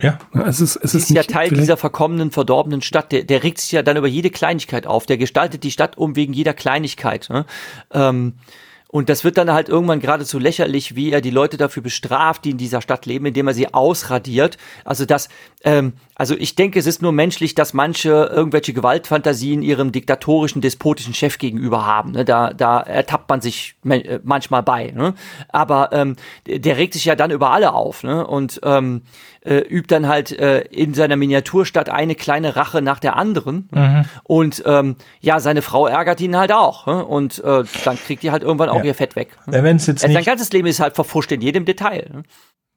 Ja. Es ist, es ist, ist ja Teil dieser verkommenen, verdorbenen Stadt. Der, der regt sich ja dann über jede Kleinigkeit auf. Der gestaltet die Stadt um wegen jeder Kleinigkeit. Ne? Ähm, und das wird dann halt irgendwann geradezu lächerlich, wie er die Leute dafür bestraft, die in dieser Stadt leben, indem er sie ausradiert. Also das, ähm, also ich denke, es ist nur menschlich, dass manche irgendwelche Gewaltfantasien ihrem diktatorischen, despotischen Chef gegenüber haben. Ne? Da, da ertappt man sich äh, manchmal bei. Ne? Aber ähm, der regt sich ja dann über alle auf. Ne? Und ähm, äh, übt dann halt äh, in seiner Miniaturstadt eine kleine Rache nach der anderen. Mhm. Und ähm, ja, seine Frau ärgert ihn halt auch. Ne? Und äh, dann kriegt die halt irgendwann auch ja. ihr Fett weg. Ne? Wenn's jetzt also sein ganzes Leben ist halt verfuscht in jedem Detail. Ne?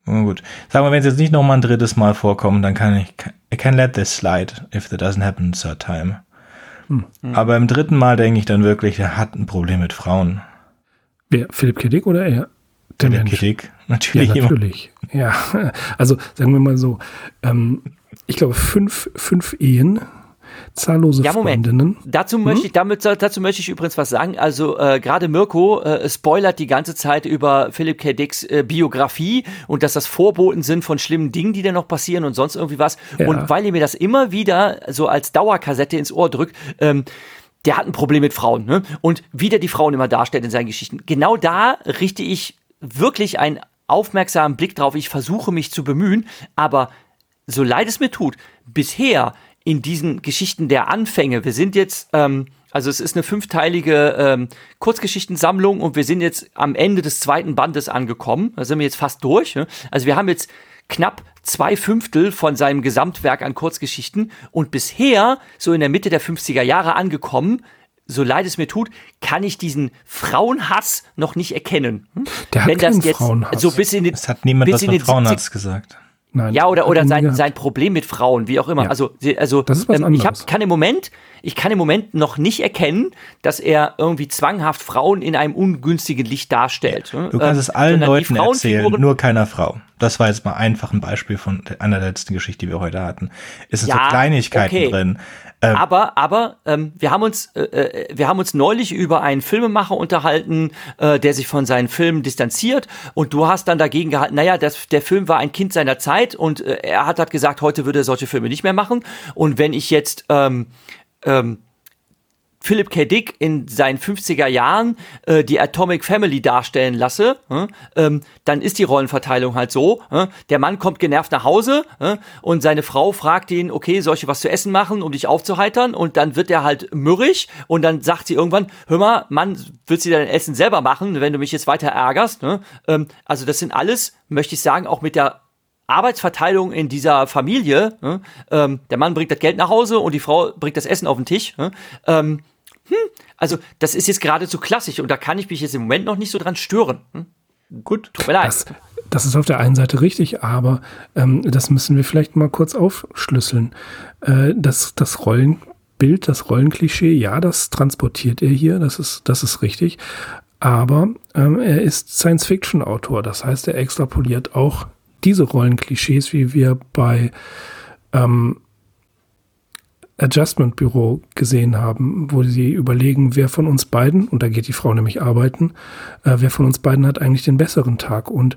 Na gut. Sagen wir, wenn es jetzt nicht noch mal ein drittes Mal vorkommt, dann kann ich, I can let this slide if that doesn't happen third time. Hm. Aber im dritten Mal denke ich dann wirklich, er hat ein Problem mit Frauen. Wer? Philipp Kiddick oder er? Der, der Kiddick, natürlich. Ja, natürlich. Ja, also sagen wir mal so, ähm, ich glaube, fünf, fünf Ehen zahllose ja, Moment. Freundinnen. Dazu möchte hm? ich, damit, dazu möchte ich übrigens was sagen. Also äh, gerade Mirko äh, spoilert die ganze Zeit über Philip K. Dicks äh, Biografie und dass das Vorboten sind von schlimmen Dingen, die da noch passieren und sonst irgendwie was. Ja. Und weil ihr mir das immer wieder so als Dauerkassette ins Ohr drückt, ähm, der hat ein Problem mit Frauen, ne? Und wie der die Frauen immer darstellt in seinen Geschichten. Genau da richte ich wirklich einen aufmerksamen Blick drauf. Ich versuche mich zu bemühen, aber so leid es mir tut, bisher in diesen Geschichten der Anfänge, wir sind jetzt, ähm, also es ist eine fünfteilige ähm, Kurzgeschichtensammlung und wir sind jetzt am Ende des zweiten Bandes angekommen. Da sind wir jetzt fast durch. Ne? Also wir haben jetzt knapp zwei Fünftel von seinem Gesamtwerk an Kurzgeschichten und bisher, so in der Mitte der 50er Jahre angekommen, so leid es mir tut, kann ich diesen Frauenhass noch nicht erkennen. Hm? Der hat Wenn das jetzt Frauenhass. so bis in den, es hat niemand was von Frauenhass gesagt. Nein, ja, oder, oder sein, sein Problem mit Frauen, wie auch immer. Ja. Also, also ähm, ich hab, kann im Moment, ich kann im Moment noch nicht erkennen, dass er irgendwie zwanghaft Frauen in einem ungünstigen Licht darstellt. Du kannst ähm, es allen Leuten erzählen, nur keiner Frau. Das war jetzt mal einfach ein Beispiel von einer der letzten Geschichten, die wir heute hatten. Es sind ja, so Kleinigkeiten okay. drin. Ähm, aber aber ähm, wir haben uns äh, äh, wir haben uns neulich über einen Filmemacher unterhalten, äh, der sich von seinen Filmen distanziert. Und du hast dann dagegen gehalten, naja, das, der Film war ein Kind seiner Zeit. Und äh, er hat halt gesagt, heute würde er solche Filme nicht mehr machen. Und wenn ich jetzt ähm, ähm, Philip K. Dick in seinen 50er Jahren äh, die Atomic Family darstellen lasse, äh, ähm, dann ist die Rollenverteilung halt so. Äh, der Mann kommt genervt nach Hause äh, und seine Frau fragt ihn, okay, soll ich was zu essen machen, um dich aufzuheitern? Und dann wird er halt mürrig und dann sagt sie irgendwann, hör mal, Mann, willst du dein Essen selber machen, wenn du mich jetzt weiter ärgerst? Ne? Ähm, also das sind alles, möchte ich sagen, auch mit der Arbeitsverteilung in dieser Familie. Ne? Ähm, der Mann bringt das Geld nach Hause und die Frau bringt das Essen auf den Tisch. Ne? Ähm, hm, also das ist jetzt geradezu klassisch und da kann ich mich jetzt im Moment noch nicht so dran stören. Hm? Gut, tut mir leid. Das, das, ist auf der einen Seite richtig, aber ähm, das müssen wir vielleicht mal kurz aufschlüsseln. Äh, das, das Rollenbild, das Rollenklischee, ja, das transportiert er hier, das ist, das ist richtig. Aber ähm, er ist Science-Fiction-Autor, das heißt, er extrapoliert auch diese Rollenklischees, wie wir bei ähm, Adjustment Büro gesehen haben, wo sie überlegen, wer von uns beiden, und da geht die Frau nämlich arbeiten, äh, wer von uns beiden hat eigentlich den besseren Tag. Und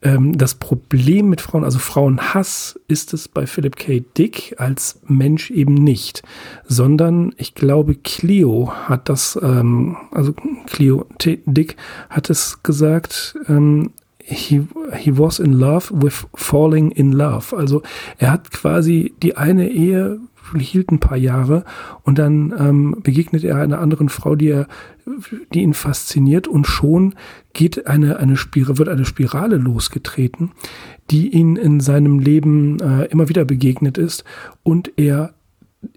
ähm, das Problem mit Frauen, also Frauenhass, ist es bei Philip K. Dick als Mensch eben nicht, sondern ich glaube, Clio hat das, ähm, also Clio T Dick hat es gesagt, ähm, he, he was in love with falling in love. Also er hat quasi die eine Ehe hielt ein paar Jahre und dann ähm, begegnet er einer anderen Frau, die er, die ihn fasziniert und schon geht eine, eine Spirale, wird eine Spirale losgetreten, die ihn in seinem Leben äh, immer wieder begegnet ist und er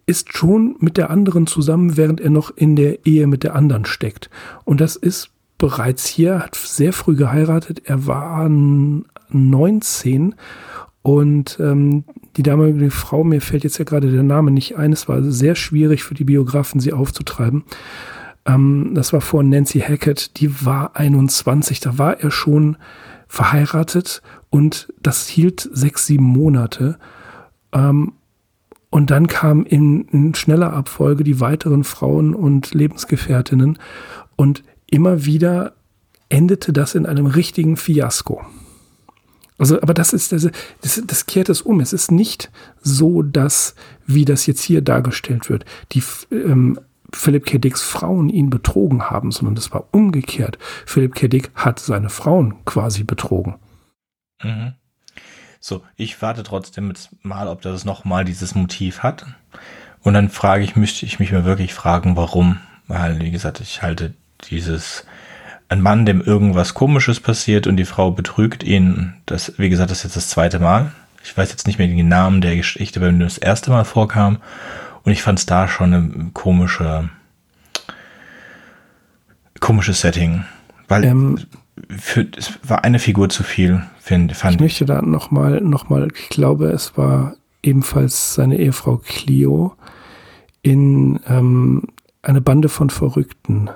ist schon mit der anderen zusammen, während er noch in der Ehe mit der anderen steckt. Und das ist bereits hier, hat sehr früh geheiratet. Er war 19 und ähm, die damalige Frau, mir fällt jetzt ja gerade der Name nicht ein, es war sehr schwierig für die Biografen, sie aufzutreiben. Ähm, das war vor Nancy Hackett, die war 21, da war er schon verheiratet und das hielt sechs, sieben Monate. Ähm, und dann kamen in, in schneller Abfolge die weiteren Frauen und Lebensgefährtinnen und immer wieder endete das in einem richtigen Fiasko. Also, aber das ist, das, das, das kehrt es um. Es ist nicht so, dass, wie das jetzt hier dargestellt wird, die ähm, Philipp K. Dicks Frauen ihn betrogen haben, sondern das war umgekehrt. Philipp K. Dick hat seine Frauen quasi betrogen. Mhm. So, ich warte trotzdem jetzt mal, ob das nochmal dieses Motiv hat. Und dann frage ich, müsste ich mich mal wirklich fragen, warum. Weil, wie gesagt, ich halte dieses ein Mann, dem irgendwas Komisches passiert und die Frau betrügt ihn. Das, wie gesagt, das ist jetzt das zweite Mal. Ich weiß jetzt nicht mehr den Namen der Geschichte, weil mir das erste Mal vorkam. Und ich fand es da schon eine komische, komisches Setting. Weil ähm, für, es war eine Figur zu viel, find, fand ich. Ich möchte da nochmal, noch mal, ich glaube, es war ebenfalls seine Ehefrau Clio in ähm, eine Bande von Verrückten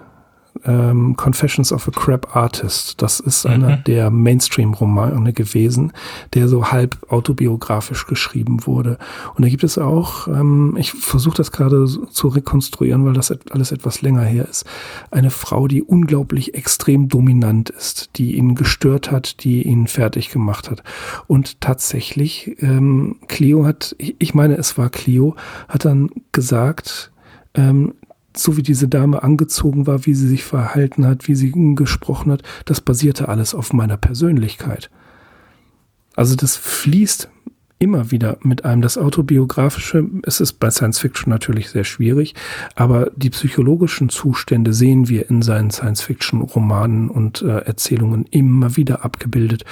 ähm, Confessions of a Crap Artist. Das ist mhm. einer der Mainstream-Romane gewesen, der so halb autobiografisch geschrieben wurde. Und da gibt es auch, ähm, ich versuche das gerade zu rekonstruieren, weil das alles etwas länger her ist, eine Frau, die unglaublich extrem dominant ist, die ihn gestört hat, die ihn fertig gemacht hat. Und tatsächlich, ähm, Cleo hat, ich meine, es war Cleo, hat dann gesagt, ähm, so wie diese Dame angezogen war, wie sie sich verhalten hat, wie sie gesprochen hat, das basierte alles auf meiner Persönlichkeit. Also das fließt immer wieder mit einem. Das Autobiografische, es ist bei Science Fiction natürlich sehr schwierig, aber die psychologischen Zustände sehen wir in seinen Science Fiction Romanen und äh, Erzählungen immer wieder abgebildet.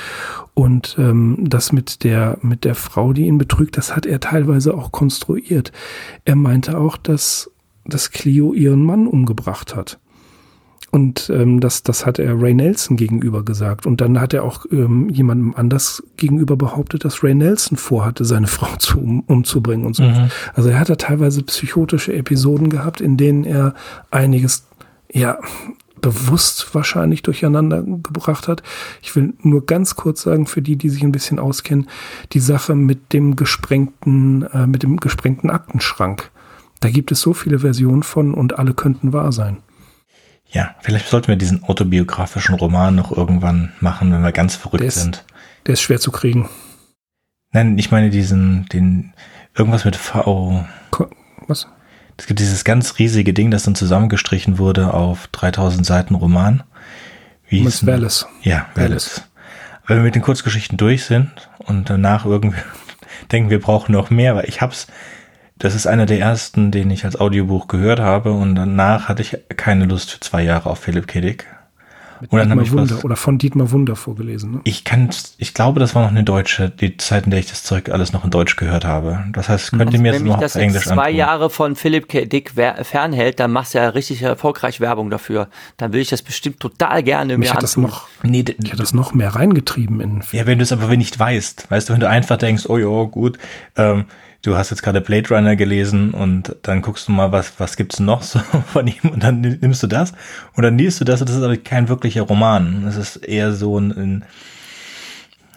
Und ähm, das mit der, mit der Frau, die ihn betrügt, das hat er teilweise auch konstruiert. Er meinte auch, dass dass Clio ihren Mann umgebracht hat. Und ähm, das, das hat er Ray Nelson gegenüber gesagt. Und dann hat er auch ähm, jemandem anders gegenüber behauptet, dass Ray Nelson vorhatte, seine Frau zu, um, umzubringen und so. Mhm. Also er hat da teilweise psychotische Episoden gehabt, in denen er einiges, ja, bewusst wahrscheinlich durcheinander gebracht hat. Ich will nur ganz kurz sagen, für die, die sich ein bisschen auskennen, die Sache mit dem gesprengten, äh, mit dem gesprengten Aktenschrank. Da gibt es so viele Versionen von und alle könnten wahr sein. Ja, vielleicht sollten wir diesen autobiografischen Roman noch irgendwann machen, wenn wir ganz verrückt der ist, sind. Der ist schwer zu kriegen. Nein, ich meine diesen, den, irgendwas mit V. Was? Es gibt dieses ganz riesige Ding, das dann zusammengestrichen wurde auf 3000 Seiten Roman. Wie Miss Wallace. Ja, Wallace. Wenn wir mit den Kurzgeschichten durch sind und danach irgendwie denken, wir brauchen noch mehr, weil ich hab's das ist einer der ersten, den ich als Audiobuch gehört habe und danach hatte ich keine Lust für zwei Jahre auf Philipp Kiddick. Mit und Dietmar Wunder was, oder von Dietmar Wunder vorgelesen. Ne? Ich kann, ich glaube, das war noch eine deutsche, die Zeit, in der ich das Zeug alles noch in Deutsch gehört habe. Das heißt, könnt ihr mir jetzt noch auf Englisch zwei antun. Jahre von Philipp K. Dick fernhält, dann machst du ja richtig erfolgreich Werbung dafür. Dann will ich das bestimmt total gerne Mich mir hat das noch, nee, ich hat das noch mehr reingetrieben in. Ja, wenn du es aber nicht weißt, weißt du, wenn du einfach denkst, oh ja, gut, ähm, du hast jetzt gerade Blade Runner gelesen und dann guckst du mal, was, was gibt's noch so von ihm und dann nimmst du das und dann liest du das und das ist aber kein wirklicher Roman. Es ist eher so ein, ein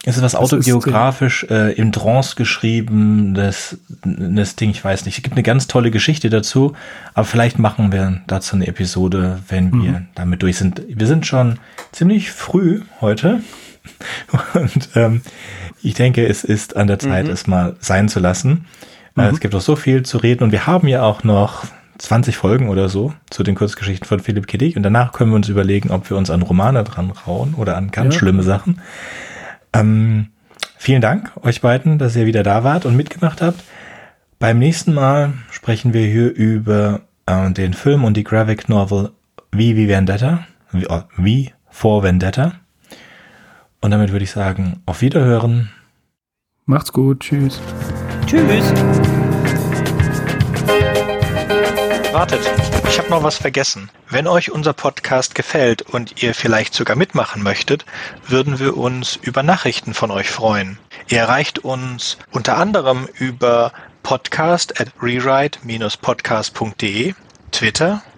es ist was autobiografisch äh, im Trance geschrieben, das, das Ding, ich weiß nicht. Es gibt eine ganz tolle Geschichte dazu, aber vielleicht machen wir dazu eine Episode, wenn mhm. wir damit durch sind. Wir sind schon ziemlich früh heute und ähm, ich denke, es ist an der Zeit, mhm. es mal sein zu lassen. Äh, mhm. Es gibt noch so viel zu reden und wir haben ja auch noch 20 Folgen oder so zu den Kurzgeschichten von Philipp Kiddick und danach können wir uns überlegen, ob wir uns an Romane dran rauen oder an ganz ja. schlimme Sachen. Ähm, vielen Dank euch beiden, dass ihr wieder da wart und mitgemacht habt. Beim nächsten Mal sprechen wir hier über äh, den Film und die Graphic Novel Wie wie Vendetta, wie, oh, wie vor Vendetta. Und damit würde ich sagen, auf Wiederhören. Macht's gut, tschüss. Tschüss. Wartet, ich habe noch was vergessen. Wenn euch unser Podcast gefällt und ihr vielleicht sogar mitmachen möchtet, würden wir uns über Nachrichten von euch freuen. Ihr erreicht uns unter anderem über podcast at rewrite-podcast.de, Twitter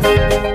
Thank you.